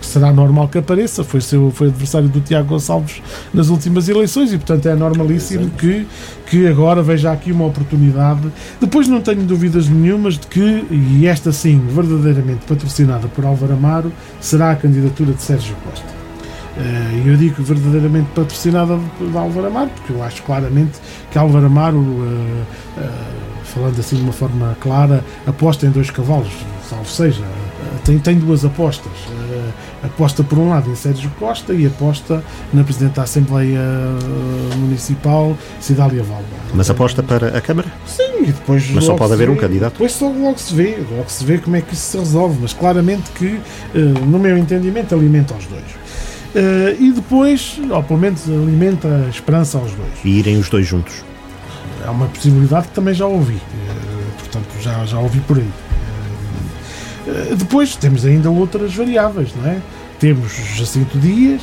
que será normal que apareça, foi, seu, foi adversário do Tiago Gonçalves nas últimas eleições e, portanto, é normalíssimo que, que agora veja aqui uma oportunidade. Depois não tenho dúvidas nenhumas de que, e esta sim, verdadeiramente patrocinada por Álvaro Amaro, será a candidatura de Sérgio Costa. Eh, eu digo verdadeiramente patrocinada por Álvaro Amaro, porque eu acho claramente que Álvaro Amaro, eh, eh, falando assim de uma forma clara, aposta em dois cavalos, salvo seja, tem, tem duas apostas. Uh, aposta por um lado em Sérgio Costa e aposta na Presidente da Assembleia eh, Municipal, Cidália Valba. Mas aposta para a Câmara? Sim, e depois. Mas só pode haver vê, um candidato? Depois só logo se vê, logo se vê como é que isso se resolve, mas claramente que, uh, no meu entendimento, alimenta os dois. Uh, e depois, ou pelo menos alimenta a esperança aos dois. E irem os dois juntos? É uma possibilidade que também já ouvi, portanto já, já ouvi por aí. Eh, depois temos ainda outras variáveis, não é? Temos Jacinto Dias.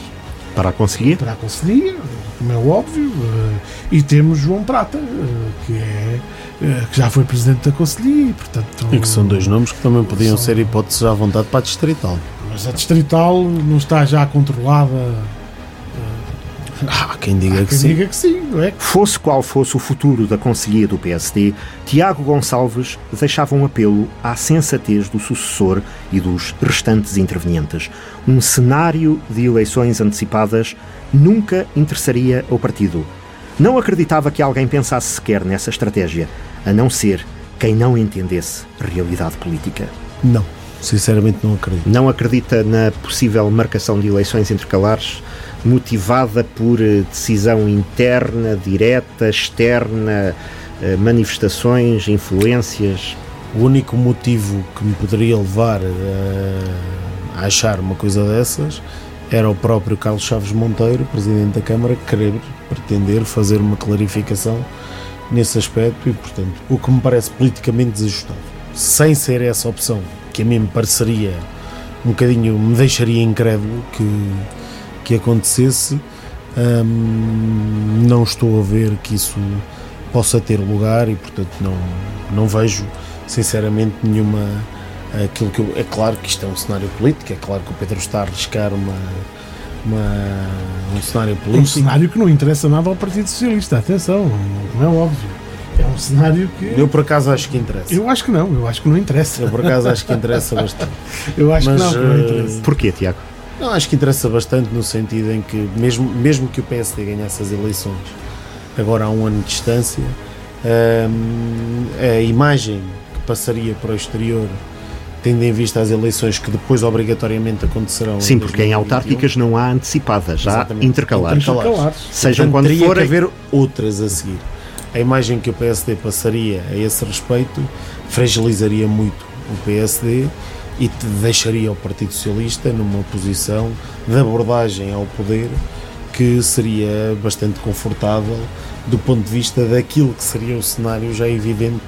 Para a Conselhia. Para a Conselhia, como é óbvio. Eh, e temos João Prata, eh, que é que já foi presidente da Conselhia e, portanto... E que são dois nomes que também podiam são... ser hipóteses à vontade para a Distrital. Mas a Distrital não está já controlada Há quem diga, Há que, quem sim. diga que sim. Não é? Fosse qual fosse o futuro da Conselhia do PSD, Tiago Gonçalves deixava um apelo à sensatez do sucessor e dos restantes intervenientes. Um cenário de eleições antecipadas nunca interessaria ao partido. Não acreditava que alguém pensasse sequer nessa estratégia, a não ser quem não entendesse realidade política. Não, sinceramente não acredito. Não acredita na possível marcação de eleições intercalares motivada por eh, decisão interna, direta, externa, eh, manifestações, influências? O único motivo que me poderia levar eh, a achar uma coisa dessas era o próprio Carlos Chaves Monteiro, Presidente da Câmara, querer pretender fazer uma clarificação nesse aspecto e, portanto, o que me parece politicamente desajustável. Sem ser essa opção, que a mim me pareceria um bocadinho, me deixaria incrédulo que que acontecesse, hum, não estou a ver que isso possa ter lugar e, portanto, não, não vejo, sinceramente, nenhuma. Aquilo que eu, é claro que isto é um cenário político, é claro que o Pedro está a arriscar uma, uma, um cenário político. Um cenário que não interessa nada ao Partido Socialista, atenção, não é óbvio. É um cenário que. Eu por acaso acho que interessa. Eu acho que não, eu acho que não interessa. Eu por acaso acho que interessa bastante. eu acho Mas, que não, que não interessa. Porquê, Tiago? Não, acho que interessa bastante no sentido em que, mesmo, mesmo que o PSD ganhasse as eleições agora há um ano de distância, hum, a imagem que passaria para o exterior, tendo em vista as eleições que depois obrigatoriamente acontecerão. Sim, porque em autárquicas não há antecipadas, há intercalares. intercalares. Sejam Portanto, quando teria forem. que haver outras a seguir. A imagem que o PSD passaria a esse respeito fragilizaria muito o PSD e te deixaria o Partido Socialista numa posição de abordagem ao poder que seria bastante confortável do ponto de vista daquilo que seria o cenário já evidente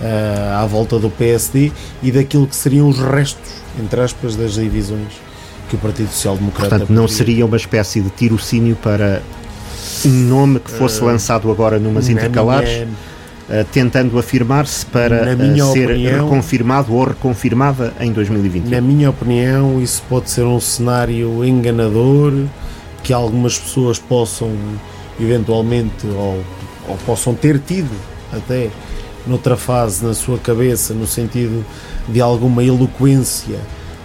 uh, à volta do PSD e daquilo que seriam os restos, entre aspas, das divisões que o Partido Social Democrata. Portanto, não seria uma espécie de tirocínio para um nome que fosse uh, lançado agora numas intercalares? Minha tentando afirmar-se para uh, ser opinião, reconfirmado ou reconfirmada em 2021. Na minha opinião, isso pode ser um cenário enganador que algumas pessoas possam eventualmente ou, ou possam ter tido até noutra fase na sua cabeça, no sentido de alguma eloquência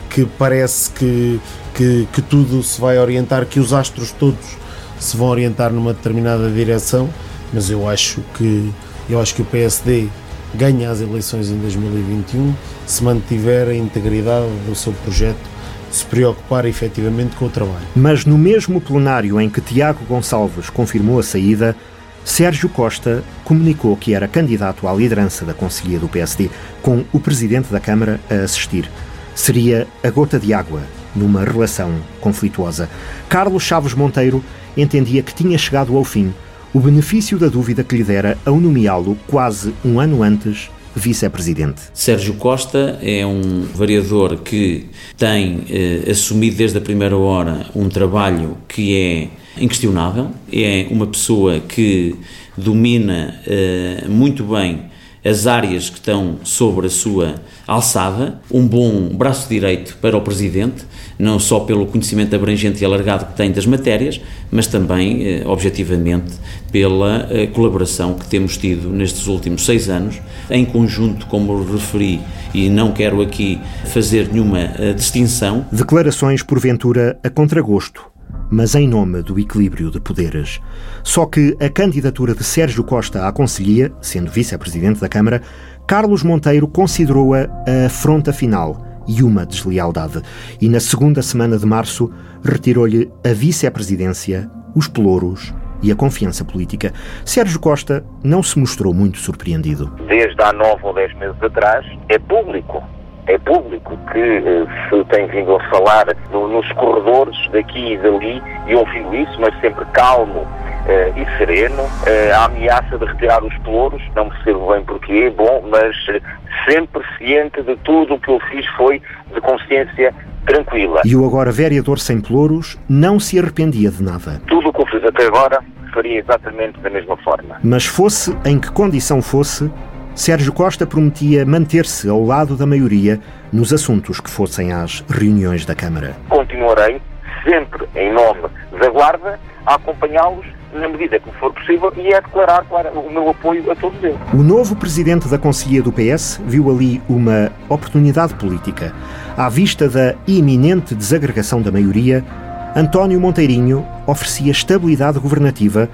que parece que, que, que tudo se vai orientar, que os astros todos se vão orientar numa determinada direção, mas eu acho que eu acho que o PSD ganha as eleições em 2021 se mantiver a integridade do seu projeto se preocupar efetivamente com o trabalho. Mas no mesmo plenário em que Tiago Gonçalves confirmou a saída, Sérgio Costa comunicou que era candidato à liderança da Conselhia do PSD, com o presidente da Câmara a assistir. Seria a gota de água numa relação conflituosa. Carlos Chaves Monteiro entendia que tinha chegado ao fim o benefício da dúvida que lhe dera ao nomeá-lo quase um ano antes vice-presidente. Sérgio Costa é um vereador que tem eh, assumido desde a primeira hora um trabalho que é inquestionável, é uma pessoa que domina eh, muito bem as áreas que estão sobre a sua alçada, um bom braço direito para o Presidente, não só pelo conhecimento abrangente e alargado que tem das matérias, mas também, eh, objetivamente, pela eh, colaboração que temos tido nestes últimos seis anos, em conjunto, como referi, e não quero aqui fazer nenhuma eh, distinção. Declarações, porventura, a contragosto mas em nome do equilíbrio de poderes. Só que a candidatura de Sérgio Costa à Conselhia, sendo vice-presidente da Câmara, Carlos Monteiro considerou-a a afronta final e uma deslealdade. E na segunda semana de março retirou-lhe a vice-presidência, os pelouros e a confiança política. Sérgio Costa não se mostrou muito surpreendido. Desde há nove ou dez meses atrás, é público é público que eh, se tem vindo a falar no, nos corredores daqui e dali e ouvindo isso, mas sempre calmo eh, e sereno. Eh, a ameaça de retirar os pelouros, não percebo bem porquê, bom, mas sempre ciente de tudo o que eu fiz foi de consciência tranquila. E o agora vereador sem pelouros não se arrependia de nada. Tudo o que eu fiz até agora faria exatamente da mesma forma. Mas fosse em que condição fosse, Sérgio Costa prometia manter-se ao lado da maioria nos assuntos que fossem às reuniões da Câmara. Continuarei, sempre em nome da Guarda, a acompanhá-los na medida que for possível e a declarar claro, o meu apoio a todos eles. O novo presidente da Conselhia do PS viu ali uma oportunidade política. À vista da iminente desagregação da maioria, António Monteirinho oferecia estabilidade governativa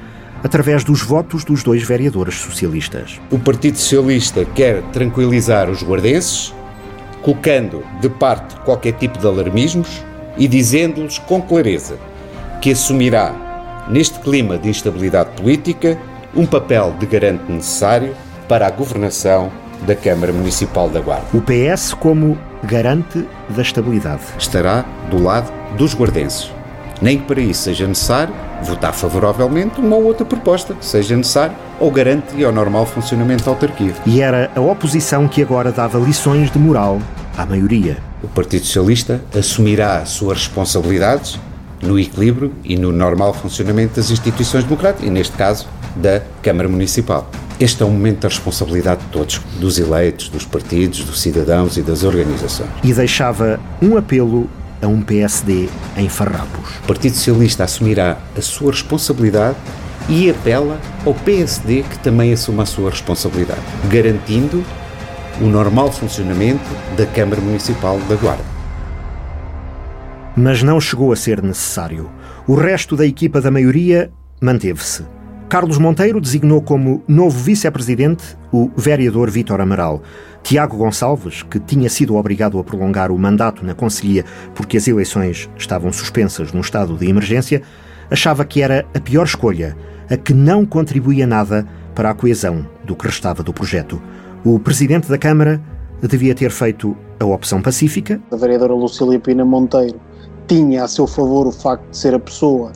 através dos votos dos dois vereadores socialistas. O Partido Socialista quer tranquilizar os guardenses, colocando de parte qualquer tipo de alarmismos e dizendo-lhes com clareza que assumirá, neste clima de instabilidade política, um papel de garante necessário para a governação da Câmara Municipal da Guarda. O PS como garante da estabilidade. Estará do lado dos guardenses. Nem que para isso seja necessário votar favoravelmente uma ou outra proposta, seja necessário ou garante ao normal funcionamento da autarquia. E era a oposição que agora dava lições de moral à maioria. O Partido Socialista assumirá as suas responsabilidades no equilíbrio e no normal funcionamento das instituições democráticas, e neste caso da Câmara Municipal. Este é um momento da responsabilidade de todos, dos eleitos, dos partidos, dos cidadãos e das organizações. E deixava um apelo a um PSD em farrapos. O Partido Socialista assumirá a sua responsabilidade e apela ao PSD que também assuma a sua responsabilidade, garantindo o normal funcionamento da Câmara Municipal da Guarda. Mas não chegou a ser necessário. O resto da equipa da maioria manteve-se. Carlos Monteiro designou como novo vice-presidente o vereador Vítor Amaral. Tiago Gonçalves, que tinha sido obrigado a prolongar o mandato na Conselhia porque as eleições estavam suspensas num estado de emergência, achava que era a pior escolha, a que não contribuía nada para a coesão do que restava do projeto. O presidente da Câmara devia ter feito a opção pacífica. A vereadora Lucília Pina Monteiro tinha a seu favor o facto de ser a pessoa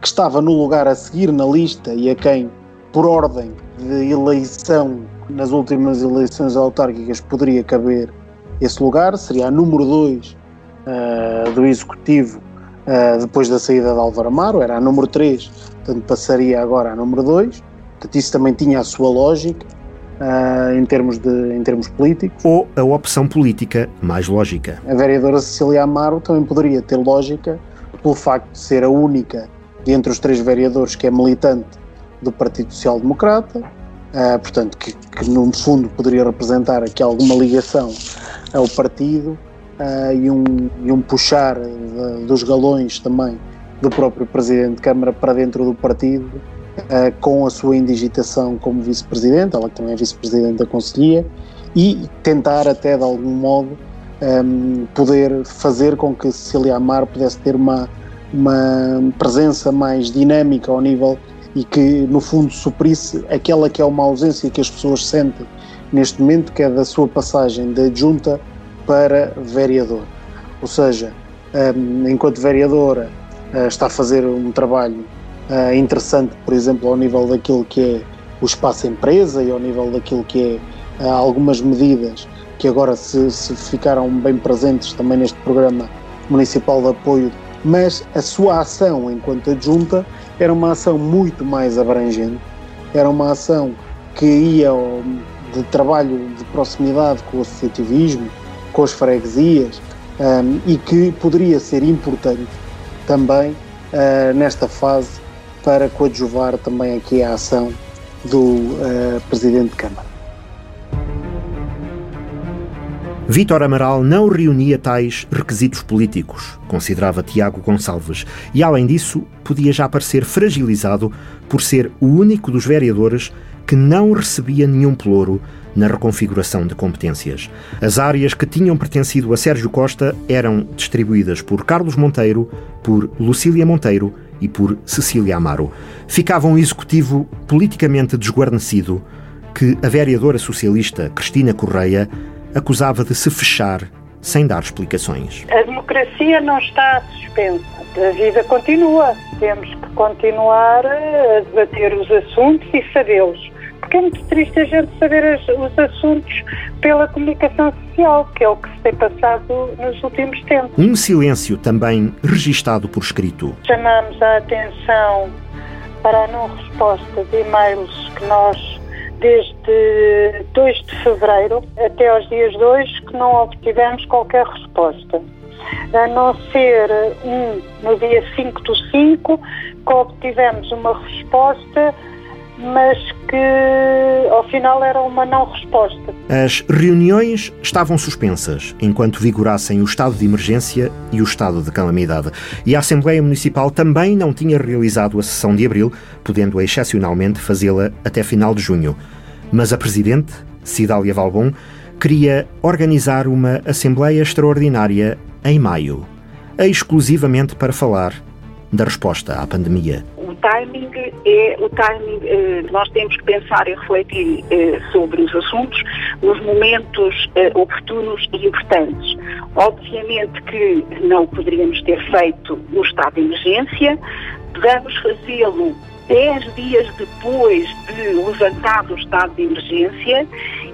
que estava no lugar a seguir na lista e a quem por ordem de eleição nas últimas eleições autárquicas poderia caber esse lugar, seria a número 2 uh, eh, do Executivo uh, depois da saída de Álvaro Amaro, era a número 3, portanto passaria agora a número 2, portanto isso também tinha a sua lógica uh, em, termos de, em termos políticos. Ou a opção política mais lógica. A vereadora Cecília Amaro também poderia ter lógica pelo facto de ser a única entre os três vereadores que é militante do Partido Social Democrata, uh, portanto, que, que no fundo poderia representar aqui alguma ligação ao partido uh, e, um, e um puxar de, dos galões também do próprio Presidente de Câmara para dentro do partido, uh, com a sua indigitação como Vice-Presidente, ela que também é Vice-Presidente da Conselhia, e tentar até de algum modo um, poder fazer com que Cecília Amar pudesse ter uma, uma presença mais dinâmica ao nível e que no fundo suprisse aquela que é uma ausência que as pessoas sentem neste momento, que é da sua passagem da junta para vereador. Ou seja, um, enquanto vereadora uh, está a fazer um trabalho uh, interessante, por exemplo, ao nível daquilo que é o espaço empresa e ao nível daquilo que é uh, algumas medidas que agora se, se ficaram bem presentes também neste programa municipal de apoio, mas a sua ação enquanto adjunta era uma ação muito mais abrangente, era uma ação que ia de trabalho de proximidade com o associativismo, com as freguesias um, e que poderia ser importante também uh, nesta fase para coadjuvar também aqui a ação do uh, Presidente de Câmara. Vítor Amaral não reunia tais requisitos políticos, considerava Tiago Gonçalves, e além disso, podia já parecer fragilizado por ser o único dos vereadores que não recebia nenhum pelouro na reconfiguração de competências. As áreas que tinham pertencido a Sérgio Costa eram distribuídas por Carlos Monteiro, por Lucília Monteiro e por Cecília Amaro. Ficava um executivo politicamente desguarnecido que a vereadora socialista Cristina Correia acusava de se fechar sem dar explicaões. A democracia não está suspensa, a vida continua. Temos que continuar a debater os assuntos e sabê-los. Porque é muito triste a gente saber os assuntos pela comunicação social, que é o que se tem passado nos últimos tempos. Um silêncio também registado por escrito. Chamamos a atenção para a não resposta de e-mails que nós desde 2 de fevereiro até aos dias 2 que não obtivemos qualquer resposta. A não ser um no dia 5 do 5 que obtivemos uma resposta mas que ao final era uma não resposta. As reuniões estavam suspensas enquanto vigorassem o estado de emergência e o estado de calamidade. E a Assembleia Municipal também não tinha realizado a sessão de abril, podendo excepcionalmente fazê-la até final de junho. Mas a Presidente, Cidália Valbon, queria organizar uma Assembleia Extraordinária em maio, exclusivamente para falar da resposta à pandemia timing é o timing, eh, nós temos que pensar e refletir eh, sobre os assuntos nos momentos eh, oportunos e importantes. Obviamente que não poderíamos ter feito no estado de emergência, vamos fazê-lo 10 dias depois de levantado o estado de emergência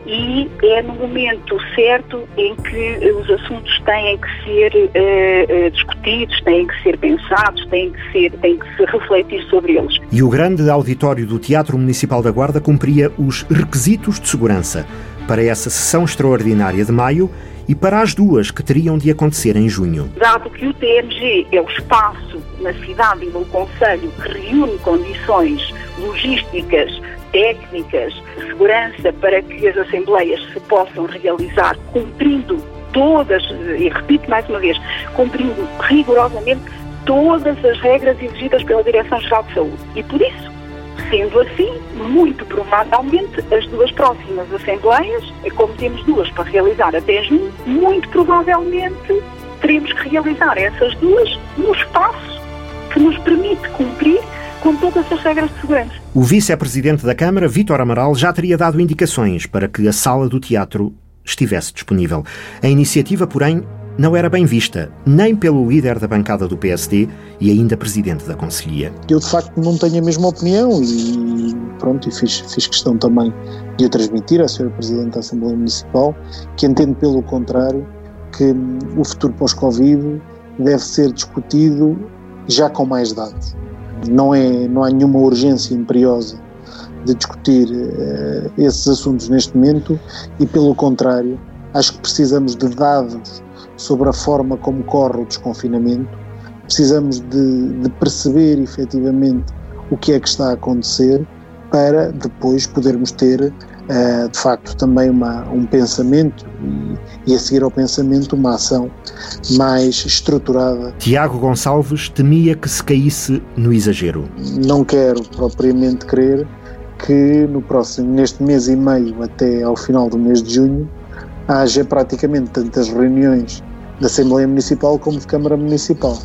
e é no momento certo em que os assuntos têm que ser uh, discutidos, têm que ser pensados, têm que, ser, têm que se refletir sobre eles. E o grande auditório do Teatro Municipal da Guarda cumpria os requisitos de segurança para essa sessão extraordinária de maio e para as duas que teriam de acontecer em junho. Dado que o TMG é o espaço na cidade e no Conselho que reúne condições logísticas, técnicas, de segurança para que as assembleias se possam realizar cumprindo todas, e repito mais uma vez, cumprindo rigorosamente todas as regras exigidas pela Direção-Geral de Saúde. E por isso, Sendo assim, muito provavelmente, as duas próximas assembleias, como temos duas para realizar até junho, muito provavelmente teremos que realizar essas duas no espaço que nos permite cumprir com todas as regras de segurança. O vice-presidente da Câmara, Vítor Amaral, já teria dado indicações para que a sala do teatro estivesse disponível. A iniciativa, porém, não era bem vista, nem pelo líder da bancada do PSD e ainda presidente da Conselhia. Eu, de facto, não tenho a mesma opinião e, pronto, e fiz, fiz questão também de o transmitir à Sra. Presidente da Assembleia Municipal, que entende, pelo contrário, que o futuro pós-Covid deve ser discutido já com mais dados. Não, é, não há nenhuma urgência imperiosa de discutir uh, esses assuntos neste momento e, pelo contrário, acho que precisamos de dados sobre a forma como corre o desconfinamento, precisamos de, de perceber efetivamente o que é que está a acontecer para depois podermos ter uh, de facto também uma, um pensamento e, e, a seguir ao pensamento uma ação mais estruturada. Tiago Gonçalves temia que se caísse no exagero. Não quero propriamente crer que no próximo, neste mês e meio até ao final do mês de junho, haja praticamente tantas reuniões da Assembleia Municipal como de Câmara Municipal.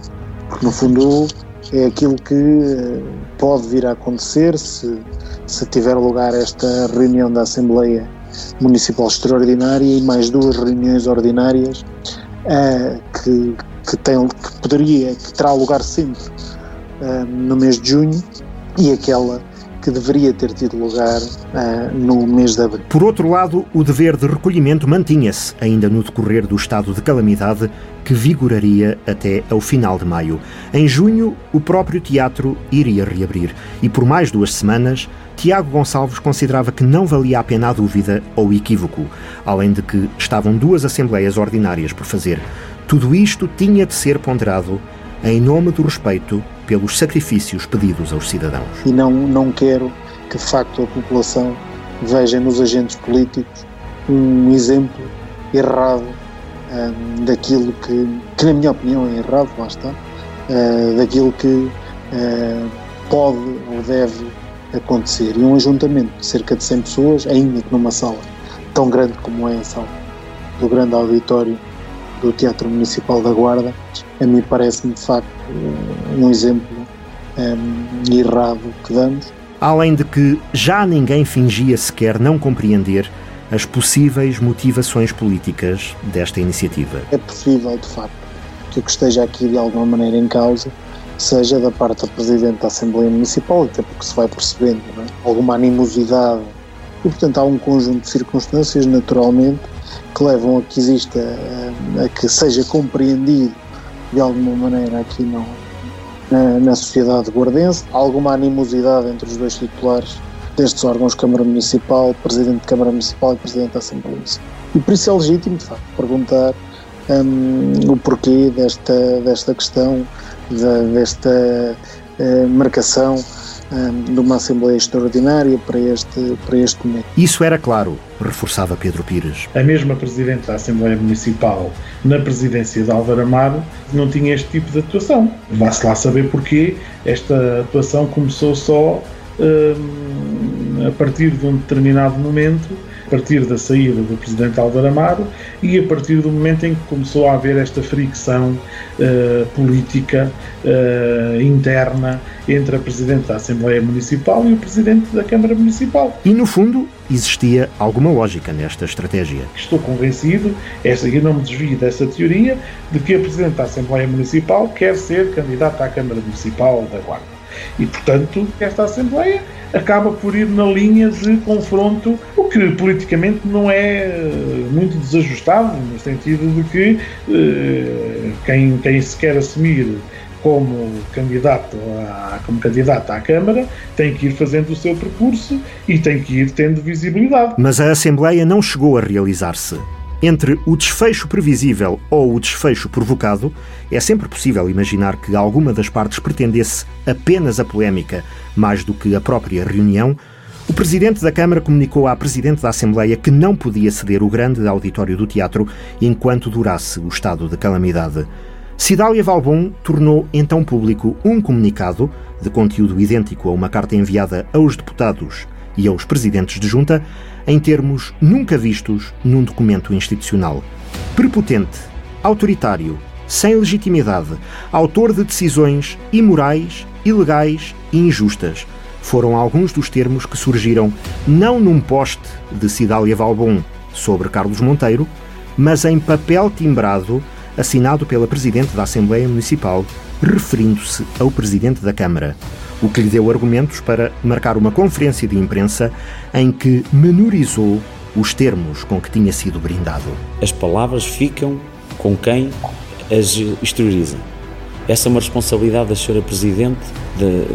Porque no fundo é aquilo que eh, pode vir a acontecer se, se tiver lugar esta reunião da Assembleia Municipal Extraordinária e mais duas reuniões ordinárias uh, que, que, tem, que poderia, que terá lugar sempre uh, no mês de junho e aquela que deveria ter tido lugar uh, no mês de abril. Por outro lado, o dever de recolhimento mantinha-se ainda no decorrer do estado de calamidade que vigoraria até ao final de maio. Em junho, o próprio teatro iria reabrir e por mais duas semanas, Tiago Gonçalves considerava que não valia a pena a dúvida ou equívoco, além de que estavam duas assembleias ordinárias por fazer. Tudo isto tinha de ser ponderado em nome do respeito pelos sacrifícios pedidos aos cidadãos. E não, não quero que, de facto, a população veja nos agentes políticos um exemplo errado um, daquilo que, que, na minha opinião, é errado, lá está, uh, daquilo que uh, pode ou deve acontecer. E um ajuntamento de cerca de 100 pessoas, ainda que numa sala tão grande como é a sala do grande auditório do Teatro Municipal da Guarda, a mim parece-me de facto um exemplo um, errado que damos. Além de que já ninguém fingia sequer não compreender as possíveis motivações políticas desta iniciativa. É possível, de facto, que o que esteja aqui de alguma maneira em causa seja da parte da Presidente da Assembleia Municipal, até porque se vai percebendo é? alguma animosidade e, portanto, há um conjunto de circunstâncias, naturalmente, que levam a que exista, a que seja compreendido de alguma maneira aqui na, na sociedade guardense, alguma animosidade entre os dois titulares destes órgãos, Câmara Municipal, Presidente de Câmara Municipal e Presidente da Assembleia Municipal. E por isso é legítimo, de facto, perguntar um, o porquê desta, desta questão, da, desta uh, marcação de uma Assembleia Extraordinária para este, para este momento. Isso era claro, reforçava Pedro Pires. A mesma Presidente da Assembleia Municipal, na presidência de Álvaro Amaro, não tinha este tipo de atuação. Vá-se lá saber porquê esta atuação começou só a partir de um determinado momento a partir da saída do presidente Álvaro Amaro e a partir do momento em que começou a haver esta fricção uh, política uh, interna entre a presidente da Assembleia Municipal e o presidente da Câmara Municipal. E no fundo existia alguma lógica nesta estratégia. Estou convencido, esta aqui não me desvio dessa teoria, de que a presidente da Assembleia Municipal quer ser candidata à Câmara Municipal da Guarda. E, portanto, esta Assembleia acaba por ir na linha de confronto, o que politicamente não é eh, muito desajustado, no sentido de que eh, quem, quem se quer assumir como candidato, a, como candidato à Câmara tem que ir fazendo o seu percurso e tem que ir tendo visibilidade. Mas a Assembleia não chegou a realizar-se. Entre o desfecho previsível ou o desfecho provocado, é sempre possível imaginar que alguma das partes pretendesse apenas a polémica mais do que a própria reunião. O presidente da Câmara comunicou à presidente da Assembleia que não podia ceder o grande auditório do teatro enquanto durasse o estado de calamidade. Cidália Valbon tornou então público um comunicado, de conteúdo idêntico a uma carta enviada aos deputados e aos presidentes de junta, em termos nunca vistos num documento institucional. Prepotente, autoritário, sem legitimidade, autor de decisões imorais, ilegais e injustas. Foram alguns dos termos que surgiram não num poste de Cidália Valbon sobre Carlos Monteiro, mas em papel timbrado assinado pela Presidente da Assembleia Municipal, referindo-se ao Presidente da Câmara, o que lhe deu argumentos para marcar uma conferência de imprensa em que menorizou os termos com que tinha sido brindado. As palavras ficam com quem as exterioriza. Essa é uma responsabilidade da Sra. Presidente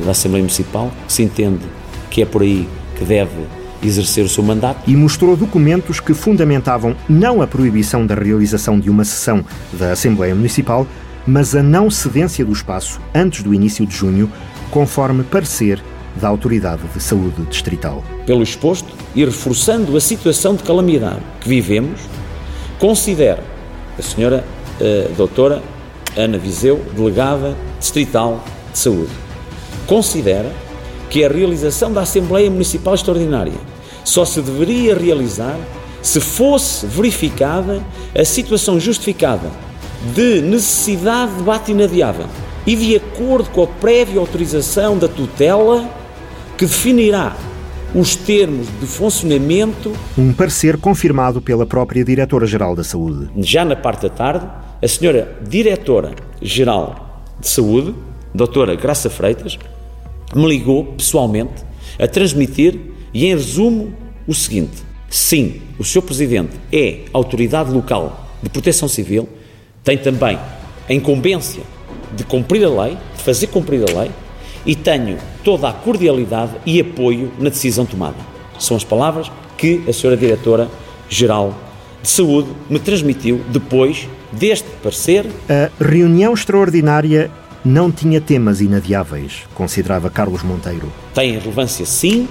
da Assembleia Municipal, que se entende que é por aí que deve exercer o seu mandato. E mostrou documentos que fundamentavam não a proibição da realização de uma sessão da Assembleia Municipal, mas a não cedência do espaço antes do início de junho, conforme parecer da Autoridade de Saúde Distrital. Pelo exposto e reforçando a situação de calamidade que vivemos, considera a senhora a doutora Ana Viseu, delegada distrital de saúde, considera que a realização da Assembleia Municipal Extraordinária só se deveria realizar se fosse verificada a situação justificada de necessidade de debate inadiável e de acordo com a prévia autorização da tutela que definirá os termos de funcionamento. Um parecer confirmado pela própria Diretora-Geral da Saúde. Já na parte da tarde, a senhora Diretora-Geral de Saúde, doutora Graça Freitas, me ligou pessoalmente a transmitir e, em resumo, o seguinte: sim, o Sr. Presidente é autoridade local de proteção civil, tem também a incumbência de cumprir a lei, de fazer cumprir a lei, e tenho toda a cordialidade e apoio na decisão tomada. São as palavras que a Sra. Diretora-Geral de Saúde me transmitiu depois deste parecer. A reunião extraordinária não tinha temas inadiáveis, considerava Carlos Monteiro. Tem relevância, sim,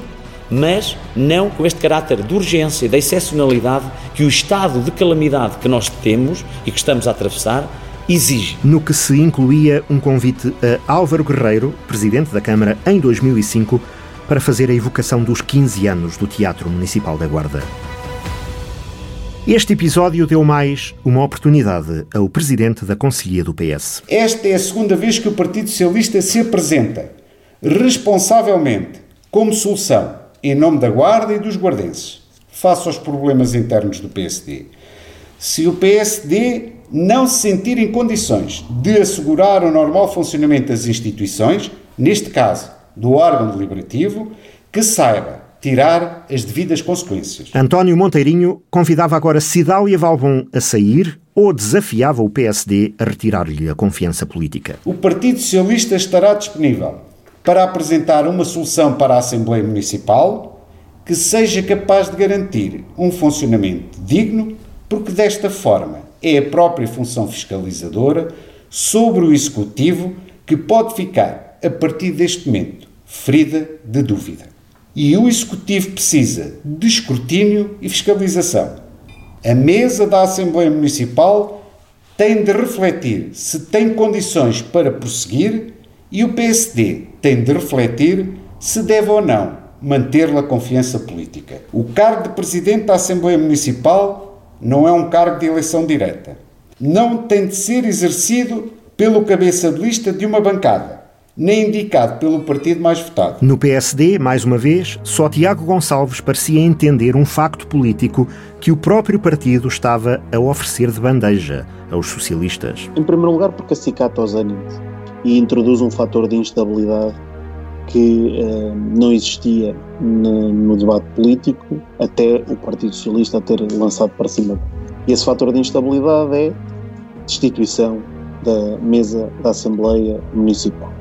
mas não com este caráter de urgência e de excepcionalidade que o estado de calamidade que nós temos e que estamos a atravessar exige. No que se incluía um convite a Álvaro Guerreiro, presidente da Câmara, em 2005, para fazer a evocação dos 15 anos do Teatro Municipal da Guarda. Este episódio deu mais uma oportunidade ao presidente da Conselhia do PS. Esta é a segunda vez que o Partido Socialista se apresenta responsavelmente como solução em nome da Guarda e dos guardenses face aos problemas internos do PSD. Se o PSD não se sentir em condições de assegurar o normal funcionamento das instituições, neste caso do órgão deliberativo, que saiba tirar as devidas consequências. António Monteirinho convidava agora Cidália Valbon a sair ou desafiava o PSD a retirar-lhe a confiança política. O Partido Socialista estará disponível para apresentar uma solução para a Assembleia Municipal que seja capaz de garantir um funcionamento digno, porque desta forma é a própria função fiscalizadora sobre o Executivo que pode ficar, a partir deste momento, ferida de dúvida. E o Executivo precisa de escrutínio e fiscalização. A mesa da Assembleia Municipal tem de refletir se tem condições para prosseguir e o PSD tem de refletir se deve ou não manter-lhe a confiança política. O cargo de Presidente da Assembleia Municipal não é um cargo de eleição direta. Não tem de ser exercido pelo cabeça de lista de uma bancada nem indicado pelo partido mais votado. No PSD, mais uma vez, só Tiago Gonçalves parecia entender um facto político que o próprio partido estava a oferecer de bandeja aos socialistas. Em primeiro lugar, porque acicata os ânimos e introduz um fator de instabilidade que eh, não existia no, no, debate político até o Partido Socialista ter lançado para cima. E esse fator de instabilidade é destituição da mesa da Assembleia Municipal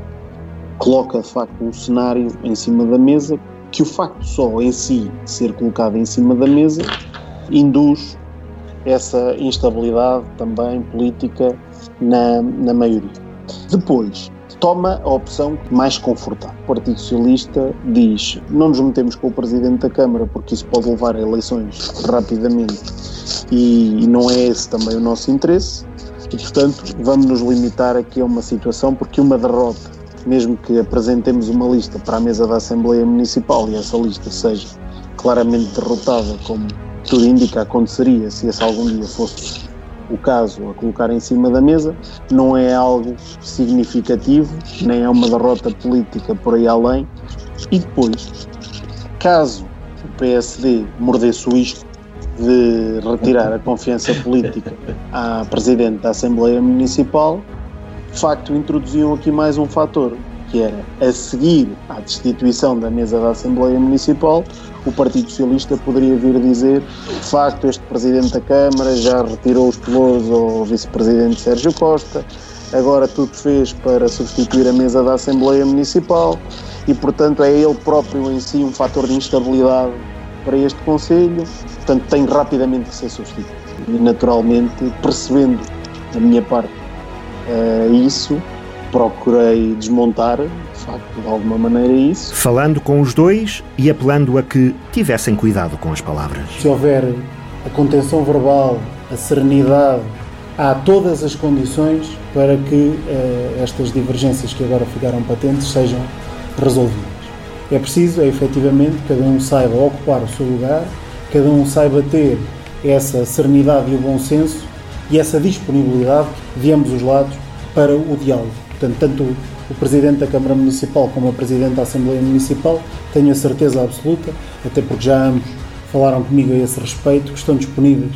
coloca de facto um cenário em cima da mesa que o facto só em si ser colocado em cima da mesa induz essa instabilidade também política na, na maioria. Depois, toma a opção mais confortável. O Partido Socialista diz: não nos metemos com o Presidente da Câmara porque isso pode levar a eleições rapidamente e, não é esse também o nosso interesse. E, portanto, vamos nos limitar aqui a uma situação porque uma derrota mesmo que apresentemos uma lista para a mesa da Assembleia Municipal e essa lista seja claramente derrotada, como tudo indica aconteceria se esse algum dia fosse o caso a colocar em cima da mesa, não é algo significativo, nem é uma derrota política por aí além. E depois, caso o PSD mordesse o isco de retirar a confiança política à Presidente da Assembleia Municipal, de facto introduziam aqui mais um fator, que era a seguir à destituição da mesa da Assembleia Municipal, o Partido Socialista poderia vir dizer de facto este Presidente da Câmara já retirou os pelouros ao Vice-Presidente Sérgio Costa, agora tudo fez para substituir a mesa da Assembleia Municipal e portanto é ele próprio em si um fator de instabilidade para este Conselho, portanto tem rapidamente que ser substituído. E naturalmente, percebendo da minha parte uh, isso, procurei desmontar, de facto, de alguma maneira isso. Falando com os dois e apelando a que tivessem cuidado com as palavras. Se houver a contenção verbal, a serenidade, há todas as condições para que uh, estas divergências que agora ficaram patentes sejam resolvidas. É preciso, é efetivamente, cada um saiba ocupar o seu lugar, cada um saiba ter essa serenidade e o bom senso e essa disponibilidade de ambos os lados para o diálogo. Portanto, tanto o Presidente da Câmara Municipal como a Presidente da Assembleia Municipal, tenho a certeza absoluta, até porque já ambos falaram comigo a esse respeito, que estão disponíveis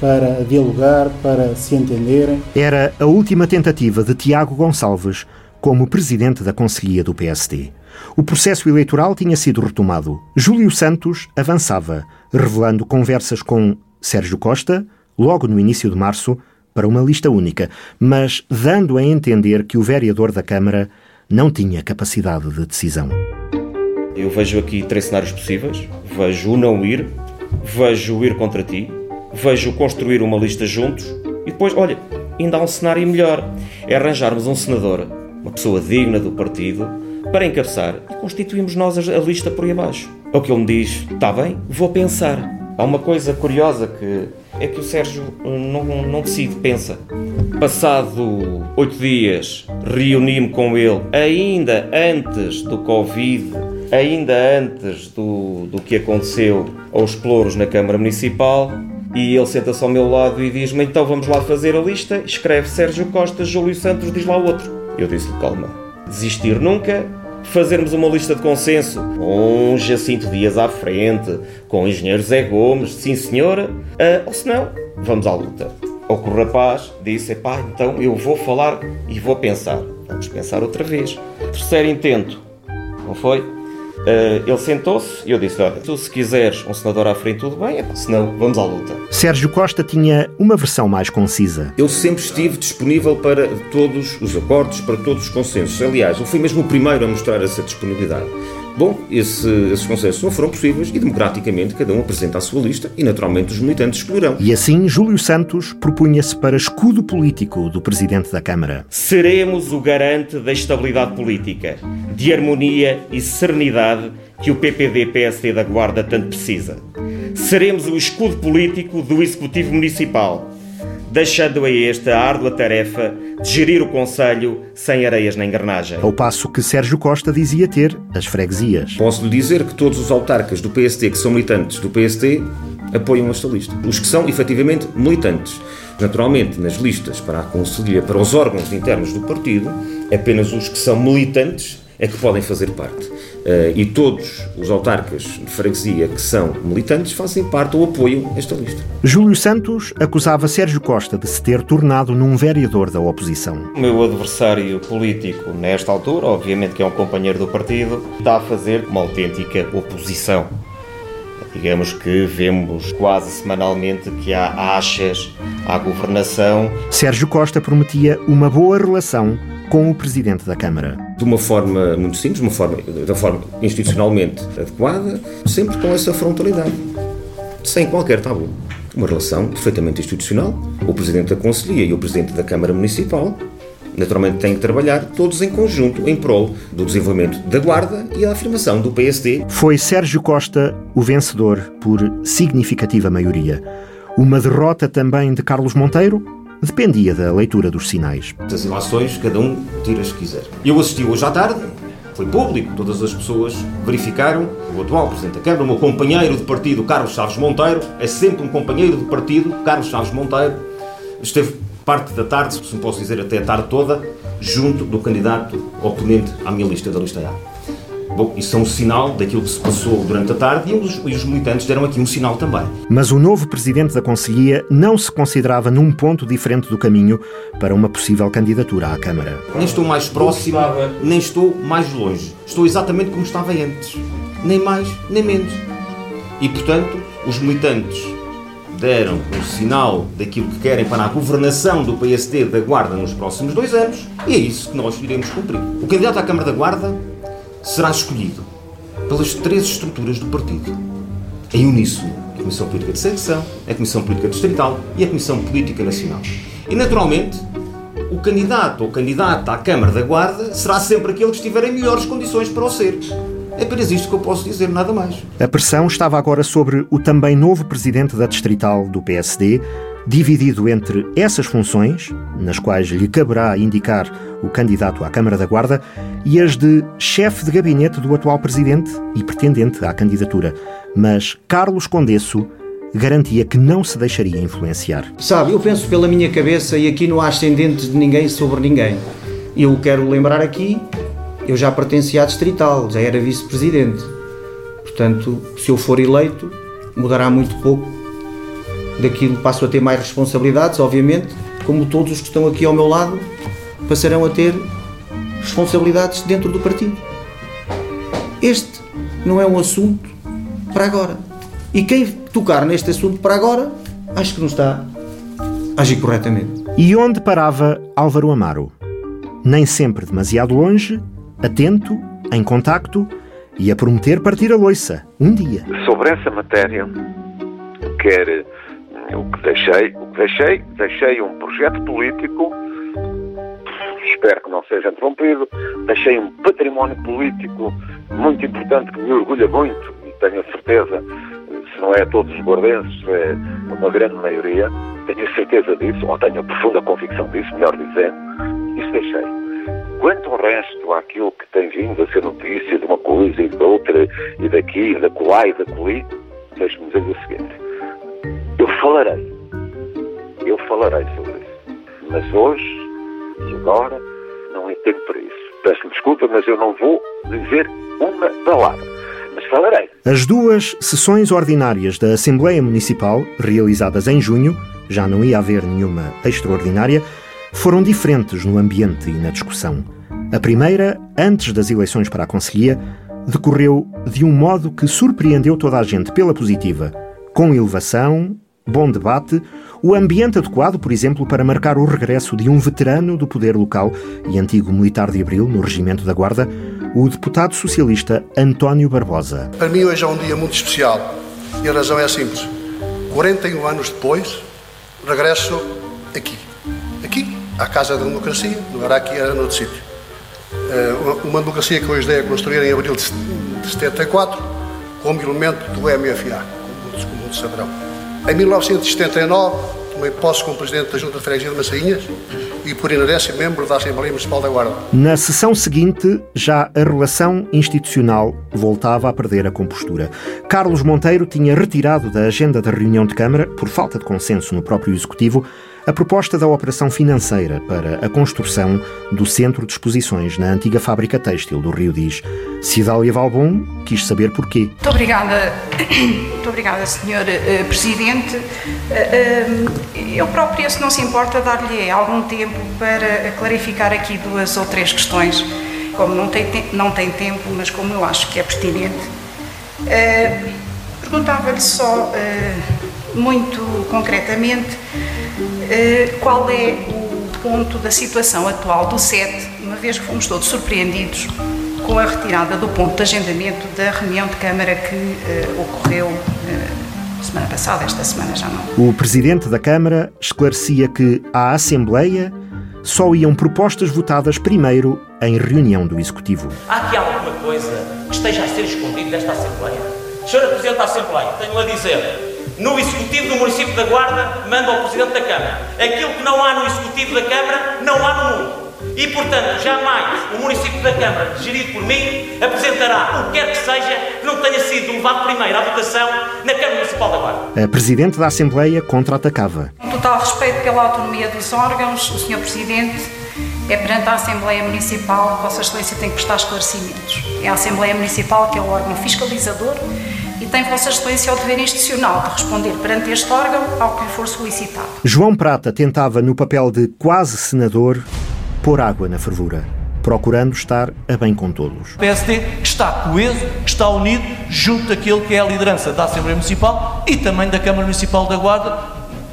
para dialogar, para se entenderem. Era a última tentativa de Tiago Gonçalves como Presidente da Conselhia do PSD. O processo eleitoral tinha sido retomado. Júlio Santos avançava, revelando conversas com Sérgio Costa, logo no início de março, para uma lista única, mas dando a entender que o vereador da Câmara não tinha capacidade de decisão. Eu vejo aqui três cenários possíveis: vejo o não ir, vejo o ir contra ti, vejo construir uma lista juntos e depois, olha, ainda há um cenário melhor: é arranjarmos um senador, uma pessoa digna do partido, para encabeçar e constituímos nós a lista por aí abaixo. É o que ele me diz: está bem, vou pensar. Há uma coisa curiosa que é que o Sérgio não, não decide, pensa. Passado oito dias, reuni-me com ele, ainda antes do Covid, ainda antes do, do que aconteceu aos plouros na Câmara Municipal, e ele senta-se ao meu lado e diz-me: Então vamos lá fazer a lista. Escreve Sérgio Costa, Júlio Santos, diz lá outro. Eu disse-lhe: Calma, desistir nunca, fazermos uma lista de consenso com Jacinto Dias à frente, com o engenheiro Zé Gomes, sim senhora, uh, ou se não, vamos à luta. Ou que o rapaz disse, pá, então eu vou falar e vou pensar. Vamos pensar outra vez. Terceiro intento, não foi? Uh, ele sentou-se e eu disse: Olha, tu se quiseres um senador à frente, tudo bem, se não, vamos à luta. Sérgio Costa tinha uma versão mais concisa. Eu sempre estive disponível para todos os acordos, para todos os consensos. Aliás, eu fui mesmo o primeiro a mostrar essa disponibilidade. Bom, esse, esses consensos não foram possíveis e democraticamente cada um apresenta a sua lista e naturalmente os militantes escolherão. E assim Júlio Santos propunha-se para escudo político do Presidente da Câmara. Seremos o garante da estabilidade política, de harmonia e serenidade que o PPD-PSD da Guarda tanto precisa. Seremos o escudo político do Executivo Municipal deixando a esta árdua tarefa de gerir o Conselho sem areias na engrenagem. Ao passo que Sérgio Costa dizia ter as freguesias. Posso lhe dizer que todos os autarcas do PST que são militantes do PST apoiam esta lista. Os que são efetivamente militantes. Naturalmente, nas listas para a Conselhia, para os órgãos internos do partido, apenas os que são militantes é que podem fazer parte. Uh, e todos os autarcas de freguesia que são militantes fazem parte ou apoiam esta lista. Júlio Santos acusava Sérgio Costa de se ter tornado num vereador da oposição. O meu adversário político, nesta altura, obviamente que é um companheiro do partido, está a fazer uma autêntica oposição. Digamos que vemos quase semanalmente que há achas à governação. Sérgio Costa prometia uma boa relação com o Presidente da Câmara. De uma forma muito simples, uma forma, da forma institucionalmente adequada, sempre com essa frontalidade, sem qualquer tabu. Uma relação perfeitamente institucional. O Presidente da Conselhia e o Presidente da Câmara Municipal naturalmente têm que trabalhar todos em conjunto em prol do desenvolvimento da Guarda e da afirmação do PSD. Foi Sérgio Costa o vencedor por significativa maioria. Uma derrota também de Carlos Monteiro, dependia da leitura dos sinais. As ilações, cada um tira se quiser. Eu assisti hoje à tarde, foi público, todas as pessoas verificaram. O atual Presidente da Câmara, o meu companheiro de partido, Carlos Chaves Monteiro, é sempre um companheiro de partido, Carlos Chaves Monteiro, esteve parte da tarde, se me posso dizer até a tarde toda, junto do candidato oponente à minha lista, da lista A. Bom, isso é um sinal daquilo que se passou durante a tarde e os, e os militantes deram aqui um sinal também. Mas o novo presidente da Conselhia não se considerava num ponto diferente do caminho para uma possível candidatura à Câmara. Nem estou mais próximo, nem estou mais longe. Estou exatamente como estava antes. Nem mais, nem menos. E, portanto, os militantes deram um sinal daquilo que querem para a governação do PSD da Guarda nos próximos dois anos e é isso que nós iremos cumprir. O candidato à Câmara da Guarda será escolhido pelas três estruturas do partido, em uníssono: a Comissão Política de Secção, a Comissão Política Distrital e a Comissão Política Nacional. E, naturalmente, o candidato ou candidata à Câmara da Guarda será sempre aquele que estiver em melhores condições para o ser. É apenas isto que eu posso dizer, nada mais. A pressão estava agora sobre o também novo presidente da Distrital do PSD, dividido entre essas funções, nas quais lhe caberá indicar o candidato à Câmara da Guarda, e as de chefe de gabinete do atual presidente e pretendente à candidatura. Mas Carlos Condesso garantia que não se deixaria influenciar. Sabe, eu penso pela minha cabeça e aqui não há ascendentes de ninguém sobre ninguém. Eu quero lembrar aqui eu já pertencia à Distrital, já era vice-presidente. Portanto, se eu for eleito, mudará muito pouco daquilo. Passo a ter mais responsabilidades, obviamente, como todos os que estão aqui ao meu lado passarão a ter responsabilidades dentro do partido. Este não é um assunto para agora. E quem tocar neste assunto para agora, acho que não está a agir corretamente. E onde parava Álvaro Amaro? Nem sempre demasiado longe, atento, em contacto e a prometer partir a loiça, um dia. Sobre essa matéria, quer o que deixei, o que deixei, deixei um projeto político, espero que não seja interrompido, deixei um património político muito importante que me orgulha muito e tenho a certeza, se não é todos os guardenses, é uma grande maioria, tenho a certeza disso, ou tenho a profunda convicção disso, melhor dizendo, isso deixei. Quanto ao resto, àquilo que tem vindo a ser notícia de uma coisa e de outra, e daqui, e da colá e da coli, deixe-me dizer o seguinte. Falarei. Eu falarei sobre isso. Mas hoje e agora não é tempo para isso. Peço-lhe desculpa, mas eu não vou dizer uma palavra. Mas falarei. As duas sessões ordinárias da Assembleia Municipal, realizadas em junho, já não ia haver nenhuma extraordinária, foram diferentes no ambiente e na discussão. A primeira, antes das eleições para a Conselhia, decorreu de um modo que surpreendeu toda a gente pela positiva, com elevação, bom debate, o ambiente adequado, por exemplo, para marcar o regresso de um veterano do poder local e antigo militar de Abril no Regimento da Guarda, o deputado socialista António Barbosa. Para mim hoje é um dia muito especial e a razão é simples. 41 anos depois, regresso aqui. Aqui, à Casa da Democracia, não era aqui, era noutro sítio. Eh, uma democracia que hoje é construída em abril de 74, como elemento do MFA, como muitos saberão. Em 1979, tomei posse como Presidente da Junta de Freguesia de Massainhas e, por inerência, membro da Assembleia Municipal da Guarda. Na sessão seguinte, já a relação institucional voltava a perder a compostura. Carlos Monteiro tinha retirado da agenda da reunião de Câmara, por falta de consenso no próprio Executivo, a proposta da operação financeira para a construção do centro de exposições na antiga fábrica têxtil do Rio Diz. Cidália Valbon quis saber porquê. Muito obrigada, muito obrigada Sr. Eh, Presidente. Eh, eh, eu própria, se não se importa, dar-lhe algum tempo para clarificar aqui duas ou três questões, como não tem, não tem tempo, mas como eu acho que é pertinente. Perguntava-lhe só, muito concretamente, qual é o ponto da situação atual do SET, uma vez que fomos todos surpreendidos com a retirada do ponto de agendamento da reunião de Câmara que uh, ocorreu uh, semana passada, esta semana já não. O Presidente da Câmara esclarecia que à Assembleia só iam propostas votadas primeiro em reunião do Executivo. Há aqui alguma coisa que esteja a ser escondido desta Assembleia? Senhora Presidente da Assembleia, tenho a dizer no Executivo do município da Guarda manda ao Presidente da Câmara. Aquilo que não há no Executivo da Câmara, não há no mundo. E, portanto, jamais o município da Câmara, gerido por mim, apresentará o que quer que seja que não tenha sido levado primeiro à votação na Câmara Municipal da Guarda. A Presidente da Assembleia contra-atacava. Com total respeito pela autonomia dos órgãos, o Sr. Presidente é perante a Assembleia Municipal que Vossa Excelência tem que prestar esclarecimentos. É a Assembleia Municipal que é o órgão fiscalizador e tem Vossa Excelência o dever institucional de responder perante este órgão ao que lhe for solicitado. João Prata tentava, no papel de quase senador, pôr água na fervura, procurando estar a bem com todos. O PSD está coeso, está unido junto daquele que é a liderança da Assembleia Municipal e também da Câmara Municipal da Guarda,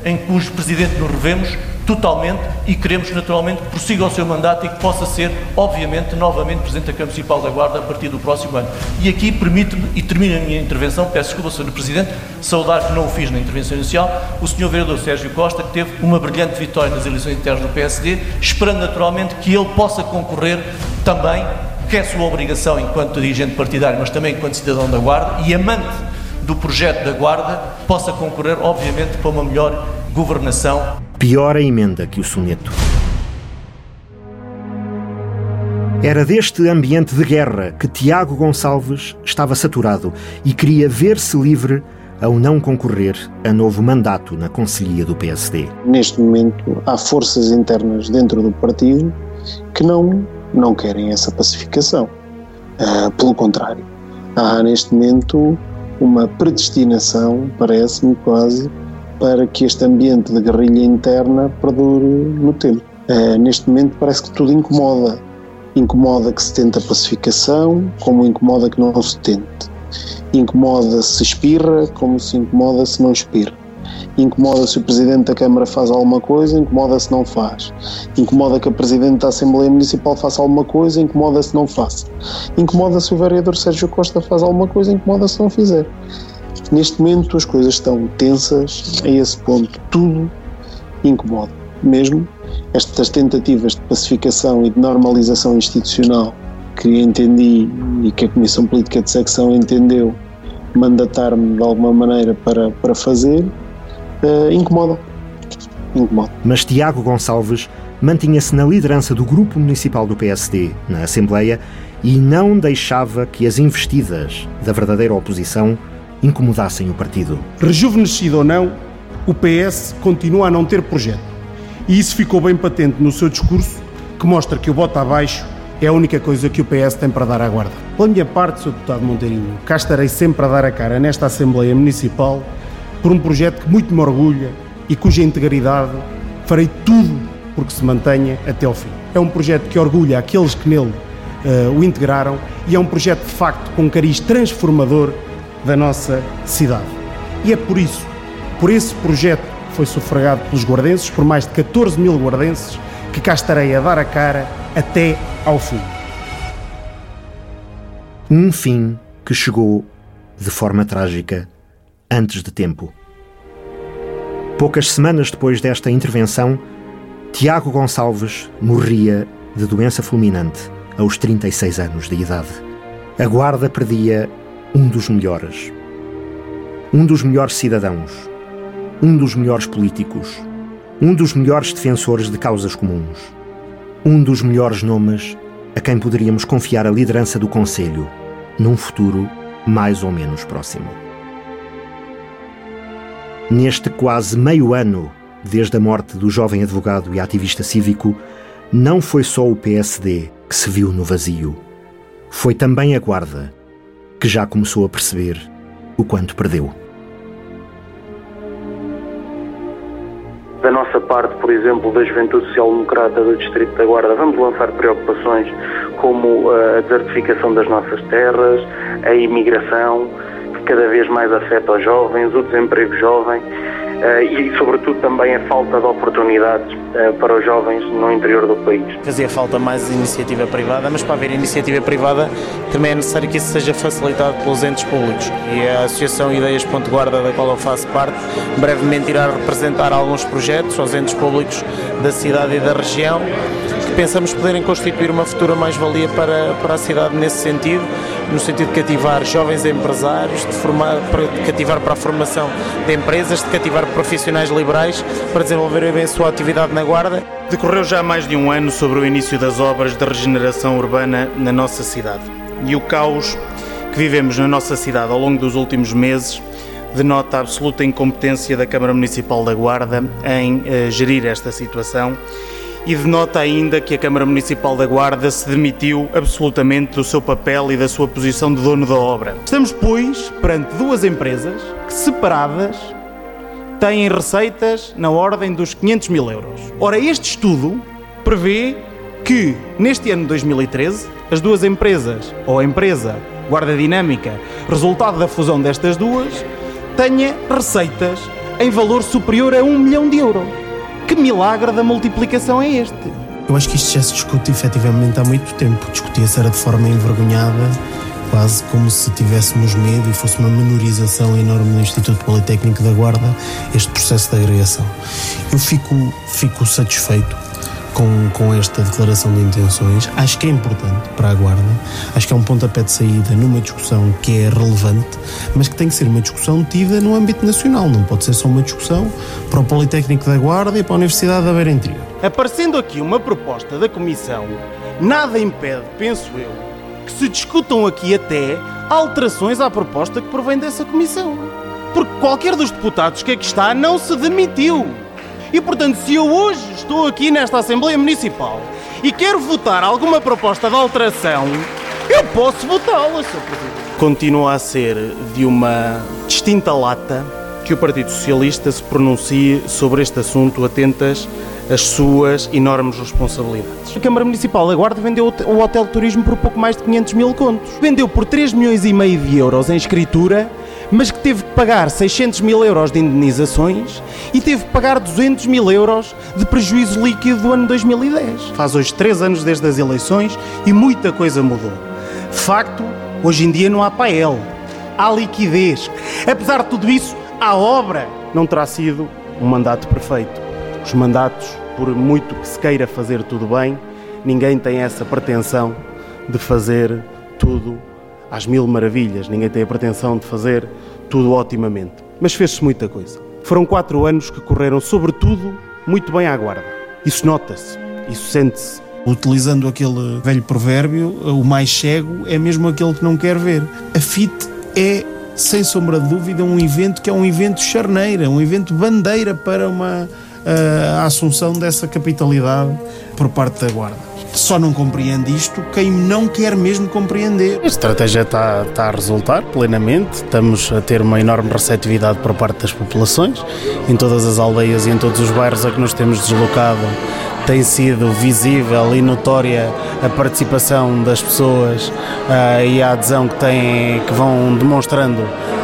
em cujo presidente nos revemos totalmente e queremos naturalmente que prossiga o seu mandato e que possa ser, obviamente, novamente Presidente da Câmara Municipal da Guarda a partir do próximo ano. E aqui permite-me, e termino a minha intervenção, peço desculpa, Sr. Presidente, saudar que não o fiz na intervenção inicial, o Sr. Vereador Sérgio Costa, que teve uma brilhante vitória nas eleições internas do PSD, esperando naturalmente que ele possa concorrer também, que é sua obrigação enquanto dirigente partidário, mas também enquanto cidadão da Guarda e amante do projeto da Guarda, possa concorrer, obviamente, para uma melhor governação Pior a emenda que o soneto. Era deste ambiente de guerra que Tiago Gonçalves estava saturado e queria ver-se livre ao não concorrer a novo mandato na Conselhia do PSD. Neste momento, há forças internas dentro do partido que não, não querem essa pacificação. Uh, pelo contrário, há neste momento uma predestinação, parece-me quase, para que este ambiente de guerrilha interna perdure no tempo. Uh, neste momento parece que tudo incomoda. Incomoda que se tente a pacificação, como incomoda que não se tente. Incomoda se espirra, como se incomoda se não espirra. Incomoda se o Presidente da Câmara faz alguma coisa, incomoda se não faz. Incomoda que a Presidente da Assembleia Municipal faça alguma coisa, incomoda se não faça. Incomoda se o Vereador Sérgio Costa faz alguma coisa, incomoda se não fizer. Neste momento as coisas estão tensas a esse ponto, tudo incomoda. Mesmo estas tentativas de pacificação e de normalização institucional que entendi e que a Comissão Política de Secção entendeu mandatar-me de alguma maneira para, para fazer, uh, incomoda. incomoda. Mas Tiago Gonçalves mantinha-se na liderança do Grupo Municipal do PSD na Assembleia e não deixava que as investidas da verdadeira oposição incomodassem o partido. Rejuvenescido ou não, o PS continua a não ter projeto. E isso ficou bem patente no seu discurso, que mostra que o bota abaixo é a única coisa que o PS tem para dar à guarda. Pela minha parte, Sr. Deputado Monteirinho, cá estarei sempre a dar a cara nesta Assembleia Municipal por um projeto que muito me orgulha e cuja integridade farei tudo porque se mantenha até ao fim. É um projeto que orgulha aqueles que nele uh, o integraram e é um projeto de facto com um cariz transformador da nossa cidade. E é por isso, por esse projeto que foi sufragado pelos guardenses, por mais de 14 mil guardenses, que cá estarei a dar a cara até ao fim. Um fim que chegou de forma trágica antes de tempo. Poucas semanas depois desta intervenção, Tiago Gonçalves morria de doença fulminante aos 36 anos de idade. A guarda perdia um dos melhores. Um dos melhores cidadãos. Um dos melhores políticos. Um dos melhores defensores de causas comuns. Um dos melhores nomes a quem poderíamos confiar a liderança do Conselho num futuro mais ou menos próximo. Neste quase meio ano desde a morte do jovem advogado e ativista cívico, não foi só o PSD que se viu no vazio. Foi também a Guarda, que já começou a perceber o quanto perdeu. Da nossa parte, por exemplo, da Juventude Social Democrata do Distrito da Guarda, vamos lançar preocupações como a desertificação das nossas terras, a imigração, que cada vez mais afeta os jovens, o desemprego jovem e, sobretudo, também a falta de oportunidades uh, para os jovens no interior do país. Fazia falta mais iniciativa privada, mas para haver iniciativa privada também é necessário que isso seja facilitado pelos entes públicos. E a Associação Ideias Guarda, da qual eu faço parte, brevemente irá representar alguns projetos aos entes públicos da cidade e da região pensamos poderem constituir uma futura mais-valia para, para a cidade nesse sentido, no sentido de cativar jovens empresários, de, formar, de cativar para a formação de empresas, de cativar profissionais liberais para desenvolverem bem a sua atividade na Guarda. Decorreu já mais de um ano sobre o início das obras de regeneração urbana na nossa cidade. E o caos que vivemos na nossa cidade ao longo dos últimos meses denota a absoluta incompetência da Câmara Municipal da Guarda em uh, gerir esta situação e denota ainda que a Câmara Municipal da Guarda se demitiu absolutamente do seu papel e da sua posição de dono da obra. Estamos, pois, perante duas empresas que, separadas, têm receitas na ordem dos 500 mil euros. Ora, este estudo prevê que, neste ano de 2013, as duas empresas, ou a empresa Guarda Dinâmica, resultado da fusão destas duas, tenha receitas em valor superior a um milhão de euros. Que milagre da multiplicação é este? Eu acho que isto já se discute efetivamente há muito tempo. Discutia-se era de forma envergonhada, quase como se tivéssemos medo e fosse uma menorização enorme no Instituto Politécnico da Guarda este processo de agregação. Eu fico, fico satisfeito com, com esta declaração de intenções. Acho que é importante para a Guarda, acho que é um pontapé de saída numa discussão que é relevante, mas que tem que ser uma discussão tida no âmbito nacional, não pode ser só uma discussão para o Politécnico da Guarda e para a Universidade da Beira Interior. Aparecendo aqui uma proposta da Comissão, nada impede, penso eu, que se discutam aqui até alterações à proposta que provém dessa Comissão. Porque qualquer dos deputados que aqui está não se demitiu. E portanto, se eu hoje estou aqui nesta Assembleia Municipal e quero votar alguma proposta de alteração, eu posso votá-la, Sr. Presidente. Continua a ser de uma distinta lata que o Partido Socialista se pronuncie sobre este assunto, atentas às suas enormes responsabilidades. A Câmara Municipal da Guarda vendeu o Hotel de Turismo por pouco mais de 500 mil contos. Vendeu por 3 milhões e meio de euros em escritura mas que teve que pagar 600 mil euros de indenizações e teve que pagar 200 mil euros de prejuízo líquido do ano 2010. Faz hoje três anos desde as eleições e muita coisa mudou. De facto, hoje em dia não há pael, há liquidez. Apesar de tudo isso, a obra não terá sido um mandato perfeito. Os mandatos, por muito que se queira fazer tudo bem, ninguém tem essa pretensão de fazer tudo às mil maravilhas, ninguém tem a pretensão de fazer tudo otimamente. Mas fez-se muita coisa. Foram quatro anos que correram, sobretudo, muito bem à guarda. Isso nota-se, isso sente-se. Utilizando aquele velho provérbio, o mais cego é mesmo aquele que não quer ver. A FIT é, sem sombra de dúvida, um evento que é um evento charneira, um evento bandeira para uma a assunção dessa capitalidade por parte da Guarda. Só não compreende isto quem não quer mesmo compreender. A estratégia está, está a resultar plenamente. Estamos a ter uma enorme receptividade por parte das populações. Em todas as aldeias e em todos os bairros a que nos temos deslocado tem sido visível e notória a participação das pessoas uh, e a adesão que, têm, que vão demonstrando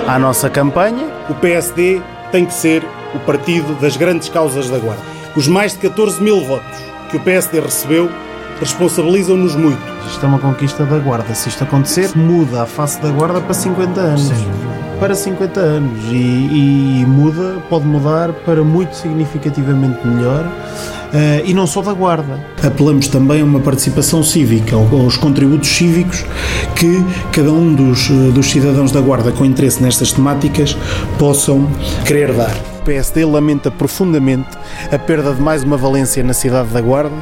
à nossa campanha. O PSD tem que ser o partido das grandes causas da Guarda. Os mais de 14 mil votos que o PSD recebeu responsabilizam-nos muito. Isto é uma conquista da Guarda. Se isto acontecer, muda a face da Guarda para 50 anos. Sim. Para 50 anos. E, e muda, pode mudar para muito significativamente melhor. Uh, e não só da Guarda. Apelamos também a uma participação cívica, aos contributos cívicos que cada um dos, eh, dos cidadãos da Guarda com interesse nestas temáticas possam querer dar. PSD lamenta profundamente a perda de mais uma valência na cidade da Guarda,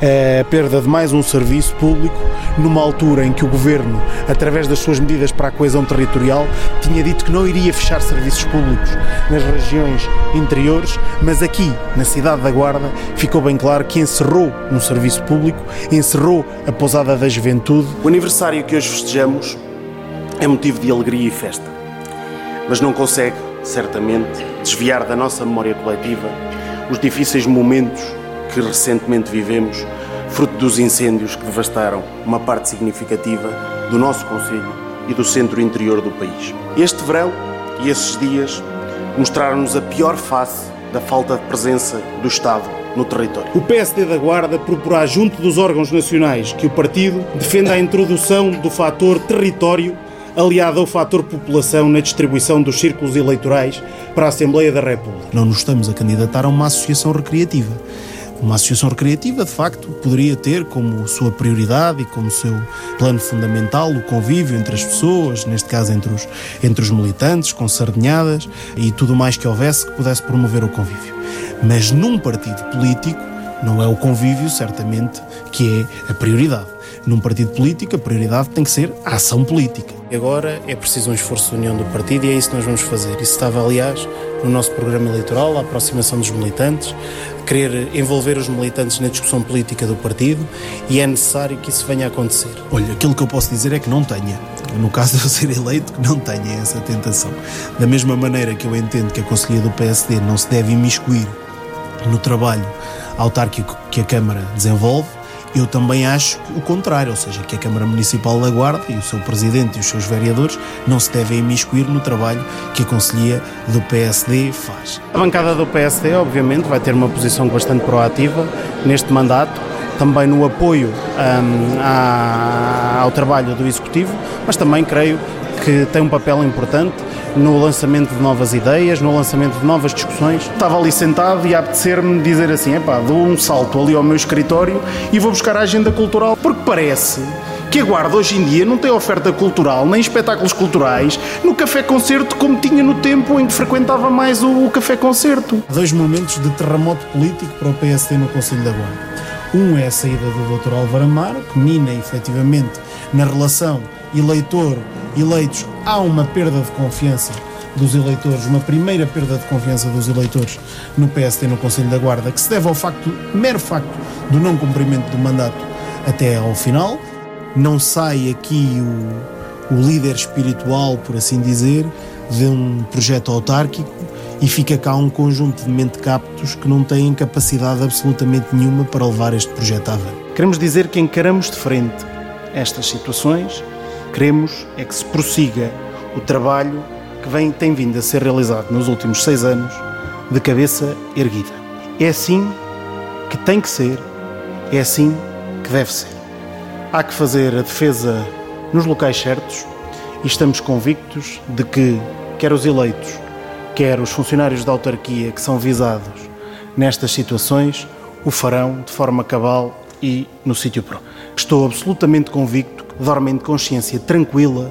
eh, a perda de mais um serviço público, numa altura em que o Governo, através das suas medidas para a coesão territorial, tinha dito que não iria fechar serviços públicos nas regiões interiores, mas aqui, na cidade da Guarda, ficou bem claro que encerrou um serviço público, encerrou a Pousada da Juventude. O aniversário que hoje festejamos é motivo de alegria e festa, mas não consegue certamente, desviar da nossa memória coletiva os difíceis momentos que recentemente vivemos, fruto dos incêndios que devastaram uma parte significativa do nosso Conselho e do centro interior do país. Este verão e esses dias mostraram-nos a pior face da falta de presença do Estado no território. O PSD da Guarda proporá junto dos órgãos nacionais que o partido defenda a introdução do fator território aliado ao fator população na distribuição dos círculos eleitorais para a Assembleia da República. Não nos estamos a candidatar a uma associação recreativa. Uma associação recreativa, de facto, poderia ter como sua prioridade e como seu plano fundamental o convívio entre as pessoas, neste caso entre os, entre os militantes, com sardinhadas e tudo mais que houvesse que pudesse promover o convívio. Mas num partido político, não é o convívio, certamente, que é a prioridade. Num partido político, a prioridade tem que ser a ação política. Agora é preciso um esforço de união do partido e é isso que nós vamos fazer. Isso estava, aliás, no nosso programa eleitoral, a aproximação dos militantes, querer envolver os militantes na discussão política do partido e é necessário que isso venha a acontecer. Olha, aquilo que eu posso dizer é que não tenha. No caso de eu ser eleito, que não tenha essa tentação. Da mesma maneira que eu entendo que a Conselhia do PSD não se deve imiscuir no trabalho autárquico que a Câmara desenvolve, eu também acho o contrário, ou seja, que a Câmara Municipal da Guarda e o seu Presidente e os seus vereadores não se devem imiscuir no trabalho que a Conselhia do PSD faz. A bancada do PSD, obviamente, vai ter uma posição bastante proativa neste mandato, também no apoio um, à, ao trabalho do Executivo, mas também creio que tem um papel importante no lançamento de novas ideias, no lançamento de novas discussões. Estava ali sentado e a apetecer-me dizer assim: epá, dou um salto ali ao meu escritório e vou buscar a agenda cultural, porque parece que a Guarda hoje em dia não tem oferta cultural nem espetáculos culturais no café-concerto como tinha no tempo em que frequentava mais o, o café-concerto. Dois momentos de terremoto político para o PSD no Conselho da Guarda. Um é a saída do Dr. Álvaro Amaro, que mina efetivamente na relação eleitor-eleitos. Há uma perda de confiança dos eleitores, uma primeira perda de confiança dos eleitores no PSD no Conselho da Guarda, que se deve ao facto, mero facto do não cumprimento do mandato até ao final. Não sai aqui o, o líder espiritual, por assim dizer, de um projeto autárquico e fica cá um conjunto de mentecaptos que não têm capacidade absolutamente nenhuma para levar este projeto frente. Queremos dizer que encaramos de frente estas situações, queremos é que se prossiga o trabalho que vem, tem vindo a ser realizado nos últimos seis anos de cabeça erguida. É assim que tem que ser, é assim que deve ser. Há que fazer a defesa nos locais certos e estamos convictos de que, quer os eleitos, quer os funcionários da autarquia que são visados nestas situações, o farão de forma cabal e no sítio próprio. Estou absolutamente convicto dormem de consciência tranquila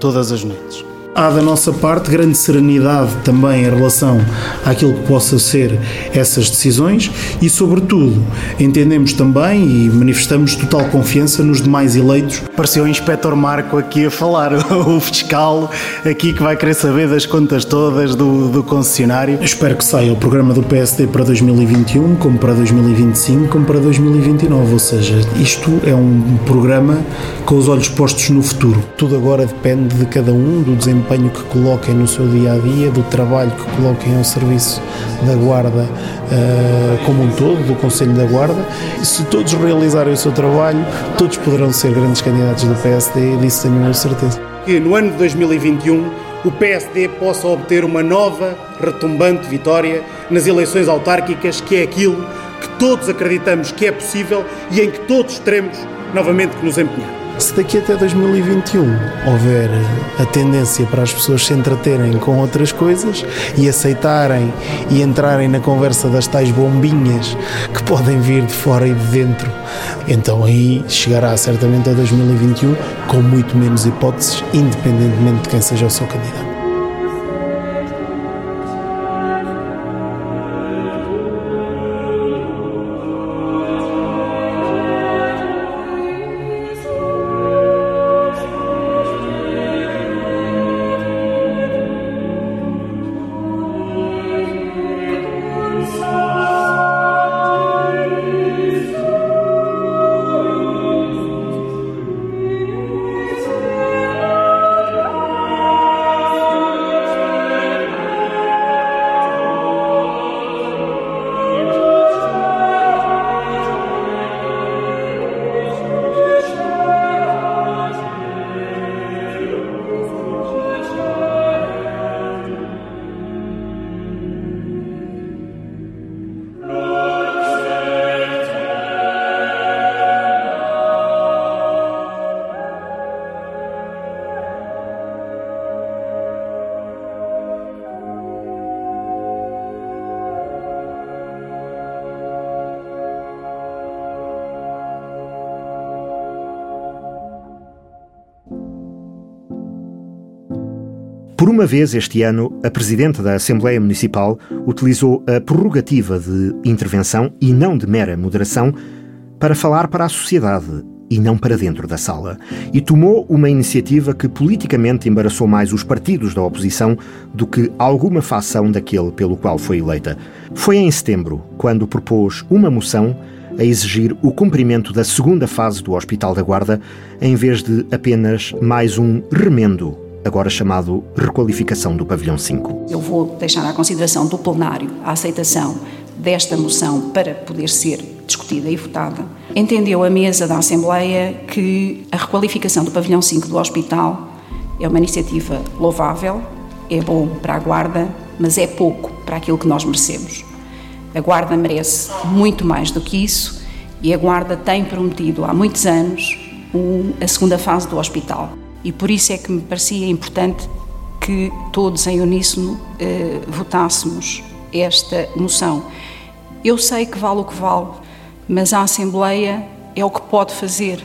todas as noites. Há da nossa parte grande serenidade também em relação àquilo que possa ser essas decisões e, sobretudo, entendemos também e manifestamos total confiança nos demais eleitos. Pareceu o Inspector Marco aqui a falar, o fiscal aqui que vai querer saber das contas todas do, do concessionário. espero que saia o programa do PSD para 2021, como para 2025, como para 2029, ou seja, isto é um programa com os olhos postos no futuro. Tudo agora depende de cada um, do desempenho desempenho que coloquem no seu dia a dia, do trabalho que coloquem ao serviço da Guarda uh, como um todo, do Conselho da Guarda. E se todos realizarem o seu trabalho, todos poderão ser grandes candidatos do PSD, disso tenho certeza. Que no ano de 2021 o PSD possa obter uma nova, retumbante vitória nas eleições autárquicas, que é aquilo que todos acreditamos que é possível e em que todos teremos novamente que nos empenhar se daqui até 2021 houver a tendência para as pessoas se entreterem com outras coisas e aceitarem e entrarem na conversa das tais bombinhas que podem vir de fora e de dentro, então aí chegará certamente a 2021 com muito menos hipóteses, independentemente de quem seja o seu candidato. Uma vez este ano, a Presidente da Assembleia Municipal utilizou a prerrogativa de intervenção e não de mera moderação para falar para a sociedade e não para dentro da sala, e tomou uma iniciativa que politicamente embaraçou mais os partidos da oposição do que alguma facção daquele pelo qual foi eleita. Foi em setembro quando propôs uma moção a exigir o cumprimento da segunda fase do Hospital da Guarda, em vez de apenas mais um remendo, agora chamado requalificação do Pavilhão 5. Eu vou deixar à consideração do plenário a aceitação desta moção para poder ser discutida e votada. Entendeu a mesa da Assembleia que a requalificação do pavilhão 5 do hospital é uma iniciativa louvável, é bom para a Guarda, mas é pouco para aquilo que nós merecemos. A Guarda merece muito mais do que isso e a Guarda tem prometido há muitos anos a segunda fase do hospital. E por isso é que me parecia importante que todos em uníssono eh, votássemos esta moção. Eu sei que vale o que vale, mas a Assembleia é o que pode fazer.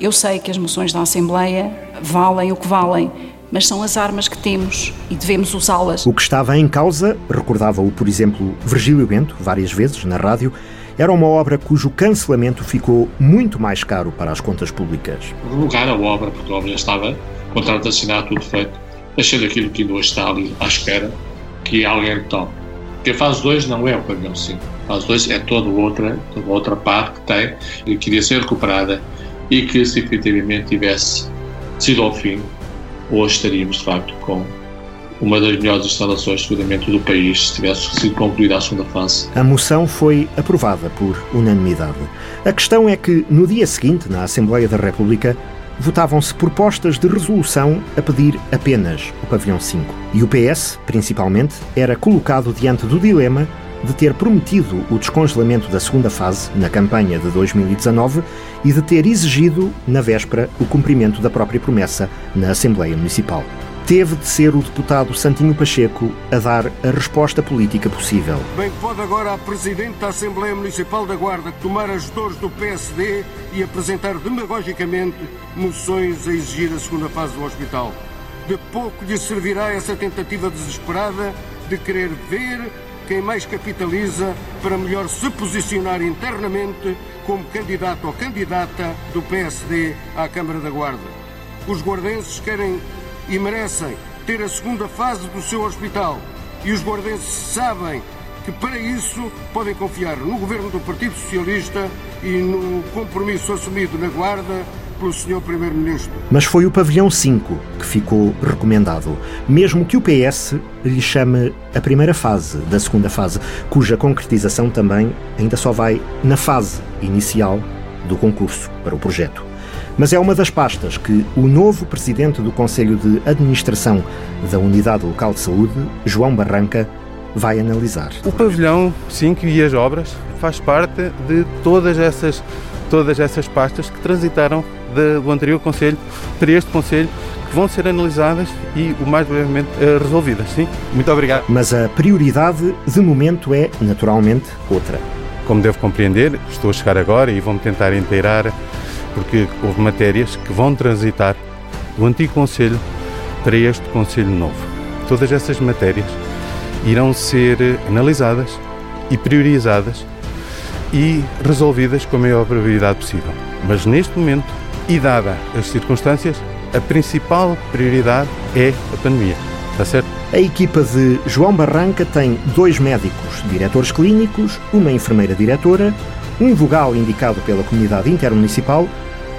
Eu sei que as moções da Assembleia valem o que valem, mas são as armas que temos e devemos usá-las. O que estava em causa, recordava-o, por exemplo, Virgílio Bento, várias vezes na rádio, era uma obra cujo cancelamento ficou muito mais caro para as contas públicas. Revogar a obra, porque a obra já estava, contrato assinado, tudo feito, achei daquilo que ainda hoje está ali à espera, que alguém tome. Porque a fase 2 não é o pavilhão 5. A fase 2 é toda outra, toda outra parte que tem e que iria ser recuperada e que, se efetivamente tivesse sido ao fim, hoje estaríamos, de facto, com uma das melhores instalações, seguramente, do país, se tivesse sido concluída a segunda fase. A moção foi aprovada por unanimidade. A questão é que, no dia seguinte, na Assembleia da República, votavam-se propostas de resolução a pedir apenas o pavilhão 5. E o PS, principalmente, era colocado diante do dilema de ter prometido o descongelamento da segunda fase na campanha de 2019 e de ter exigido, na véspera, o cumprimento da própria promessa na Assembleia Municipal teve de ser o deputado Santinho Pacheco a dar a resposta política possível. Bem, pode agora a Presidente da Assembleia Municipal da Guarda tomar as dores do PSD e apresentar demagogicamente moções a exigir a segunda fase do hospital. De pouco lhe servirá essa tentativa desesperada de querer ver quem mais capitaliza para melhor se posicionar internamente como candidato ou candidata do PSD à Câmara da Guarda. Os guardenses querem e merecem ter a segunda fase do seu hospital. E os guardenses sabem que para isso podem confiar no governo do Partido Socialista e no compromisso assumido na Guarda pelo Sr. Primeiro-Ministro. Mas foi o pavilhão 5 que ficou recomendado, mesmo que o PS lhe chame a primeira fase da segunda fase, cuja concretização também ainda só vai na fase inicial do concurso para o projeto mas é uma das pastas que o novo presidente do Conselho de Administração da Unidade Local de Saúde, João Barranca, vai analisar. O pavilhão 5 e as obras faz parte de todas essas, todas essas pastas que transitaram de, do anterior Conselho para este Conselho que vão ser analisadas e o mais brevemente eh, resolvidas. Sim, muito obrigado. Mas a prioridade de momento é, naturalmente, outra. Como devo compreender, estou a chegar agora e vou-me tentar inteirar porque houve matérias que vão transitar do antigo Conselho para este Conselho novo. Todas essas matérias irão ser analisadas e priorizadas e resolvidas com a maior probabilidade possível. Mas neste momento, e dada as circunstâncias, a principal prioridade é a pandemia. Está certo? A equipa de João Barranca tem dois médicos, diretores clínicos, uma enfermeira diretora, um vogal indicado pela comunidade intermunicipal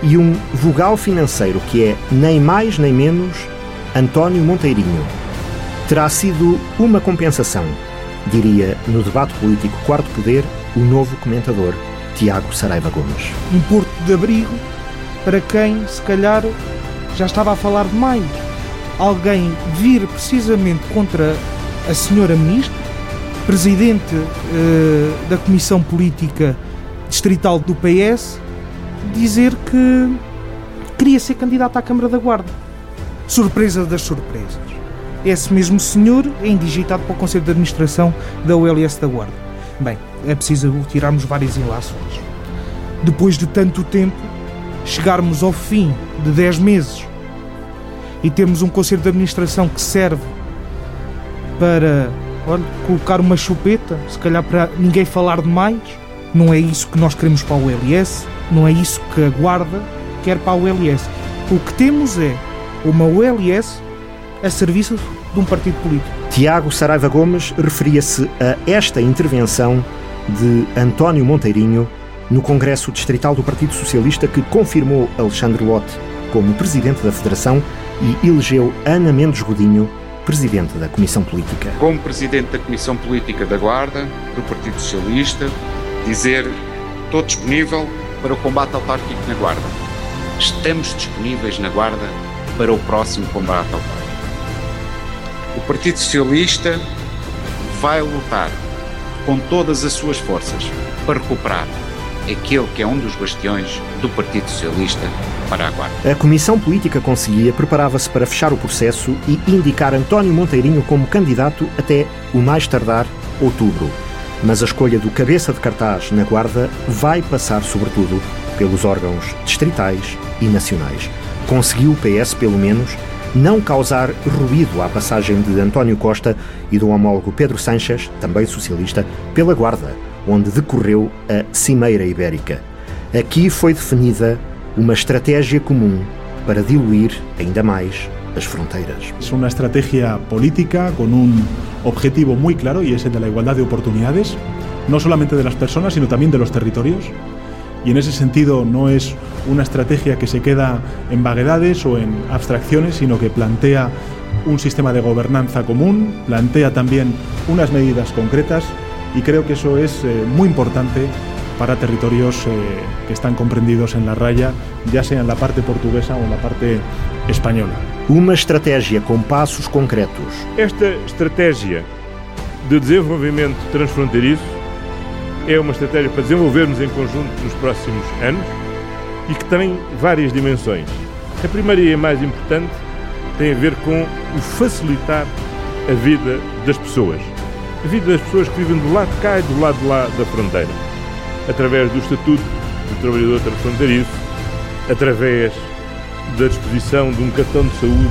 e um vogal financeiro que é nem mais nem menos António Monteirinho. Terá sido uma compensação, diria no debate político Quarto Poder o novo comentador Tiago Saraiva Gomes. Um porto de abrigo para quem, se calhar, já estava a falar demais. Alguém vir precisamente contra a senhora ministra, presidente uh, da Comissão Política Distrital do PS, dizer que queria ser candidato à Câmara da Guarda. Surpresa das surpresas. Esse mesmo senhor é indigitado para o Conselho de Administração da ULS da Guarda. Bem, é preciso tirarmos várias ilações. Depois de tanto tempo, chegarmos ao fim de 10 meses e termos um Conselho de Administração que serve para olha, colocar uma chupeta, se calhar para ninguém falar demais, não é isso que nós queremos para o ULS Não é isso que a Guarda quer para a ULS. O que temos é uma ULS a serviço de um partido político. Tiago Saraiva Gomes referia-se a esta intervenção de António Monteirinho no Congresso Distrital do Partido Socialista que confirmou Alexandre Lote como presidente da Federação e elegeu Ana Mendes Godinho presidente da Comissão Política. Como presidente da Comissão Política da Guarda, do Partido Socialista, dizer estou disponível para o combate autárquico na Guarda. Estamos disponíveis na Guarda para o próximo combate autárquico. O Partido Socialista vai lutar com todas as suas forças para recuperar aquele que é um dos bastiões do Partido Socialista para a Guarda. A Comissão Política Conselhia preparava-se para fechar o processo e indicar António Monteirinho como candidato até o mais tardar outubro. Mas a escolha do cabeça de cartaz na Guarda vai passar, sobretudo, pelos órgãos distritais e nacionais. Conseguiu o PS, pelo menos, não causar ruído à passagem de António Costa e do homólogo Pedro Sanches, também socialista, pela Guarda, onde decorreu a Cimeira Ibérica. Aqui foi definida uma estratégia comum para diluir ainda mais as fronteras. Es una estrategia política con un objetivo muy claro y es el de la igualdad de oportunidades, no solamente de las personas, sino también de los territorios. Y en ese sentido no es una estrategia que se queda en vaguedades o en abstracciones, sino que plantea un sistema de gobernanza común, plantea también unas medidas concretas y creo que eso es eh, muy importante para territorios eh, que están comprendidos en la raya, ya sea en la parte portuguesa o en la parte española. Uma estratégia com passos concretos. Esta estratégia de desenvolvimento transfronteiriço é uma estratégia para desenvolvermos em conjunto nos próximos anos e que tem várias dimensões. A primeira e a mais importante tem a ver com o facilitar a vida das pessoas. A vida das pessoas que vivem do lado de cá e do lado de lá da fronteira. Através do Estatuto do Trabalhador Transfronteiriço, através da disposição de um cartão de saúde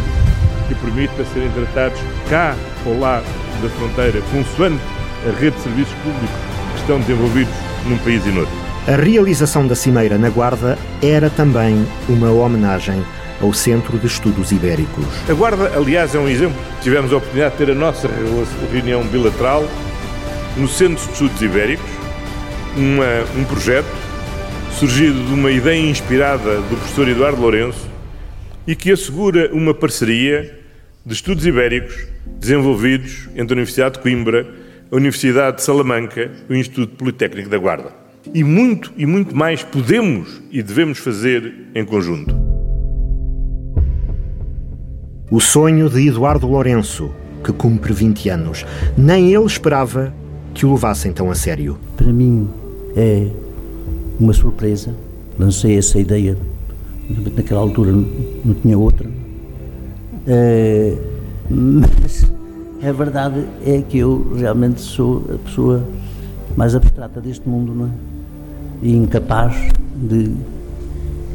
que permita serem tratados cá ou lá da fronteira, consoante a rede de serviços públicos que estão desenvolvidos num país e noutro. A realização da Cimeira na Guarda era também uma homenagem ao Centro de Estudos Ibéricos. A Guarda, aliás, é um exemplo. Tivemos a oportunidade de ter a nossa reunião bilateral no Centro de Estudos Ibéricos, uma, um projeto surgido de uma ideia inspirada do professor Eduardo Lourenço e que assegura uma parceria de estudos ibéricos desenvolvidos entre a Universidade de Coimbra, a Universidade de Salamanca e o Instituto Politécnico da Guarda. E muito e muito mais podemos e devemos fazer em conjunto. O sonho de Eduardo Lourenço, que cumpre 20 anos, nem ele esperava que o levassem tão a sério. Para mim é uma surpresa. Lancei essa ideia, naquela altura não tinha outra. É, mas a verdade é que eu realmente sou a pessoa mais abstrata deste mundo, não é? E incapaz de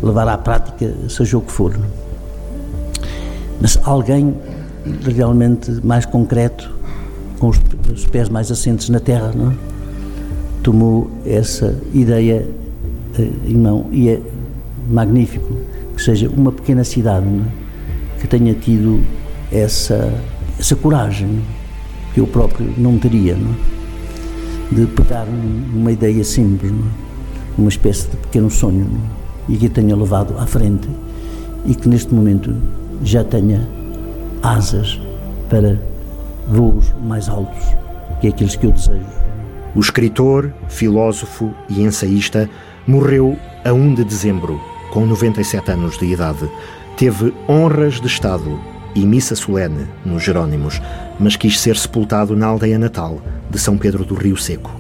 levar à prática, seja o que for. É? Mas alguém realmente mais concreto, com os, os pés mais assentes na terra, não é? Tomou essa ideia uh, em mão e é magnífico que seja uma pequena cidade é? que tenha tido essa, essa coragem que eu próprio não teria não é? de pegar uma ideia simples, é? uma espécie de pequeno sonho e que tenha levado à frente e que neste momento já tenha asas para voos mais altos que aqueles que eu desejo. O escritor, filósofo e ensaísta morreu a 1 de dezembro, com 97 anos de idade. Teve honras de Estado e missa solene nos Jerónimos, mas quis ser sepultado na aldeia natal de São Pedro do Rio Seco,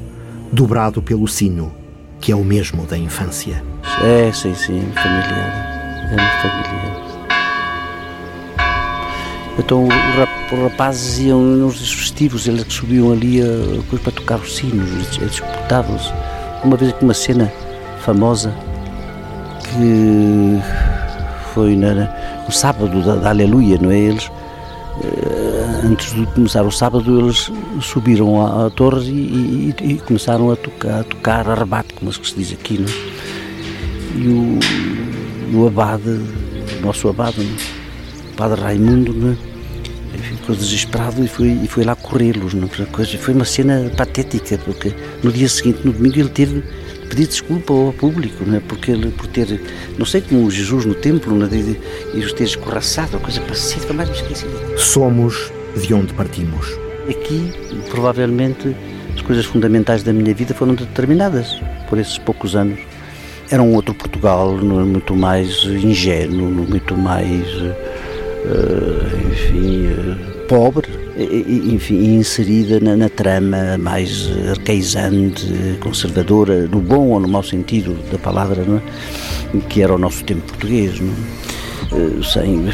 dobrado pelo sino, que é o mesmo da infância. É, sim, sim, familiar. É muito familiar. Então os rapazes iam nos festivos, eles que subiam ali a, para tocar os sinos, disputavam-se. Uma vez aqui uma cena famosa que foi na, no sábado da, da Aleluia, não é? Eles, antes de começar o sábado, eles subiram à, à torre e, e, e, começaram a tocar, a tocar a rebate, como se diz aqui, não é? e o, o abade, o nosso abade, né? o padre Raimundo, né? ficou desesperado e foi, e foi lá corrê-los. Né? Foi uma cena patética, porque no dia seguinte, no domingo, ele teve pedir desculpa ao público, né? porque ele, por ter, não sei como Jesus no templo, né? e os ter escorraçado, a coisa pacífica, mais me esqueci. Somos de onde partimos. Aqui, provavelmente, as coisas fundamentais da minha vida foram determinadas por esses poucos anos. Era um outro Portugal, muito mais ingênuo, muito mais, uh, enfim, uh, pobre, enfim, inserida na, na, trama mais arcaizante, conservadora, no bom ou no mau sentido da palavra, não é? que era o nosso tempo português. Não é? uh, sem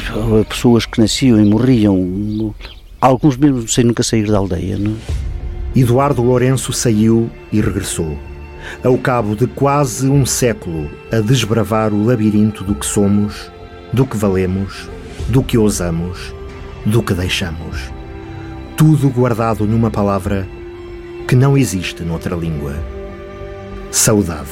pessoas que nasciam e morriam, alguns mesmo sem nunca sair da aldeia. Não é? Eduardo Lourenço saiu e regressou. Ao cabo de quase um século a desbravar o labirinto do que somos, do que valemos, do que ousamos, do que deixamos. Tudo guardado numa palavra que não existe noutra língua. Saudade.